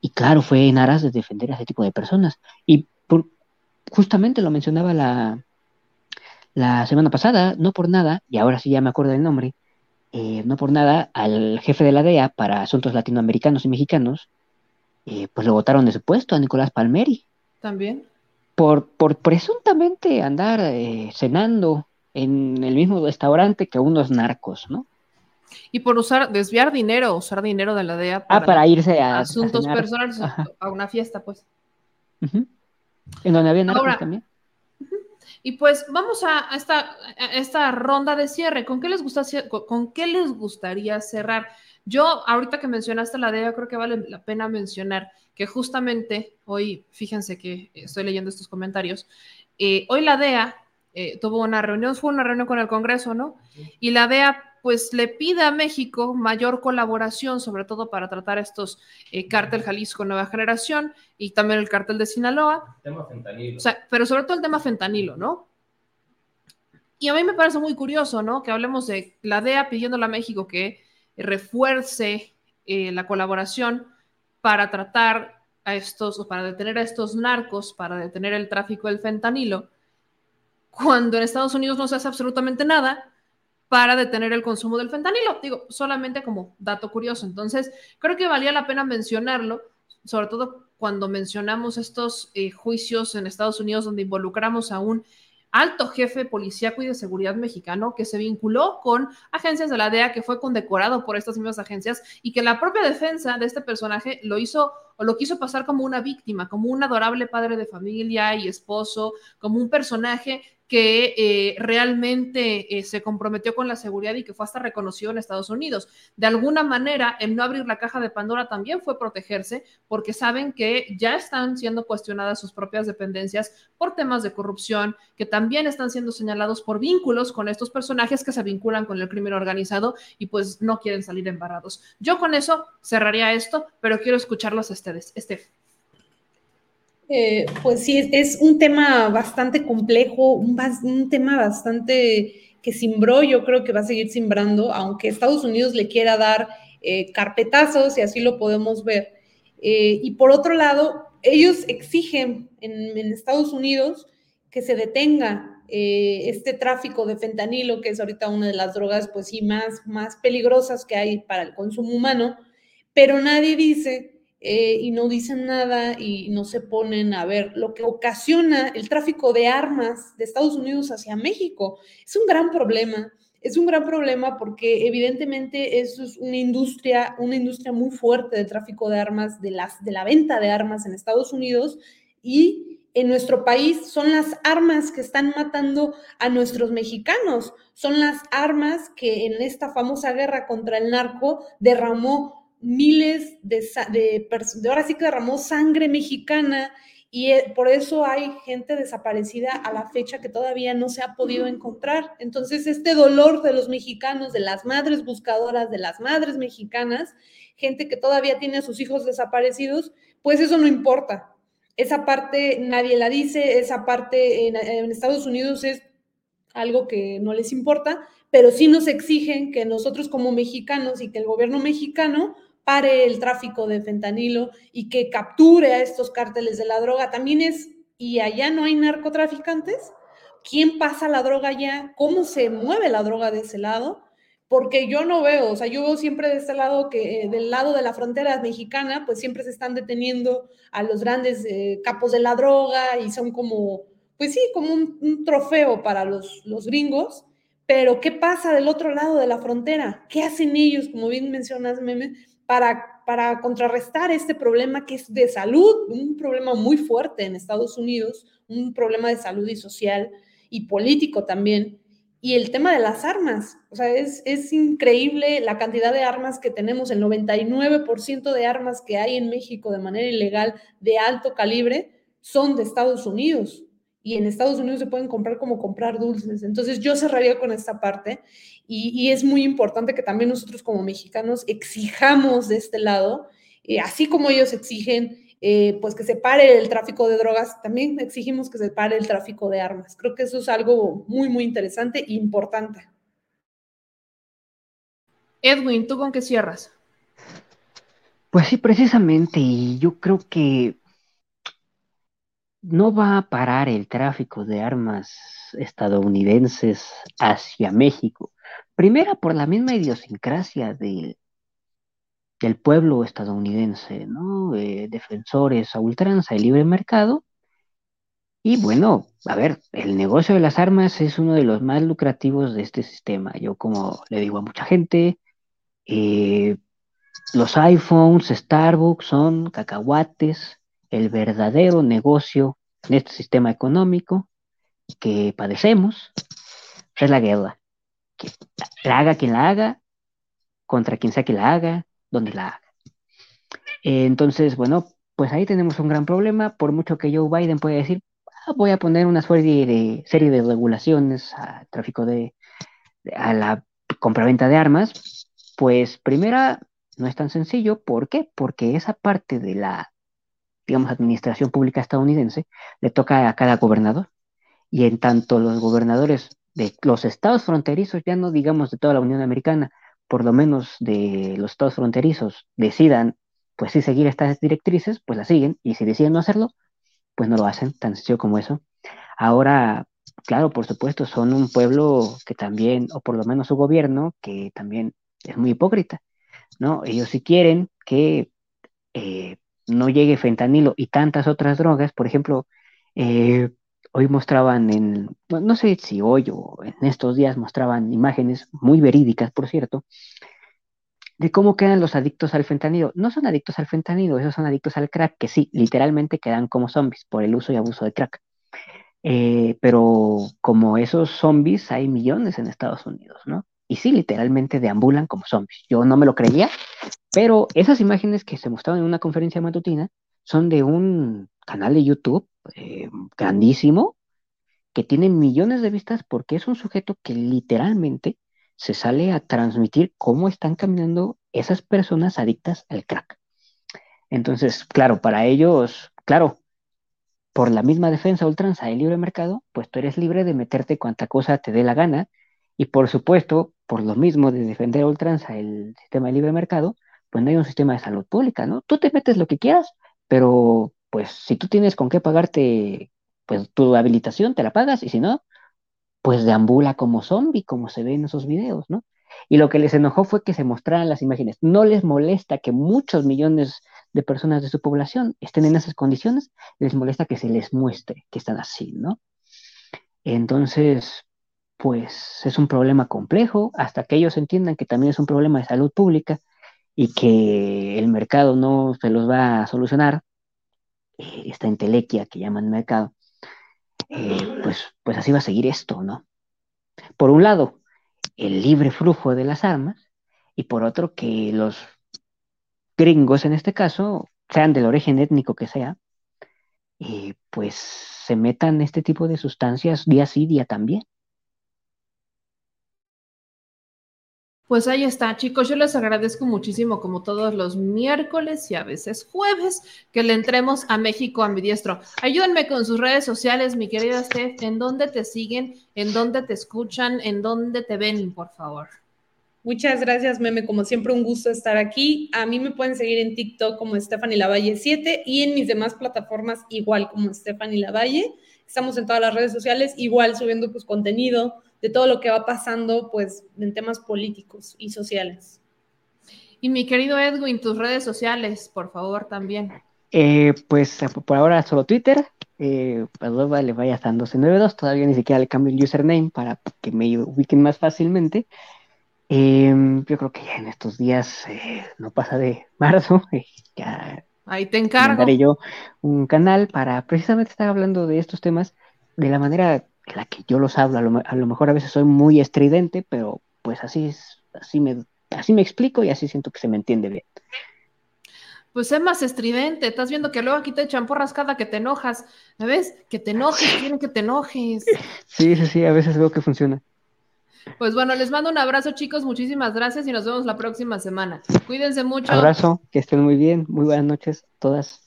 y claro, fue en aras de defender a ese tipo de personas. Y justamente lo mencionaba la, la semana pasada, no por nada, y ahora sí ya me acuerdo del nombre, eh, no por nada, al jefe de la DEA para asuntos latinoamericanos y mexicanos, eh, pues lo votaron de su puesto a Nicolás Palmeri. También. Por, por presuntamente andar eh, cenando en el mismo restaurante que unos narcos, ¿no? Y por usar, desviar dinero, usar dinero de la DEA ah, para, ah, para irse a asuntos personales, a una fiesta, pues. En donde había narcos también. Y pues vamos a, esta, esta, ronda de cierre. ¿Con qué, les gusta, con, qué les gustaría cerrar? Yo, ahorita que mencionaste la DEA, creo que vale la pena mencionar que justamente hoy, fíjense que estoy leyendo estos comentarios, eh, hoy la DEA eh, tuvo una reunión, fue una reunión con el Congreso, ¿no? Y la DEA pues le pide a México mayor colaboración, sobre todo para tratar estos eh, cártel Jalisco Nueva Generación y también el cártel de Sinaloa. tema fentanilo. O sea, pero sobre todo el tema fentanilo, ¿no? Y a mí me parece muy curioso, ¿no? Que hablemos de la DEA pidiéndole a México que refuerce eh, la colaboración para tratar a estos, o para detener a estos narcos, para detener el tráfico del fentanilo, cuando en Estados Unidos no se hace absolutamente nada para detener el consumo del fentanilo. Digo, solamente como dato curioso. Entonces, creo que valía la pena mencionarlo, sobre todo cuando mencionamos estos eh, juicios en Estados Unidos donde involucramos a un alto jefe policíaco y de seguridad mexicano que se vinculó con agencias de la DEA, que fue condecorado por estas mismas agencias y que la propia defensa de este personaje lo hizo o lo quiso pasar como una víctima, como un adorable padre de familia y esposo, como un personaje que eh, realmente eh, se comprometió con la seguridad y que fue hasta reconocido en Estados Unidos. De alguna manera, el no abrir la caja de Pandora también fue protegerse porque saben que ya están siendo cuestionadas sus propias dependencias por temas de corrupción, que también están siendo señalados por vínculos con estos personajes que se vinculan con el crimen organizado y pues no quieren salir embarrados. Yo con eso cerraría esto, pero quiero escucharlos a ustedes. Estef. Eh, pues sí, es, un tema bastante complejo, un, tema bastante que simbró, yo creo que va a seguir simbrando, aunque Estados Unidos le quiera dar eh, carpetazos y así lo podemos ver. Eh, y por otro lado, ellos exigen en, Estados Unidos que se detenga este tráfico de fentanilo, que es ahorita una de las drogas, pues sí, más, más peligrosas que hay para el consumo humano, pero nadie dice eh, y no dicen nada y no se ponen a ver lo que ocasiona el tráfico de armas de Estados Unidos hacia México. Es un gran problema. Es un gran problema porque evidentemente eso es una industria, una industria muy fuerte de tráfico de armas, de, las, de la venta de armas en Estados Unidos y en nuestro país son las armas que están matando a nuestros mexicanos, son las armas que en esta famosa guerra contra el narco derramó miles de, de, de, ahora sí que derramó sangre mexicana y eh, por eso hay gente desaparecida a la fecha que todavía no se ha podido encontrar. Entonces, este dolor de los mexicanos, de las madres buscadoras, de las madres mexicanas, gente que todavía tiene a sus hijos desaparecidos, pues eso no importa. Esa parte nadie la dice, esa parte en, en Estados Unidos es algo que no les importa, pero sí nos exigen que nosotros como mexicanos y que el gobierno mexicano pare el tráfico de fentanilo y que capture a estos cárteles de la droga. También es, ¿y allá no hay narcotraficantes? ¿Quién pasa la droga allá? ¿Cómo se mueve la droga de ese lado? Porque yo no veo, o sea, yo veo siempre de este lado que eh, del lado de la frontera mexicana, pues siempre se están deteniendo a los grandes eh, capos de la droga y son como, pues sí, como un, trofeo para los, los gringos. Pero ¿qué pasa del otro lado de la frontera? ¿Qué hacen ellos? Como bien mencionas, Meme, para, contrarrestar este problema que es de salud, un problema muy fuerte en Estados Unidos, un problema de salud y social y político también. Y el tema de las armas, o sea, es, es increíble la cantidad de armas que tenemos, el 99% de armas que hay en México de manera ilegal de alto calibre son de Estados Unidos y en Estados Unidos se pueden comprar como comprar dulces. Entonces yo cerraría con esta parte y, es muy importante que también nosotros como mexicanos exijamos de este lado, eh, así como ellos exigen eh, pues que se pare el tráfico de drogas, también exigimos que se pare el tráfico de armas. Creo que eso es algo muy, muy interesante e importante. Edwin, ¿tú con qué cierras? Pues sí, precisamente, y yo creo que no va a parar el tráfico de armas estadounidenses hacia México. Primera, por la misma idiosincrasia del pueblo estadounidense, ¿no? defensores a ultranza del libre mercado. Y bueno, a ver, el negocio de las armas es uno de los más lucrativos de este sistema. Yo como le digo a mucha gente, eh, los iPhones, Starbucks son cacahuates, el verdadero negocio en este sistema económico que padecemos es la guerra. Que la haga quien la haga, contra quien sea que la haga, donde la haga. entonces, bueno, pues ahí tenemos un gran problema, por mucho que Joe Biden pueda decir, ah, voy a poner una serie de, regulaciones al tráfico de, a la compraventa de armas, pues primera, no es tan sencillo. ¿Por qué? Porque esa parte de la, digamos, administración pública estadounidense le toca a cada gobernador. Y en tanto los gobernadores de los estados fronterizos, ya no digamos de toda la Unión Americana, por lo menos de los estados fronterizos, decidan, pues sí, seguir estas directrices, pues las siguen. Y si deciden no hacerlo, pues no lo hacen, tan sencillo como eso. Ahora, claro, por supuesto, son un pueblo que también, o por lo menos su gobierno, que también es muy hipócrita, ¿no? Ellos sí quieren que eh, no llegue fentanilo y tantas otras drogas, por ejemplo, eh, hoy mostraban en, no sé si hoy o en estos días mostraban imágenes muy verídicas, por cierto, de cómo quedan los adictos al fentanilo. No son adictos al fentanilo, esos son adictos al crack, que sí, literalmente quedan como zombies por el uso y abuso de crack. Eh, pero como esos zombies hay millones en Estados Unidos, ¿no? Y sí, literalmente deambulan como zombies. Yo no me lo creía, pero esas imágenes que se mostraban en una conferencia matutina son de un canal de YouTube eh, grandísimo que tiene millones de vistas porque es un sujeto que literalmente se sale a transmitir cómo están caminando esas personas adictas al crack. Entonces, claro, para ellos, claro, por la misma defensa ultranza del libre mercado, pues tú eres libre de meterte cuanta cosa te dé la gana y por supuesto, por lo mismo de defender a ultranza el sistema de libre mercado, pues no hay un sistema de salud pública, ¿no? Tú te metes lo que quieras, pero pues si tú tienes con qué pagarte pues tu habilitación, te la pagas, y si no, pues deambula como zombie, como se ve en esos videos, ¿no? Y lo que les enojó fue que se mostraran las imágenes. No les molesta que muchos millones de personas de su población estén en esas condiciones, les molesta que se les muestre que están así, ¿no? Entonces, pues es un problema complejo, hasta que ellos entiendan que también es un problema de salud pública y que el mercado no se los va a solucionar, eh, esta entelequia que llaman mercado, eh, pues, pues así va a seguir esto, ¿no? Por un lado, el libre flujo de las armas, y por otro, que los gringos en este caso, sean del origen étnico que sea, eh, pues se metan este tipo de sustancias día sí, día también. Pues ahí está, chicos. Yo les agradezco muchísimo, como todos los miércoles y a veces jueves, que le entremos a México ambidiestro. Ayúdenme con sus redes sociales, mi querida Steph. ¿En dónde te siguen? ¿En dónde te escuchan? ¿En dónde te ven, por favor? Muchas gracias, Meme. Como siempre, un gusto estar aquí. A mí me pueden seguir en TikTok como Stephanie Lavalle 7 y en mis demás plataformas igual como Stephanie Lavalle. Estamos en todas las redes sociales, igual subiendo pues contenido, de todo lo que va pasando pues en temas políticos y sociales. Y mi querido Edwin, tus redes sociales, por favor, también. Eh, pues por ahora solo Twitter, eh, pues le vaya hasta 1292, todavía ni siquiera le cambio el username para que me ubiquen más fácilmente. Em, yo creo que ya en estos días eh, no pasa de marzo, ya Ahí te encargo. yo un canal para precisamente estar hablando de estos temas de la manera la que yo los hablo, a lo, mejor a veces soy muy estridente, pero pues así es, así me, así me explico y así siento que se me entiende bien. Pues es más estridente, estás viendo que luego aquí te echan porras cada que te enojas, ¿me ves? Que te enojes, quieren que te enojes. Sí, sí, sí, a veces veo que funciona. Pues bueno, les mando un abrazo chicos, muchísimas gracias y nos vemos la próxima semana. Cuídense mucho. Abrazo, que estén muy bien, muy buenas noches todas.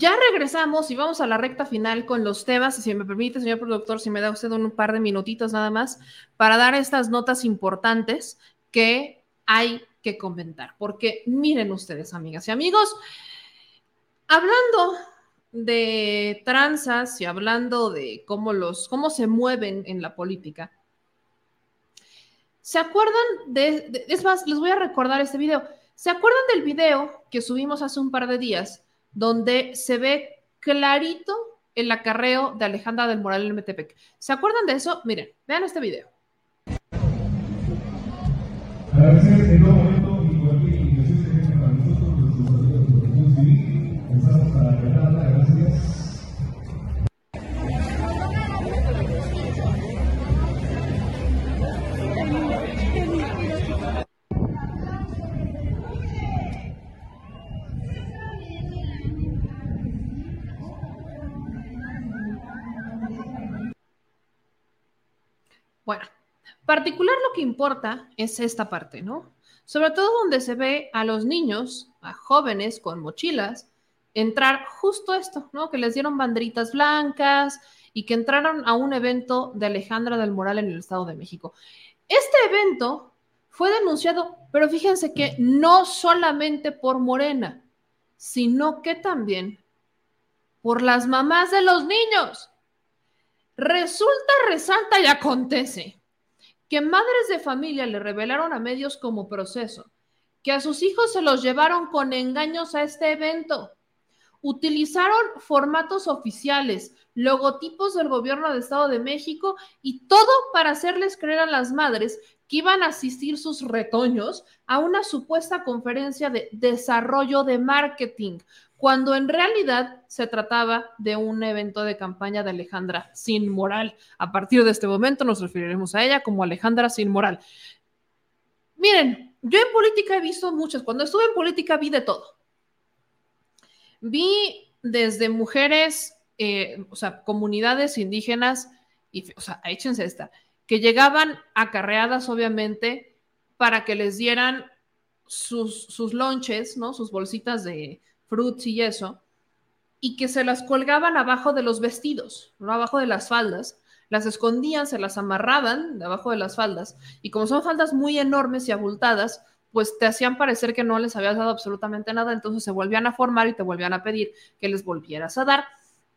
Ya regresamos y vamos a la recta final con los temas. Si me permite, señor productor, si me da usted un par de minutitos nada más para dar estas notas importantes que hay que comentar. Porque miren ustedes, amigas y amigos, hablando de tranzas y hablando de cómo los cómo se mueven en la política. ¿Se acuerdan de, de, es más, les voy a recordar este video. ¿Se acuerdan del video que subimos hace un par de días donde se ve clarito el acarreo de Alejandra del Moral en Metepec? ¿Se acuerdan de eso? Miren, vean este video. Bueno, particular lo que importa es esta parte, ¿no? Sobre todo donde se ve a los niños, a jóvenes con mochilas, entrar justo esto, ¿no? Que les dieron banderitas blancas y que entraron a un evento de Alejandra del Moral en el Estado de México. Este evento fue denunciado, pero fíjense que no solamente por Morena, sino que también por las mamás de los niños. Resulta, resalta y acontece que madres de familia le revelaron a medios como proceso que a sus hijos se los llevaron con engaños a este evento. Utilizaron formatos oficiales, logotipos del gobierno de Estado de México y todo para hacerles creer a las madres que iban a asistir sus retoños a una supuesta conferencia de desarrollo de marketing, cuando en realidad se trataba de un evento de campaña de Alejandra sin moral. A partir de este momento nos referiremos a ella como Alejandra sin moral. Miren, yo en política he visto muchas, cuando estuve en política vi de todo. Vi desde mujeres, eh, o sea, comunidades indígenas, y, o sea, échense esta, que llegaban acarreadas, obviamente, para que les dieran sus, sus lonches, ¿no? Sus bolsitas de, fruits y eso, y que se las colgaban abajo de los vestidos, no abajo de las faldas, las escondían, se las amarraban debajo de las faldas, y como son faldas muy enormes y abultadas, pues te hacían parecer que no les habías dado absolutamente nada, entonces se volvían a formar y te volvían a pedir que les volvieras a dar.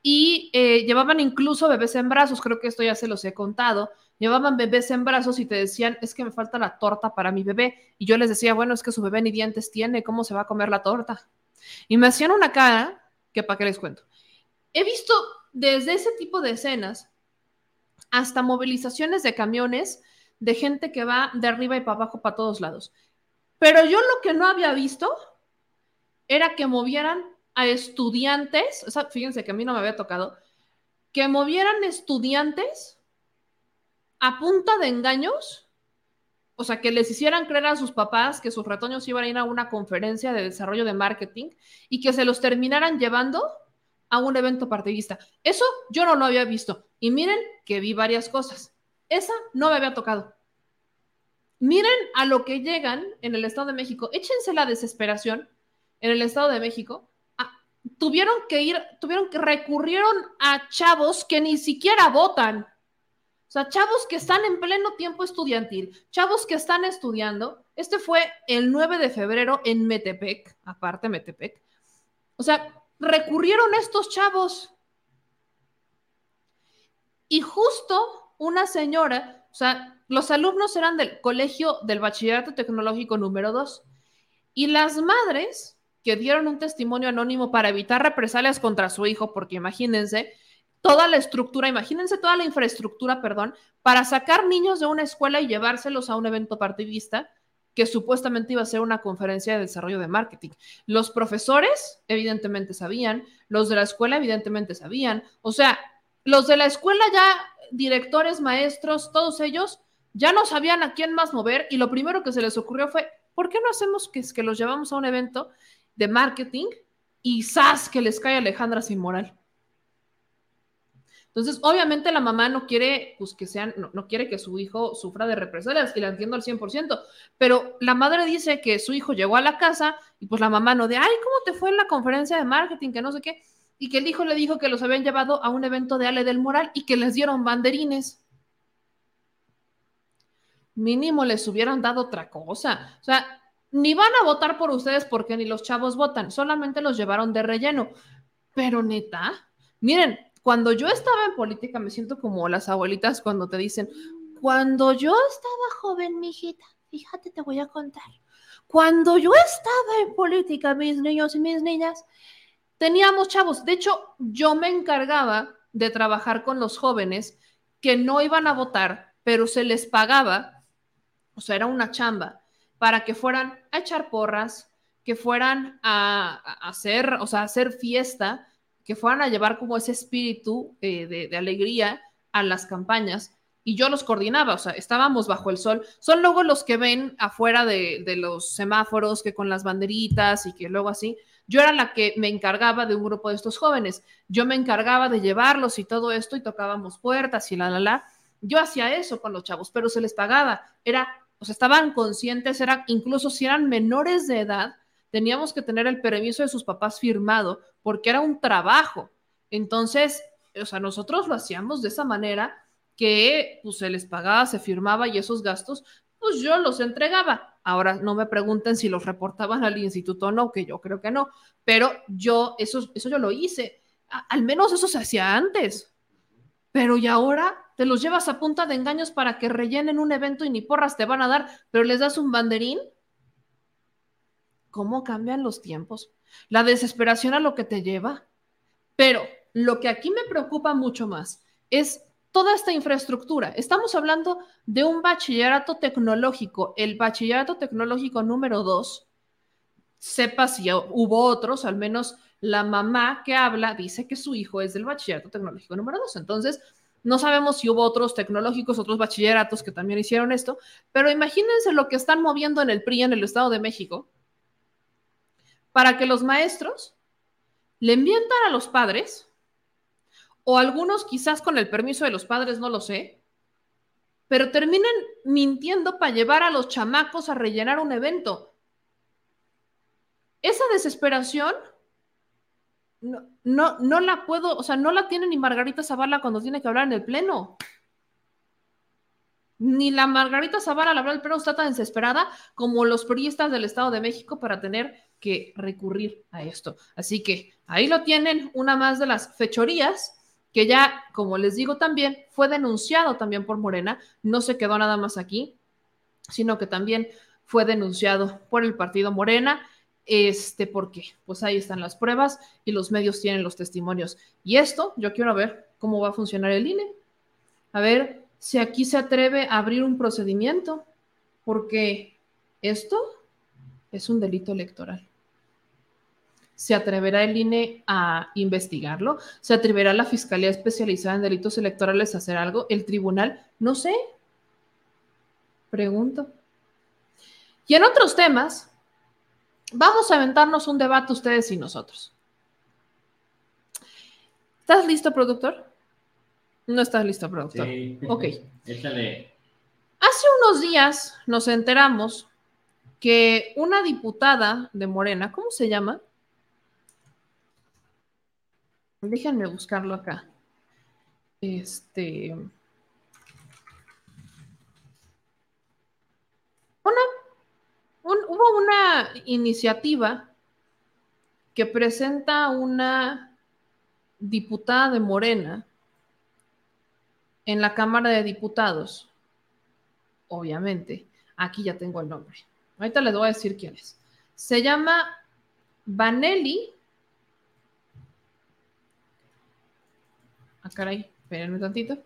Y eh, llevaban incluso bebés en brazos, creo que esto ya se los he contado, llevaban bebés en brazos y te decían, es que me falta la torta para mi bebé. Y yo les decía, bueno, es que su bebé ni dientes tiene, ¿cómo se va a comer la torta? Y me hacían una cara que para qué les cuento. He visto desde ese tipo de escenas hasta movilizaciones de camiones de gente que va de arriba y para abajo para todos lados. Pero yo lo que no había visto era que movieran a estudiantes, o sea, fíjense que a mí no me había tocado, que movieran estudiantes a punta de engaños o sea, que les hicieran creer a sus papás que sus retoños iban a ir a una conferencia de desarrollo de marketing y que se los terminaran llevando a un evento partidista. Eso yo no lo había visto. Y miren que vi varias cosas. Esa no me había tocado. Miren a lo que llegan en el Estado de México. Échense la desesperación en el Estado de México. Ah, tuvieron que ir, tuvieron que recurrieron a chavos que ni siquiera votan sea, chavos que están en pleno tiempo estudiantil, chavos que están estudiando. Este fue el 9 de febrero en Metepec, aparte Metepec. O sea, recurrieron estos chavos. Y justo una señora, o sea, los alumnos eran del colegio del bachillerato tecnológico número 2. Y las madres que dieron un testimonio anónimo para evitar represalias contra su hijo, porque imagínense, toda la estructura, imagínense toda la infraestructura, perdón, para sacar niños de una escuela y llevárselos a un evento partidista que supuestamente iba a ser una conferencia de desarrollo de marketing. Los profesores evidentemente sabían, los de la escuela evidentemente sabían, o sea, los de la escuela ya, directores, maestros, todos ellos ya no sabían a quién más mover y lo primero que se les ocurrió fue, ¿por qué no hacemos que, los llevamos a un evento de marketing y ¡zas! que les cae Alejandra sin moral? Entonces, obviamente la mamá no quiere, pues, que sean, no, quiere que su hijo sufra de represalias, y la entiendo al 100%, pero la madre dice que su hijo llegó a la casa y pues la mamá no de, ay, ¿cómo te fue en la conferencia de marketing? Que no sé qué. y que el hijo le dijo que los habían llevado a un evento de Ale del Moral y que les dieron banderines. Mínimo les hubieran dado otra cosa. O sea, ni van a votar por ustedes porque ni los chavos votan, solamente los llevaron de relleno. Pero neta, miren, cuando yo estaba en política me siento como las abuelitas cuando te dicen, cuando yo estaba joven, mijita, fíjate, te voy a contar. Cuando yo estaba en política, mis niños y mis niñas, teníamos chavos. De hecho, yo me encargaba de trabajar con los jóvenes que no iban a votar, pero se les pagaba, o sea, era una chamba, para que fueran a echar porras, que fueran a, hacer, o sea, a hacer fiesta, que fueran a llevar como ese espíritu eh, de alegría a las campañas y yo los coordinaba, o sea, estábamos bajo el sol. Son luego los que ven afuera de, los semáforos, que con las banderitas y que luego así. Yo era la que me encargaba de un grupo de estos jóvenes. Yo me encargaba de llevarlos y todo esto y tocábamos puertas y la, la, la. Yo hacía eso con los chavos, pero se les pagaba. Era, o sea, estaban conscientes, era, incluso si eran menores de edad, teníamos que tener el permiso de sus papás firmado porque era un trabajo. Entonces, o sea, nosotros lo hacíamos de esa manera que pues, se les pagaba, se firmaba y esos gastos, pues yo los entregaba. Ahora no me pregunten si los reportaban al instituto o no, que yo creo que no, pero yo eso, eso yo lo hice. al menos eso se hacía antes. Pero y ahora te los llevas a punta de engaños para que rellenen un evento y ni porras te van a dar, pero les das un banderín. ¿Cómo cambian los tiempos? La desesperación a lo que te lleva. Pero lo que aquí me preocupa mucho más es toda esta infraestructura. Estamos hablando de un bachillerato tecnológico, el bachillerato tecnológico número dos. Sepa si hubo otros, al menos la mamá que habla dice que su hijo es del bachillerato tecnológico número dos. Entonces, no sabemos si hubo otros tecnológicos, otros bachilleratos que también hicieron esto, pero imagínense lo que están moviendo en el PRI en el Estado de México para que los maestros le mientan a los padres o algunos quizás con el permiso de los padres, no lo sé, pero terminan mintiendo para llevar a los chamacos a rellenar un evento. Esa desesperación no, no, no la puedo, o sea, no la tiene ni Margarita Zavala cuando tiene que hablar en el Pleno. Ni la Margarita Zavala al hablar el Pleno está tan desesperada como los periodistas del Estado de México para tener que recurrir a esto. Así que ahí lo tienen, una más de las fechorías que ya, como les digo también, fue denunciado también por Morena, no se quedó nada más aquí, sino que también fue denunciado por el partido Morena, este, porque pues ahí están las pruebas y los medios tienen los testimonios. Y esto, yo quiero ver cómo va a funcionar el INE, a ver si aquí se atreve a abrir un procedimiento, porque esto es un delito electoral. ¿Se atreverá el INE a investigarlo? ¿Se atreverá la Fiscalía Especializada en Delitos Electorales a hacer algo? ¿El tribunal? No sé. Pregunto. Y en otros temas, vamos a aventarnos un debate ustedes y nosotros. ¿Estás listo, productor? No estás listo, productor. Sí. Ok. Échale. Hace unos días nos enteramos que una diputada de Morena, ¿cómo se llama? Déjenme buscarlo acá. Este. Una, hubo una iniciativa que presenta una diputada de Morena en la Cámara de Diputados. Obviamente, aquí ya tengo el nombre. Ahorita les voy a decir quién es. Se llama Vanelli caray, espérenme tantito.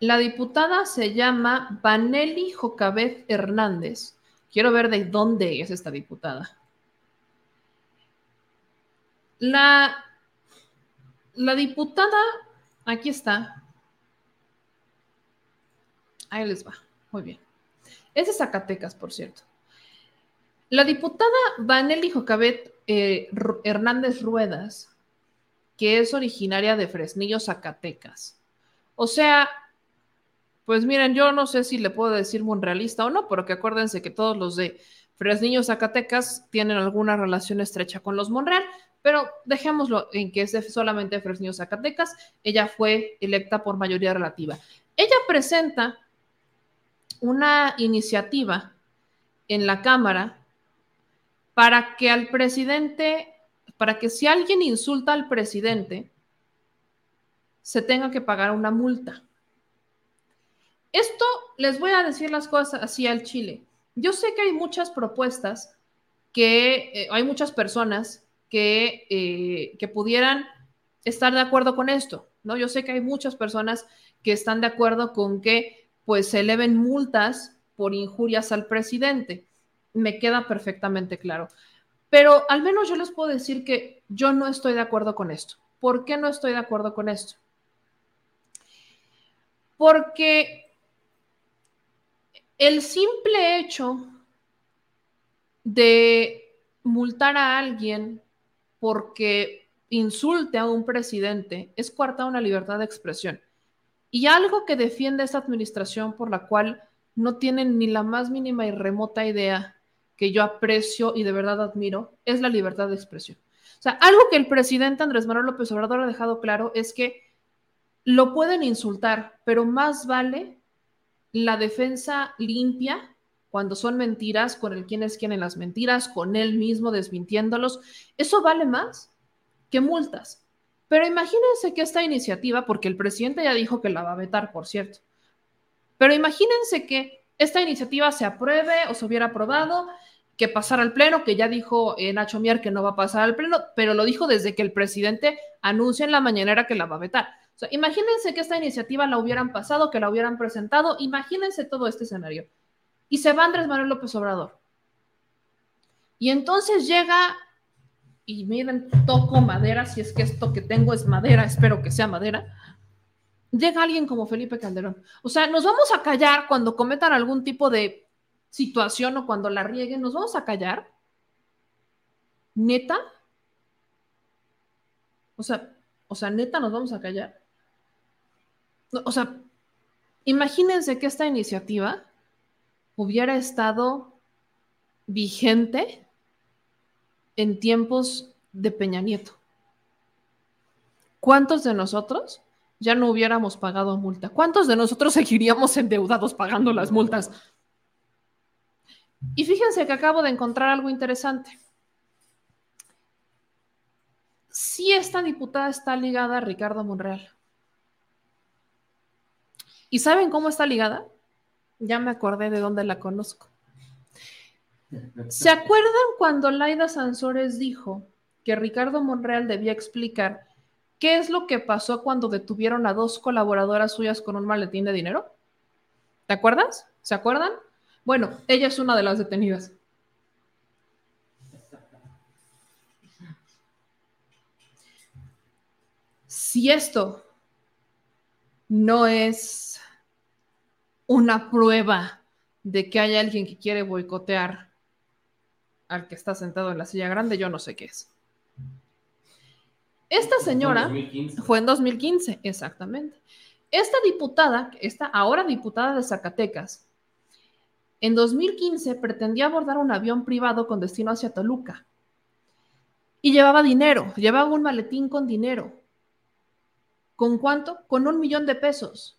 La diputada se llama Vanelli Jocabet Hernández. Quiero ver de dónde es esta diputada. La, la diputada, aquí está. Ahí les va. Muy bien. Es de Zacatecas, por cierto. La diputada Vanelli Jocabet eh, Hernández Ruedas que es originaria de Fresnillo, Zacatecas. O sea, pues miren, yo no sé si le puedo decir monrealista o no, porque acuérdense que todos los de Fresnillo, Zacatecas tienen alguna relación estrecha con los Monreal, Pero dejémoslo en que es solamente Fresnillo Zacatecas. Ella fue electa por mayoría relativa. Ella presenta una iniciativa en la Cámara para que al presidente, para que si alguien insulta al presidente, se tenga que pagar una multa. Esto les voy a decir las cosas así al Chile. Yo sé que hay muchas propuestas que eh, hay muchas personas que, eh, que pudieran estar de acuerdo con esto, ¿no? Yo sé que hay muchas personas que están de acuerdo con que pues se eleven multas por injurias al presidente. Me queda perfectamente claro. Pero al menos yo les puedo decir que yo no estoy de acuerdo con esto. ¿Por qué no estoy de acuerdo con esto? Porque el simple hecho de multar a alguien porque insulte a un presidente es coartar una libertad de expresión. Y algo que defiende esta administración por la cual no tienen ni la más mínima y remota idea que yo aprecio y de verdad admiro es la libertad de expresión. O sea, algo que el presidente Andrés Manuel López Obrador ha dejado claro es que lo pueden insultar, pero más vale la defensa limpia cuando son mentiras, con el quién es quién en las mentiras, con él mismo desmintiéndolos. Eso vale más que multas. Pero imagínense que esta iniciativa, porque el presidente ya dijo que la va a vetar, por cierto, pero imagínense que esta iniciativa se apruebe o se hubiera aprobado, que pasara al Pleno, que ya dijo eh, Nacho Mier que no va a pasar al Pleno, pero lo dijo desde que el presidente anuncia en la mañanera que la va a vetar. O sea, imagínense que esta iniciativa la hubieran pasado, que la hubieran presentado, imagínense todo este escenario. Y se va Andrés Manuel López Obrador. Y entonces llega y miren, toco madera, si es que esto que tengo es madera, espero que sea madera, llega alguien como Felipe Calderón. O sea, nos vamos a callar cuando cometan algún tipo de situación o cuando la rieguen, nos vamos a callar. ¿Neta? O sea, o sea, neta nos vamos a callar. O sea, imagínense que esta iniciativa hubiera estado vigente en tiempos de Peña Nieto. ¿Cuántos de nosotros ya no hubiéramos pagado multa? ¿Cuántos de nosotros seguiríamos endeudados pagando las multas? Y fíjense que acabo de encontrar algo interesante. Si esta diputada está ligada a Ricardo Monreal. ¿Y saben cómo está ligada? Ya me acordé de dónde la conozco. ¿Se acuerdan cuando Laida Sansores dijo que Ricardo Monreal debía explicar qué es lo que pasó cuando detuvieron a dos colaboradoras suyas con un maletín de dinero? ¿Te acuerdas? ¿Se acuerdan? Bueno, ella es una de las detenidas. Si esto no es una prueba de que hay alguien que quiere boicotear al que está sentado en la silla grande, yo no sé qué es. Esta señora fue en 2015, exactamente. Esta diputada, esta ahora diputada de Zacatecas, en 2015 pretendía abordar un avión privado con destino hacia Toluca. Y llevaba dinero, llevaba un maletín con dinero. ¿Con cuánto? Con un millón de pesos.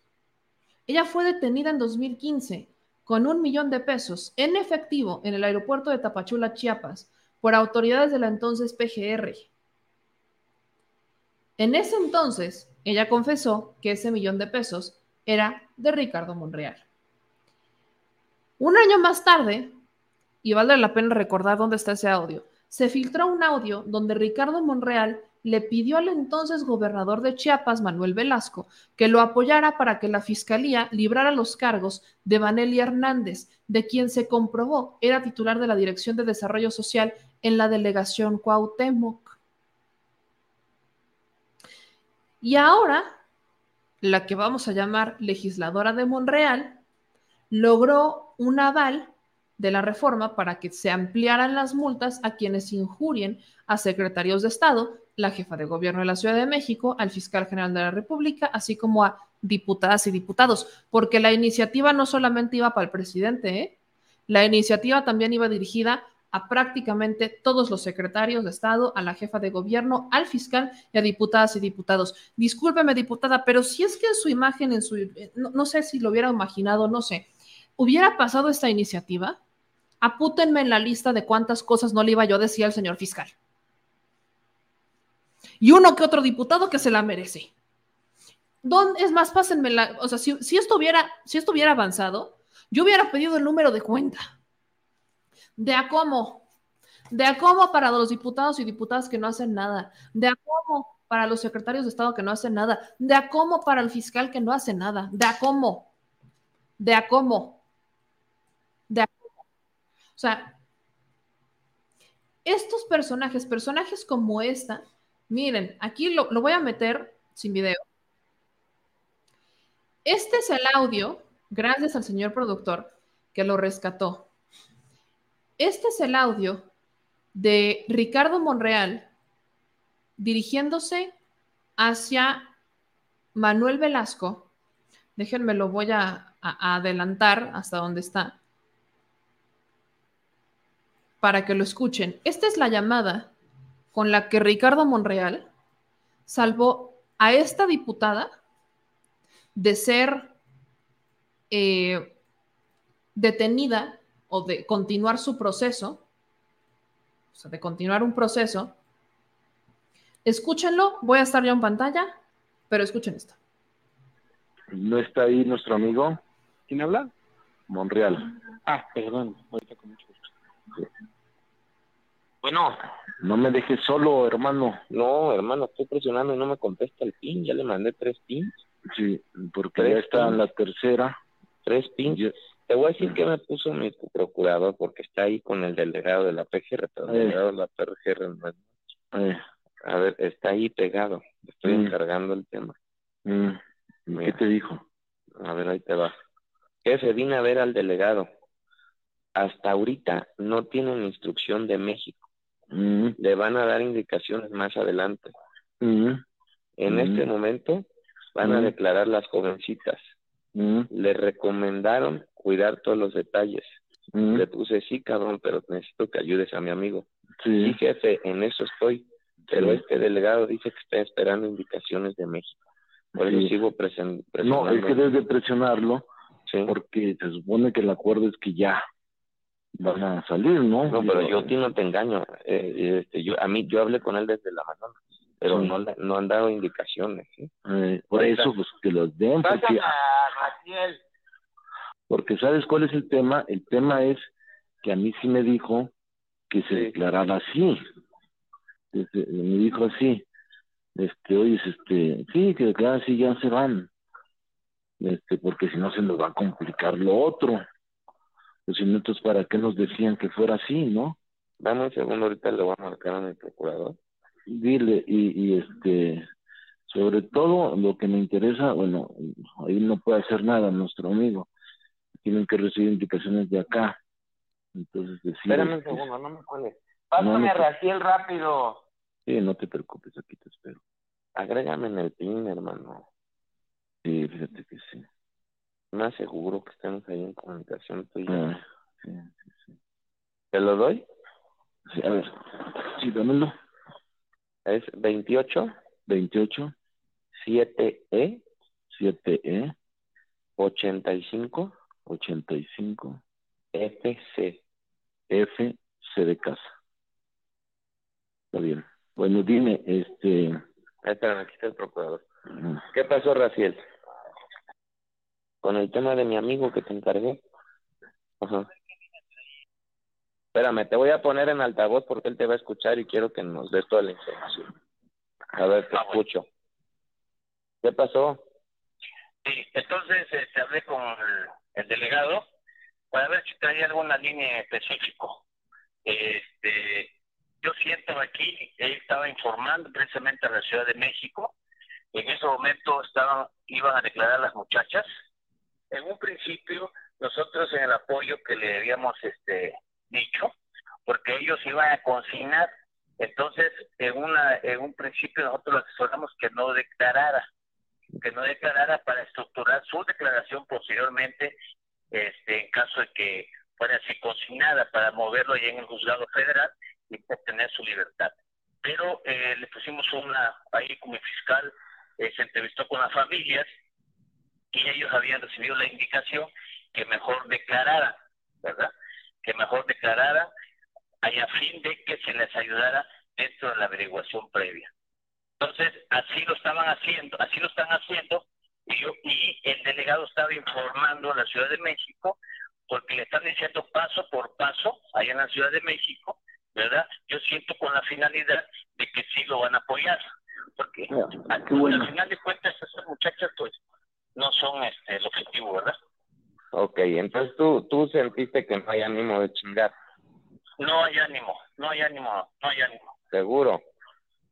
Ella fue detenida en 2015 con un millón de pesos en efectivo en el aeropuerto de Tapachula, Chiapas, por autoridades de la entonces PGR. En ese entonces, ella confesó que ese millón de pesos era de Ricardo Monreal. Un año más tarde, y vale la pena recordar dónde está ese audio, se filtró un audio donde Ricardo Monreal le pidió al entonces gobernador de Chiapas, Manuel Velasco, que lo apoyara para que la fiscalía librara los cargos de Vanelli Hernández, de quien se comprobó era titular de la Dirección de Desarrollo Social en la delegación Cuauhtémoc. Y ahora, la que vamos a llamar legisladora de Monreal, logró un aval de la reforma para que se ampliaran las multas a quienes injurien a secretarios de Estado, la jefa de gobierno de la Ciudad de México, al fiscal general de la República, así como a diputadas y diputados, porque la iniciativa no solamente iba para el presidente, ¿eh? la iniciativa también iba dirigida a prácticamente todos los secretarios de Estado, a la jefa de gobierno, al fiscal y a diputadas y diputados. Discúlpeme, diputada, pero si es que en su imagen, en su, no, no sé si lo hubiera imaginado, no sé, hubiera pasado esta iniciativa, apútenme en la lista de cuántas cosas no le iba yo a decir al señor fiscal. Y uno que otro diputado que se la merece. ¿Dónde, es más, pásenme la, o sea, si, si, esto hubiera, si esto hubiera avanzado, yo hubiera pedido el número de cuenta. De a cómo. De a cómo para los diputados y diputadas que no hacen nada. De a cómo para los secretarios de Estado que no hacen nada. De a cómo para el fiscal que no hace nada. De a cómo. De a cómo. De a cómo. O sea, estos personajes, personajes como esta, miren, aquí lo, lo voy a meter sin video. Este es el audio, gracias al señor productor, que lo rescató. Este es el audio de Ricardo Monreal dirigiéndose hacia Manuel Velasco. Déjenme, lo voy a, adelantar hasta donde está para que lo escuchen. Esta es la llamada con la que Ricardo Monreal salvó a esta diputada de ser eh, detenida o de continuar su proceso, o sea, de continuar un proceso, escúchenlo, voy a estar ya en pantalla, pero escuchen esto. ¿No está ahí nuestro amigo? ¿Quién habla? Monreal. Ah, perdón, ahorita con mucho gusto. Bueno. No me dejes solo, hermano. No, hermano, estoy presionando y no me contesta el pin. Ya le mandé tres pins. Sí, porque ya está en la tercera. Tres pins. Te voy a decir que me puso mi procurador porque está ahí con el delegado de la PGR, pero el delegado de la PGR no es- Eh, A ver, está ahí pegado. Estoy Mm. encargando el tema. mm, ¿Qué te dijo? A ver, ahí te va. Jefe, vine a ver al delegado. Hasta ahorita no tienen instrucción de México. Mm, Le van a dar indicaciones más adelante. En este momento van a declarar las jovencitas. Mm, Le recomendaron cuidar todos los detalles. mm. Le puse, sí, cabrón, pero necesito que ayudes a mi amigo. Sí. Sí, jefe, en eso estoy. Pero Sí. este delegado dice que está esperando indicaciones de México. Por eso Sí. sigo presen- No, presionando. es que debes de presionarlo porque se supone que el acuerdo es que ya van a salir, ¿no? No, pero yo a ti no te engaño. Eh, este, yo, a mí, yo hablé con él desde la mañana, pero Sí. no, no han dado indicaciones. ¿sí? eh, por eso, pues que los den, porque, a porque ¿sabes cuál es el tema? El tema es que a mí sí me dijo que se declarara así. Este, me dijo así, este, oye, este, sí, que declara así, ya se van. Este, porque si no se nos va a complicar lo otro. Pues si no, entonces, ¿para qué nos decían que fuera así, no? Dame un segundo, ahorita le voy a marcar a mi procurador. Dile, y, y este, sobre todo lo que me interesa, bueno, ahí no puede hacer nada nuestro amigo. Tienen que recibir indicaciones de acá. Entonces, decir, Espérame un segundo, no me cuelgues. Pásame no a Raciel rápido. Sí, no te preocupes, aquí te espero. Agrégame en el PIN, hermano. Sí, fíjate que sí. Me aseguro que estemos ahí en comunicación tú y yo. Ah, sí, ¿Te lo doy? sí, a ver, sí, dámelo. Es 28 28 7E 7E 85 85 FC. F C de casa. Está bien. Bueno, dime, este, Espérame, aquí está el procurador. ¿Qué pasó, Raciel? Con el tema de mi amigo que te encargué. Ajá. Espérame, te voy a poner en altavoz porque él te va a escuchar y quiero que nos des toda la información. A ver, te escucho. ¿Qué pasó? Sí, entonces este, hablé con el, el delegado para ver si traía alguna línea específico. Este, yo siento aquí, él estaba informando precisamente a la Ciudad de México. En ese momento estaban, iban a declarar las muchachas. En un principio, nosotros en el apoyo que le habíamos este, dicho, porque ellos iban a consignar, entonces en, una, en un principio nosotros le asesoramos que no declarara que no declarara para estructurar su declaración posteriormente este, en caso de que fuera así consignada. para moverlo allá en el juzgado federal y obtener su libertad. Pero eh, le pusimos una, ahí como fiscal, eh, se entrevistó con las familias y ellos habían recibido la indicación que mejor declarara, ¿verdad? Que mejor declarara a fin de que se les ayudara dentro de la averiguación previa. Entonces, así lo estaban haciendo, así lo están haciendo, y, yo, y el delegado estaba informando a la Ciudad de México, porque le están diciendo paso por paso, allá en la Ciudad de México, ¿verdad? Yo siento con la finalidad de que sí lo van a apoyar, porque al, al final de cuentas esas muchachas pues no son este, el objetivo, ¿verdad? Ok, entonces tú, tú sentiste que no hay ánimo de chingar. No hay ánimo, no hay ánimo, no hay ánimo. ¿Seguro?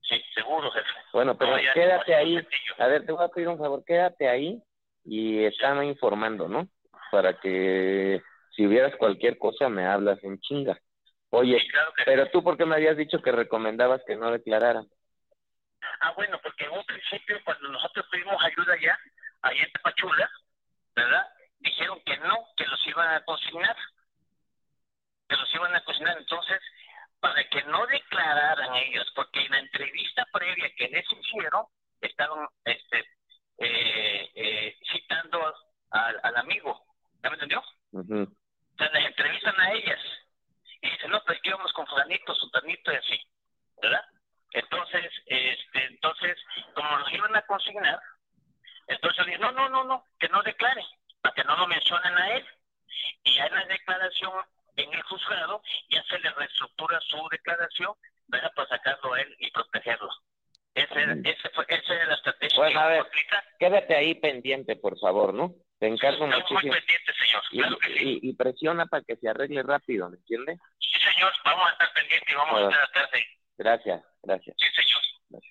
Sí, seguro, jefe. Bueno, pero No hay ánimo, quédate ahí. A ver, te voy a pedir un favor, quédate ahí y están informando, ¿no? Para que si hubieras cualquier cosa me hablas en chinga. Oye, pero tú, ¿por qué me habías dicho que recomendabas que no declararan? Ah, bueno, porque en un principio cuando nosotros pedimos ayuda allá, allá en Tapachula, ¿verdad? Dijeron que no, que los iban a consignar, que los iban a consignar. Entonces, para que no declararan ellos, porque en la entrevista previa que les hicieron, estaban este, eh, eh, citando al, al amigo, ¿ya me entendió? O sea, les entrevistan a ellas y dicen, no, pues que íbamos con fulanito, sutanito y así, ¿verdad? Entonces, este, entonces, como los iban a consignar, entonces dije, no, no, no, no, que no declare, para que no lo mencionen a él. Y ya en la declaración en el juzgado ya se le reestructura su declaración, ¿verdad? Para sacarlo a él y protegerlo. Ese, ese fue, esa era la estrategia. Bueno, a ver, quédate ahí pendiente, por favor, ¿no? Te encargo Estamos muy muchísimo. pendientes, señor. Y, Claro que sí. y- y presiona para que se arregle rápido, ¿me entiendes? Sí, señor, vamos a estar pendientes y vamos a Bueno. estar atrás de Gracias, gracias. Sí, señor.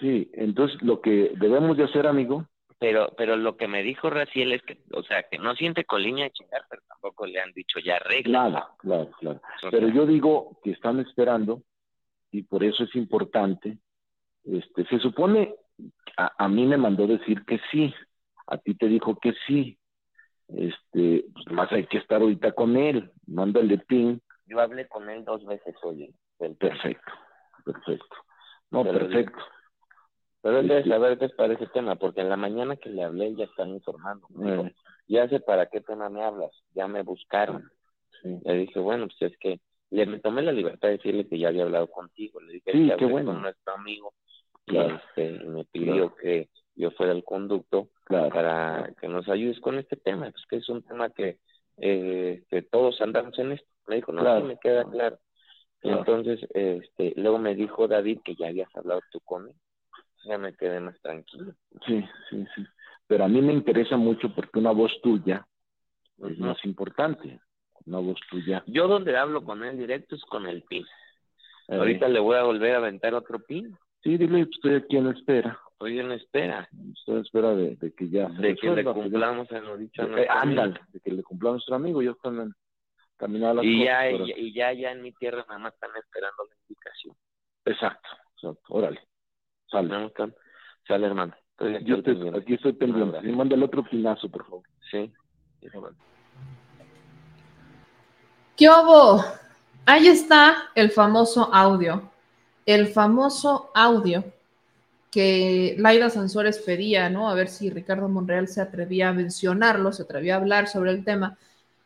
Sí, entonces lo que debemos de hacer, amigo, Pero, pero lo que me dijo Raciel es que, o sea, que no siente coliña de chingar, pero tampoco le han dicho ya arregla. Claro, claro, claro. Pero yo digo que están esperando y por eso es importante. Este, se supone, a, a mí me mandó decir que sí, a ti te dijo que sí. Este, pues más hay que estar ahorita con él, mándale ping. Yo hablé con él dos veces hoy. Perfecto, perfecto. No, Pero- perfecto. Pero él debe saber qué es para ese tema, porque en la mañana que le hablé ya están informando. Me dijo, Eh. ya sé para qué tema me hablas, ya me buscaron. Sí. Le dije, bueno, pues es que le me tomé la libertad de decirle que ya había hablado contigo. Le dije Sí, que qué bueno. con nuestro amigo y este, me pidió Claro. que yo fuera el conducto Claro. para que nos ayudes con este tema, pues que es un tema que, eh, que todos andamos en esto. Me dijo, no, sí me queda Claro. entonces, este, luego me dijo David que ya habías hablado tú con él. Ya me quedé más tranquilo. Sí, sí, sí. Pero a mí me interesa mucho porque una voz tuya es más importante. Una voz tuya. Yo donde hablo con él directo es con el PIN. Eh, Ahorita le voy a volver a aventar otro PIN. Sí, dile, estoy aquí en espera. Estoy en espera Estoy en espera de, de que ya se de que le cumplamos a lo dicho a nuestro amigo. ándale, de que le cumplamos a nuestro amigo. Yo también caminaba las Y cosas, ya, pero- y ya, ya en mi tierra nada más están esperando la indicación. Exacto, exacto. Órale. Sale. ¿No? Están- Sale, hermano. Estoy aquí Yo al te- aquí estoy pendiente. abrazo. Sí, mándale otro pinazo, por favor. Sí. ¿Qué hubo? Ahí está el famoso audio. El famoso audio que Laida Sansores pedía, ¿no? A ver si Ricardo Monreal se atrevía a mencionarlo, se atrevía a hablar sobre el tema.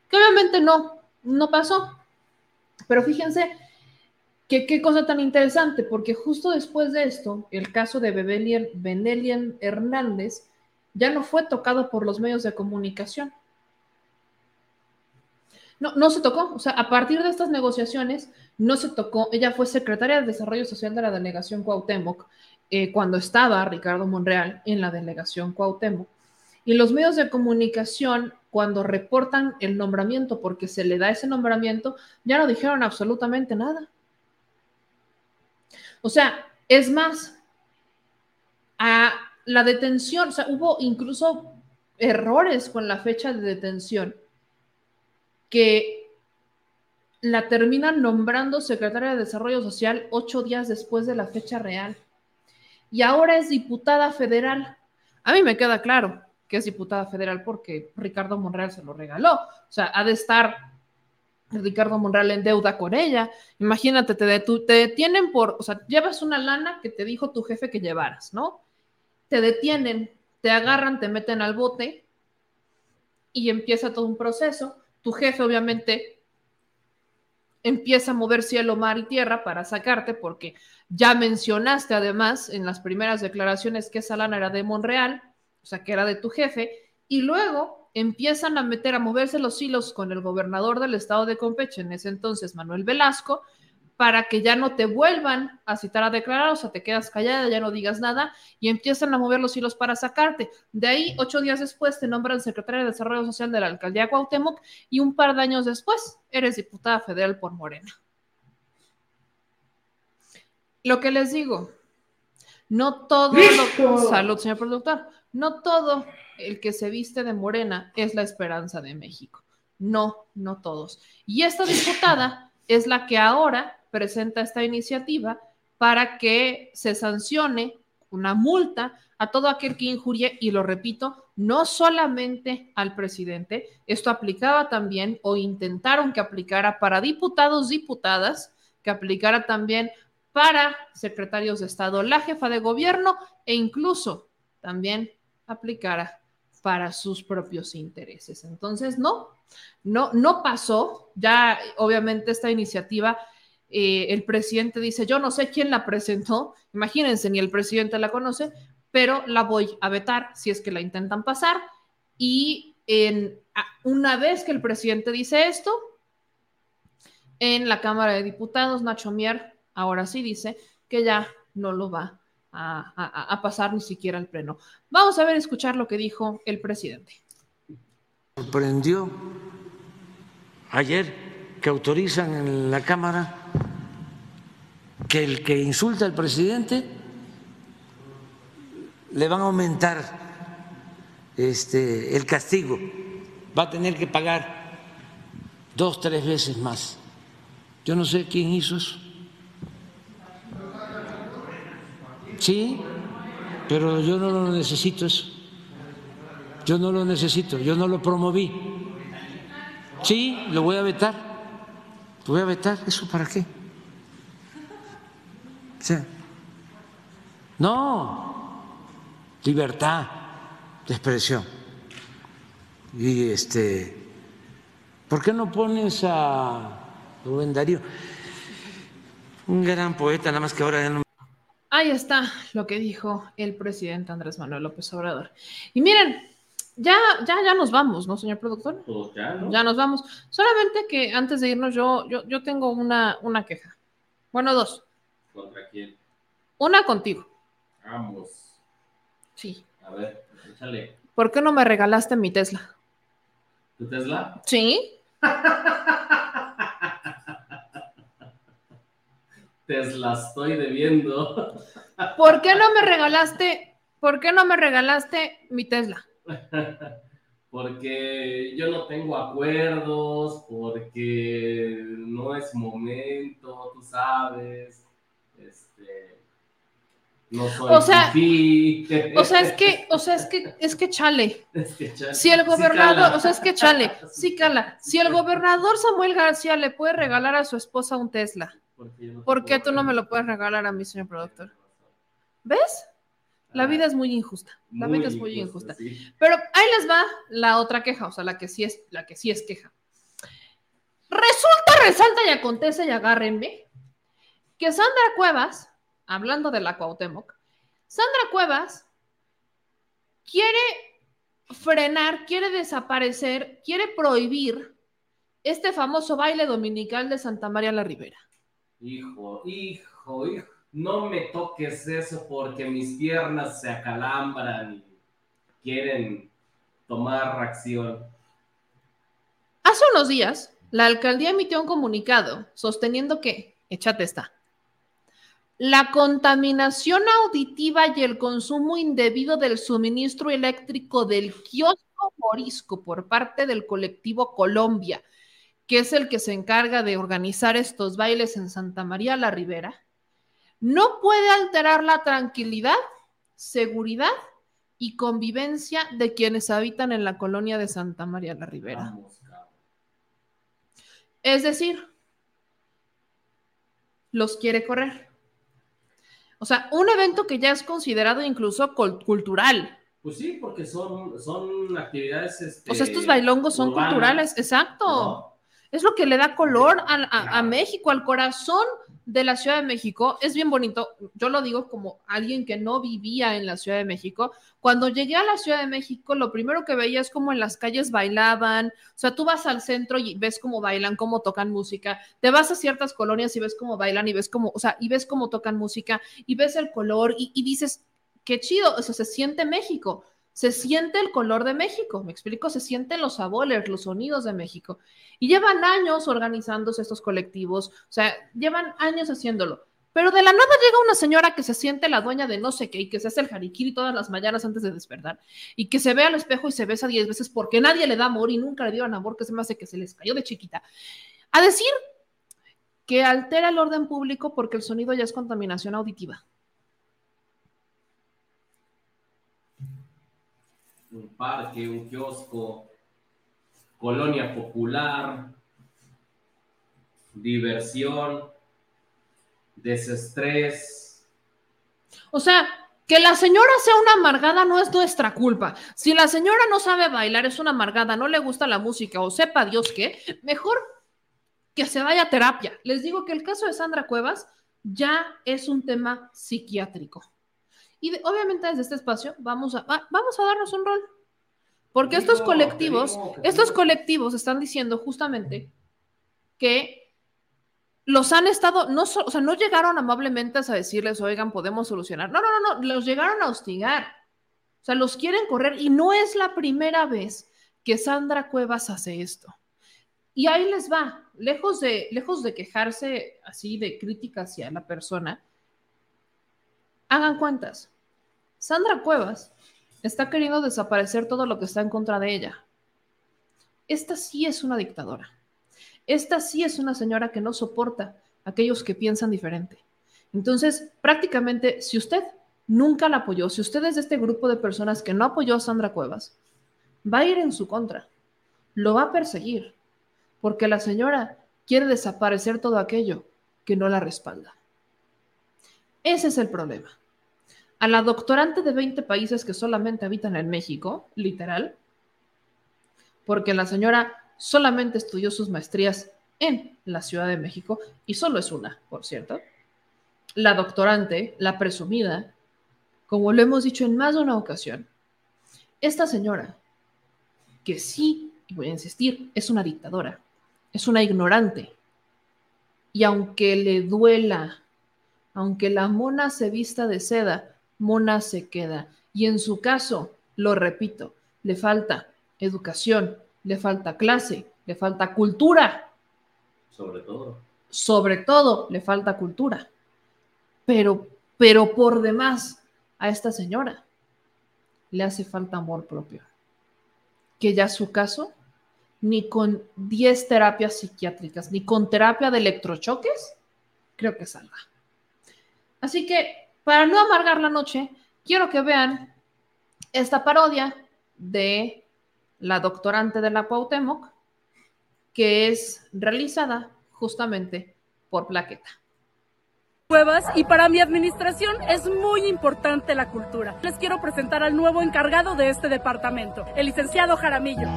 Que obviamente no, no pasó. Pero fíjense qué cosa tan interesante, porque justo después de esto, el caso de Bebelian- Benelian Hernández ya no fue tocado por los medios de comunicación. No, no se tocó. O sea, a partir de estas negociaciones, no se tocó. Ella fue secretaria de Desarrollo Social de la delegación Cuauhtémoc eh, cuando estaba Ricardo Monreal en la delegación Cuauhtémoc. Y los medios de comunicación, cuando reportan el nombramiento, porque se le da ese nombramiento, ya no dijeron absolutamente nada. O sea, es más, a la detención, o sea, hubo incluso errores con la fecha de detención que la terminan nombrando secretaria de Desarrollo Social ocho días después de la fecha real. Y ahora es diputada federal. A mí me queda claro que es diputada federal porque Ricardo Monreal se lo regaló. O sea, ha de estar Ricardo Monreal en deuda con ella. Imagínate, te, te detienen por, o sea, llevas una lana que te dijo tu jefe que llevaras, ¿no? Te detienen, te agarran, te meten al bote y empieza todo un proceso. Tu jefe obviamente empieza a mover cielo, mar y tierra para sacarte porque ya mencionaste además en las primeras declaraciones que esa lana era de Monreal, o sea, que era de tu jefe, y luego empiezan a meter, a moverse los hilos con el gobernador del estado de Campeche, en ese entonces Manuel Velasco, para que ya no te vuelvan a citar a declarar, o sea, te quedas callada, ya no digas nada, y empiezan a mover los hilos para sacarte. De ahí, ocho días después, te nombran secretaria de Desarrollo Social de la Alcaldía Cuauhtémoc, y un par de años después, eres diputada federal por Morena. Lo que les digo, no todo lo salud, señor productor, no todo el que se viste de morena es la esperanza de México. No, no todos. Y esta diputada es la que ahora presenta esta iniciativa para que se sancione una multa a todo aquel que injurie, y lo repito, no solamente al presidente, esto aplicaba también o intentaron que aplicara para diputados, diputadas, que aplicara también para secretarios de Estado, la jefa de gobierno e incluso también aplicara para sus propios intereses. Entonces, no, no, no pasó. Ya, obviamente, esta iniciativa, eh, el presidente dice, yo no sé quién la presentó, imagínense, ni el presidente la conoce, pero la voy a vetar si es que la intentan pasar. Y una vez que el presidente dice esto, en la Cámara de Diputados, Nacho Mier ahora sí dice que ya no lo va a, pasar ni siquiera al pleno. Vamos a ver, escuchar lo que dijo el presidente. Sorprendió ayer que autorizan en la Cámara que el que insulta al presidente le van a aumentar este, el castigo, va a tener que pagar dos, tres veces más. Yo no sé quién hizo eso. Sí, pero yo no lo necesito eso. Yo no lo necesito, yo no lo promoví. Sí, lo voy a vetar. Lo voy a vetar, ¿eso para qué? No, libertad de expresión. Y este, ¿por qué no pones a Rubén Darío? Un gran poeta, nada más que ahora ya no Ahí está lo que dijo el presidente Andrés Manuel López Obrador. Y miren, ya, ya, ya nos vamos, ¿no, señor productor? Pues ya, ¿no? Ya nos vamos. Solamente que antes de irnos, yo, yo, yo tengo una, una queja. Bueno, dos. ¿Contra quién? Una contigo. Vamos. Sí. A ver, échale. ¿Por qué no me regalaste mi Tesla? ¿Tu Tesla? Sí. Tesla estoy debiendo. ¿Por qué no me regalaste? ¿Por qué no me regalaste mi Tesla? Porque yo no tengo acuerdos, porque no es momento, tú sabes. Este, no soy O sea. O sea, es que, o sea, es que, es que chale. Es que chale. Si el gobernador, o sea, es que chale, sí cala. Si el gobernador Samuel García le puede regalar a su esposa un Tesla, Porque no ¿por qué tú no me lo puedes regalar a mí, señor productor? ¿Ves? La vida es muy injusta. La vida es muy injusta. sí. Pero ahí les va la otra queja, o sea, la que sí es, la que sí es queja. Resulta, resalta y acontece y agárrenme que Sandra Cuevas, hablando de la Cuauhtémoc, Sandra Cuevas quiere frenar, quiere desaparecer, quiere prohibir este famoso baile dominical de Santa María la Ribera. Hijo, hijo, hijo. No me toques eso porque mis piernas se acalambran y quieren tomar acción. Hace unos días, la alcaldía emitió un comunicado sosteniendo que, échate esta, la contaminación auditiva y el consumo indebido del suministro eléctrico del kiosco Morisco por parte del colectivo Colombia, que es el que se encarga de organizar estos bailes en Santa María la Ribera, no puede alterar la tranquilidad, seguridad y convivencia de quienes habitan en la colonia de Santa María la Ribera. Es decir, los quiere correr. O sea, un evento que ya es considerado incluso cul- cultural. Pues sí, porque son, son actividades. Este, O sea, estos bailongos son urbanas, culturales, exacto. Es lo que le da color a, a- a México, al corazón de la Ciudad de México. Es bien bonito. Yo lo digo como alguien que no vivía en la Ciudad de México. Cuando llegué a la Ciudad de México, lo primero que veía es como en las calles bailaban. O sea, tú vas al centro y ves cómo bailan, cómo tocan música. Te vas a ciertas colonias y ves cómo bailan y ves cómo, o sea, y ves cómo tocan música y ves el color y, y dices, qué chido, o sea, se siente México, se siente el color de México, me explico, se sienten los sabores, los sonidos de México. Y llevan años organizándose estos colectivos, o sea, llevan años haciéndolo. Pero de la nada llega una señora que se siente la dueña de no sé qué y que se hace el jariquiri todas las mañanas antes de despertar y que se ve al espejo y se besa diez veces porque nadie le da amor y nunca le dieron amor, que se me hace que se les cayó de chiquita. A decir que altera el orden público porque el sonido ya es contaminación auditiva. Un parque, un kiosco, colonia popular, diversión, desestrés. O sea, que la señora sea una amargada no es nuestra culpa. Si la señora no sabe bailar, es una amargada, no le gusta la música o sepa Dios qué, mejor que se vaya a terapia. Les digo que el caso de Sandra Cuevas ya es un tema psiquiátrico. Y de- obviamente desde este espacio vamos a, va- vamos a darnos un rol. Porque estos colectivos, estos colectivos están diciendo justamente que los han estado, no, o sea, no llegaron amablemente a decirles, oigan, podemos solucionar. No, no, no, no, los llegaron a hostigar. O sea, los quieren correr y no es la primera vez que Sandra Cuevas hace esto. Y ahí les va, lejos de, lejos de quejarse así de crítica hacia la persona, hagan cuentas. Sandra Cuevas está queriendo desaparecer todo lo que está en contra de ella. Esta sí es una dictadora. Esta sí es una señora que no soporta a aquellos que piensan diferente. Entonces, prácticamente, si usted nunca la apoyó, si usted es de este grupo de personas que no apoyó a Sandra Cuevas, va a ir en su contra, lo va a perseguir, porque la señora quiere desaparecer todo aquello que no la respalda. Ese es el problema. A la doctorante de 20 países que solamente habitan en México, literal, porque la señora solamente estudió sus maestrías en la Ciudad de México, y solo es una, por cierto. La doctorante, la presumida, como lo hemos dicho en más de una ocasión, esta señora, que sí, y voy a insistir, es una dictadora, es una ignorante, y aunque le duela, aunque la mona se vista de seda, mona se queda. Y en su caso, lo repito, le falta educación, le falta clase, le falta cultura, Sobre todo. sobre todo le falta cultura. Pero, pero por demás, a esta señora le hace falta amor propio. Que ya su caso, ni con 10 terapias psiquiátricas, ni con terapia de electrochoques, creo que salga. Así que, para no amargar la noche, quiero que vean esta parodia de la doctorante de la Cuauhtémoc, que es realizada justamente por Plaqueta. Cuevas y para mi administración es muy importante la cultura. Les quiero presentar al nuevo encargado de este departamento, el licenciado Jaramillo.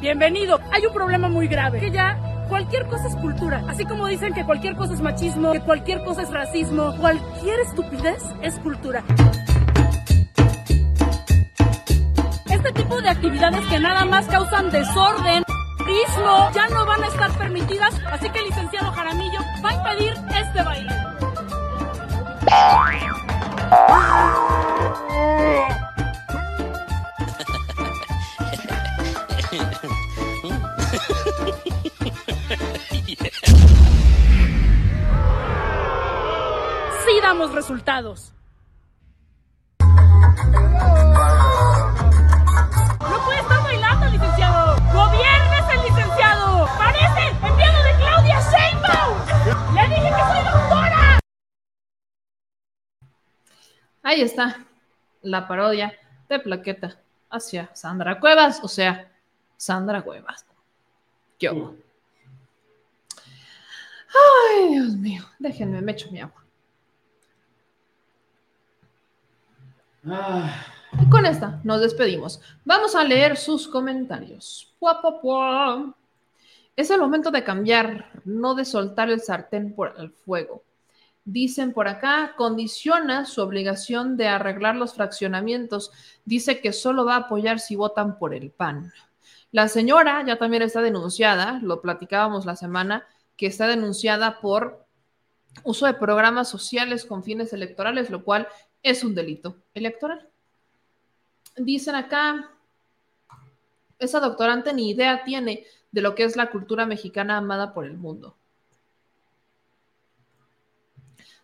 Bienvenido. Hay un problema muy grave, que ya cualquier cosa es cultura. Así como dicen que cualquier cosa es machismo, que cualquier cosa es racismo, cualquier estupidez es cultura. Este tipo de actividades que nada más causan desorden, ismo, ya no van a estar permitidas, así que el licenciado Jaramillo va a impedir este baile. Damos resultados. No puede estar bailando, licenciado. Gobiérnese, el licenciado. Parece enviado de Claudia Sheinbaum. Le dije que soy doctora. Ahí está la parodia de Plaqueta hacia Sandra Cuevas, o sea, Sandra Cuevas. ¿Qué hubo? Ay, Dios mío, déjenme, me echo mi agua. Y con esta nos despedimos. Vamos a leer sus comentarios. Es el momento de cambiar, no de soltar el sartén por el fuego. Dicen por acá, condiciona su obligación de arreglar los fraccionamientos. Dice que solo va a apoyar si votan por el PAN. La señora ya también está denunciada, lo platicábamos la semana, que está denunciada por uso de programas sociales con fines electorales, lo cual es un delito electoral. Dicen acá, esa doctorante ni idea tiene de lo que es la cultura mexicana amada por el mundo.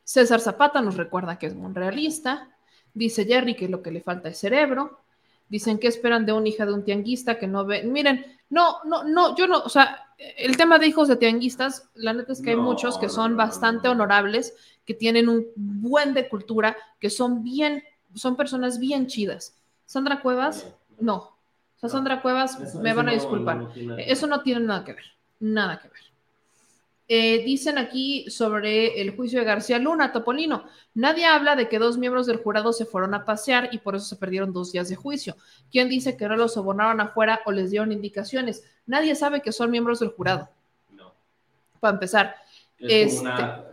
César Zapata nos recuerda que es monrealista. Dice Jerry que lo que le falta es cerebro. Dicen que esperan de una hija de un tianguista que no ve. Miren, no, no, no, yo no, o sea, el tema de hijos de tianguistas, la neta es que hay muchos que son bastante honorables, que tienen un buen de cultura, que son bien, son personas bien chidas. Sandra Cuevas, no. O sea, Sandra Cuevas, me van a disculpar. eso no tiene nada que ver, nada que ver. Eh, dicen aquí sobre el juicio de García Luna, Topolino. Nadie habla de que dos miembros del jurado se fueron a pasear y por eso se perdieron dos días de juicio. ¿Quién dice que no los sobornaron afuera o les dieron indicaciones? Nadie sabe que son miembros del jurado. No. Para empezar. Es, este, una,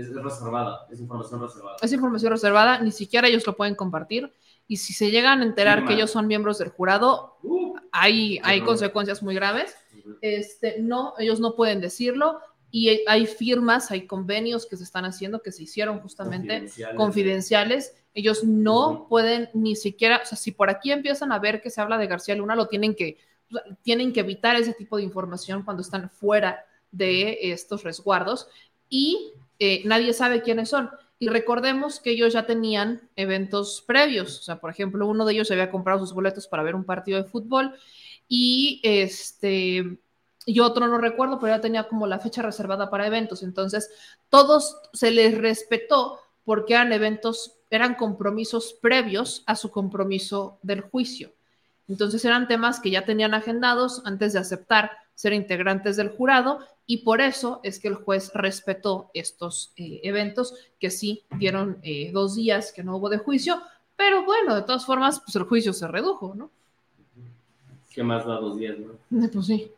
es reservada, es información reservada. Es información reservada, ni siquiera ellos lo pueden compartir. Y si se llegan a enterar que ellos son miembros del jurado, uh, hay, hay consecuencias muy graves. Este, no, ellos no pueden decirlo y hay firmas, hay convenios que se están haciendo que se hicieron justamente confidenciales. Ellos no pueden ni siquiera, o sea, si por aquí empiezan a ver que se habla de García Luna, lo tienen que, tienen que evitar ese tipo de información cuando están fuera de estos resguardos y eh, nadie sabe quiénes son. Y recordemos que ellos ya tenían eventos previos, o sea, por ejemplo, uno de ellos había comprado sus boletos para ver un partido de fútbol y este y otro no recuerdo, pero ya tenía como la fecha reservada para eventos. Entonces, todos se les respetó porque eran eventos, eran compromisos previos a su compromiso del juicio. Entonces, eran temas que ya tenían agendados antes de aceptar ser integrantes del jurado y por eso es que el juez respetó estos eh, eventos que sí dieron eh, dos días que no hubo de juicio, pero bueno, de todas formas, pues el juicio se redujo, ¿no? ¿Qué más da dos días, no? Pues sí.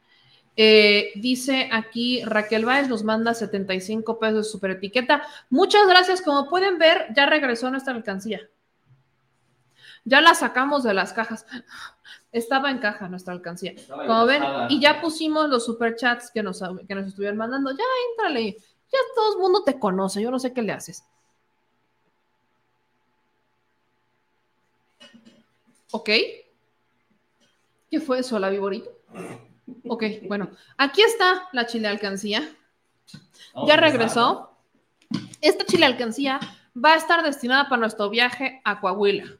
Eh, dice aquí Raquel Báez, nos manda 75 pesos de super etiqueta. Muchas gracias. Como pueden ver, ya regresó nuestra alcancía. Ya la sacamos de las cajas. Estaba en caja nuestra alcancía. Como ven, y ya pusimos los superchats que nos, que nos estuvieron mandando. Ya, entrale. Ya todo el mundo te conoce. Yo no sé qué le haces. ¿Ok? ¿Qué fue eso, la viborita? Ok, bueno, aquí está la chile alcancía. Ya regresó. Esta chile alcancía va a estar destinada para nuestro viaje a Coahuila.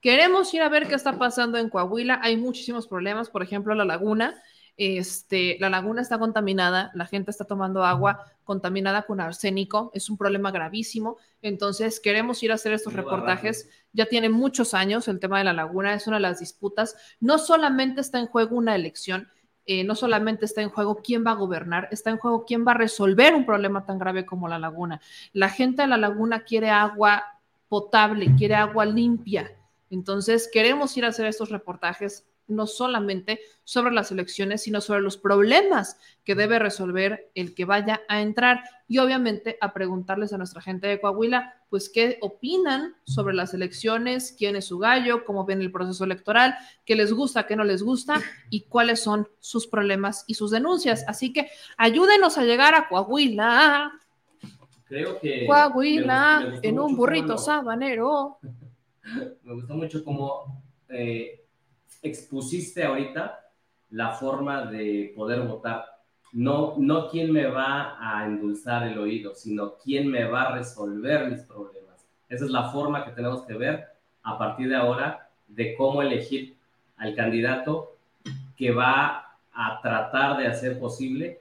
Queremos ir a ver qué está pasando en Coahuila. Hay muchísimos problemas, por ejemplo, la laguna. Este, la laguna está contaminada, la gente está tomando agua contaminada con arsénico, es un problema gravísimo. Entonces, queremos ir a hacer estos reportajes. Ya tiene muchos años el tema de la laguna, es una de las disputas. No solamente está en juego una elección, eh, no solamente está en juego quién va a gobernar, está en juego quién va a resolver un problema tan grave como la laguna. La gente de la laguna quiere agua potable, quiere agua limpia. Entonces, queremos ir a hacer estos reportajes no solamente sobre las elecciones, sino sobre los problemas que debe resolver el que vaya a entrar y obviamente a preguntarles a nuestra gente de Coahuila, pues qué opinan sobre las elecciones, quién es su gallo, cómo ven el proceso electoral, qué les gusta, qué no les gusta y cuáles son sus problemas y sus denuncias. Así que ayúdenos a llegar a Coahuila. Creo que Coahuila en un burrito sabanero. Me gustó mucho cómo eh, expusiste ahorita la forma de poder votar. No, no quién me va a endulzar el oído, sino quién me va a resolver mis problemas. Esa es la forma que tenemos que ver a partir de ahora de cómo elegir al candidato que va a tratar de hacer posible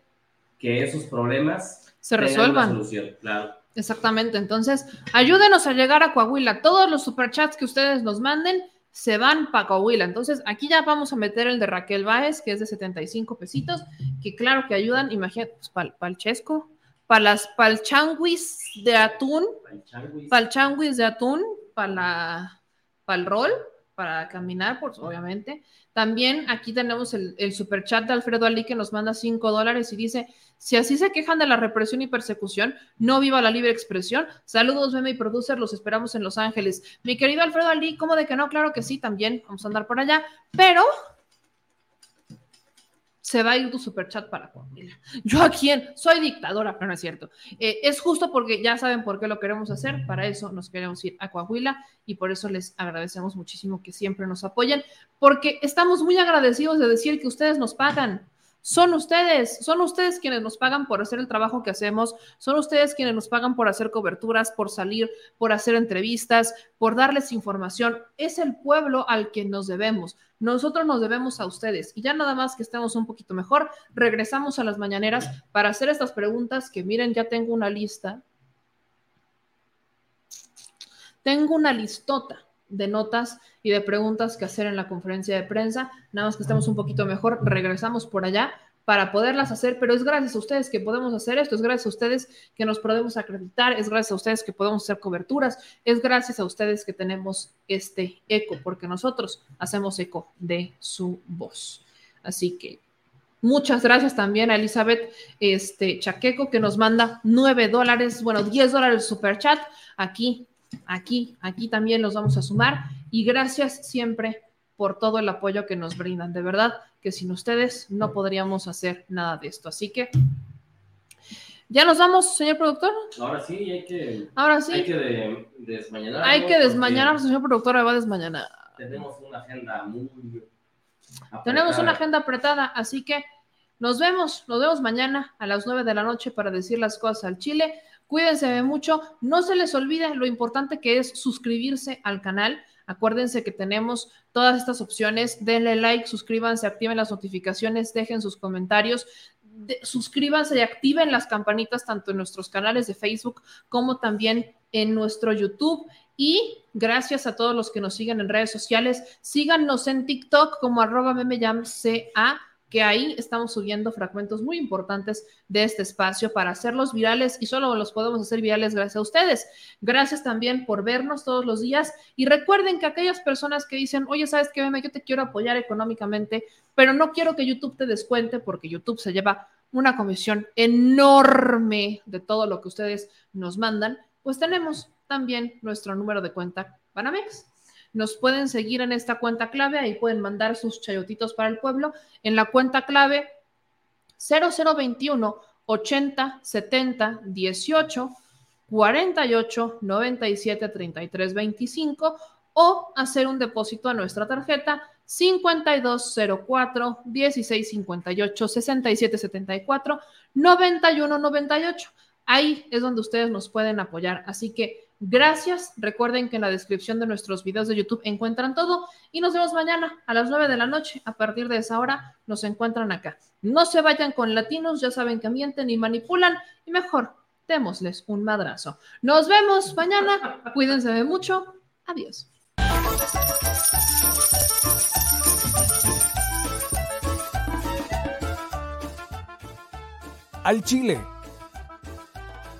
que esos problemas se resuelvan. solución, claro. Exactamente. Entonces, ayúdenos a llegar a Coahuila. Todos los superchats que ustedes nos manden, se van para Coahuila. Entonces, aquí ya vamos a meter el de Raquel Báez, que es de 75 pesitos, que claro que ayudan, imagínate, pues, para el chesco, para las changuis de atún, para el changuis de atún, para para el rol, para caminar, pues obviamente. También aquí tenemos el, el super chat de Alfredo Ali que nos manda 5 dólares y dice, si así se quejan de la represión y persecución, no viva la libre expresión. Saludos, Meme y Producer, los esperamos en Los Ángeles. Mi querido Alfredo Ali, ¿cómo de que no? Claro que sí, también vamos a andar por allá, pero se va a ir tu superchat para Coahuila. Yo a quién? Soy dictadora, pero no es cierto. Eh, es justo porque ya saben por qué lo queremos hacer, para eso nos queremos ir a Coahuila y por eso les agradecemos muchísimo que siempre nos apoyen, porque estamos muy agradecidos de decir que ustedes nos pagan. Son ustedes, son ustedes quienes nos pagan por hacer el trabajo que hacemos, son ustedes quienes nos pagan por hacer coberturas, por salir, por hacer entrevistas, por darles información. Es el pueblo al que nos debemos. Nosotros nos debemos a ustedes. Y ya nada más que estemos un poquito mejor, regresamos a las mañaneras para hacer estas preguntas que miren, ya tengo una lista. Tengo una listota de notas y de preguntas que hacer en la conferencia de prensa. Nada más que estemos un poquito mejor, regresamos por allá para poderlas hacer, pero es gracias a ustedes que podemos hacer esto, es gracias a ustedes que nos podemos acreditar, es gracias a ustedes que podemos hacer coberturas, es gracias a ustedes que tenemos este eco, porque nosotros hacemos eco de su voz. Así que muchas gracias también a Elizabeth este, Chaqueco que nos manda nueve dólares, bueno, 10 dólares super chat. Aquí Aquí, aquí también los vamos a sumar y gracias siempre por todo el apoyo que nos brindan. De verdad que sin ustedes no podríamos hacer nada de esto. Así que ¿Ya nos vamos, señor productor? Ahora sí, hay que, Ahora sí. Hay que desmañanar. Hay que desmañanar, señor productor, me va a desmañanar. Tenemos una agenda muy apretada. Tenemos una agenda apretada, así que nos vemos, nos vemos mañana a las 9 de la noche para decir las cosas al Chile. Cuídense mucho. No se les olvide lo importante que es suscribirse al canal. Acuérdense que tenemos todas estas opciones. Denle like, suscríbanse, activen las notificaciones, dejen sus comentarios. suscríbanse y activen las campanitas tanto en nuestros canales de Facebook como también en nuestro YouTube. Y gracias a todos los que nos siguen en redes sociales. Síganos en TikTok como arroba memeyamca que ahí estamos subiendo fragmentos muy importantes de este espacio para hacerlos virales y solo los podemos hacer virales gracias a ustedes. Gracias también por vernos todos los días y recuerden que aquellas personas que dicen, oye, ¿sabes qué, Meme? Yo te quiero apoyar económicamente, pero no quiero que YouTube te descuente porque YouTube se lleva una comisión enorme de todo lo que ustedes nos mandan, pues tenemos también nuestro número de cuenta Banamex nos pueden seguir en esta cuenta clave, ahí pueden mandar sus chayotitos para el pueblo. En la cuenta clave 0021 80 70 18 48 97 33 25 o hacer un depósito a nuestra tarjeta 5204 1658 6774 9198. Ahí es donde ustedes nos pueden apoyar. Así que Gracias. Recuerden que en la descripción de nuestros videos de YouTube encuentran todo y nos vemos mañana a las 9 de la noche. A partir de esa hora nos encuentran acá. No se vayan con latinos, ya saben que mienten y manipulan y mejor, démosles un madrazo. Nos vemos mañana. Cuídense mucho. Adiós. Al Chile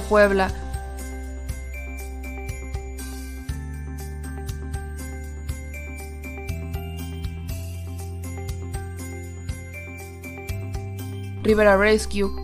Puebla. Rivera Rescue.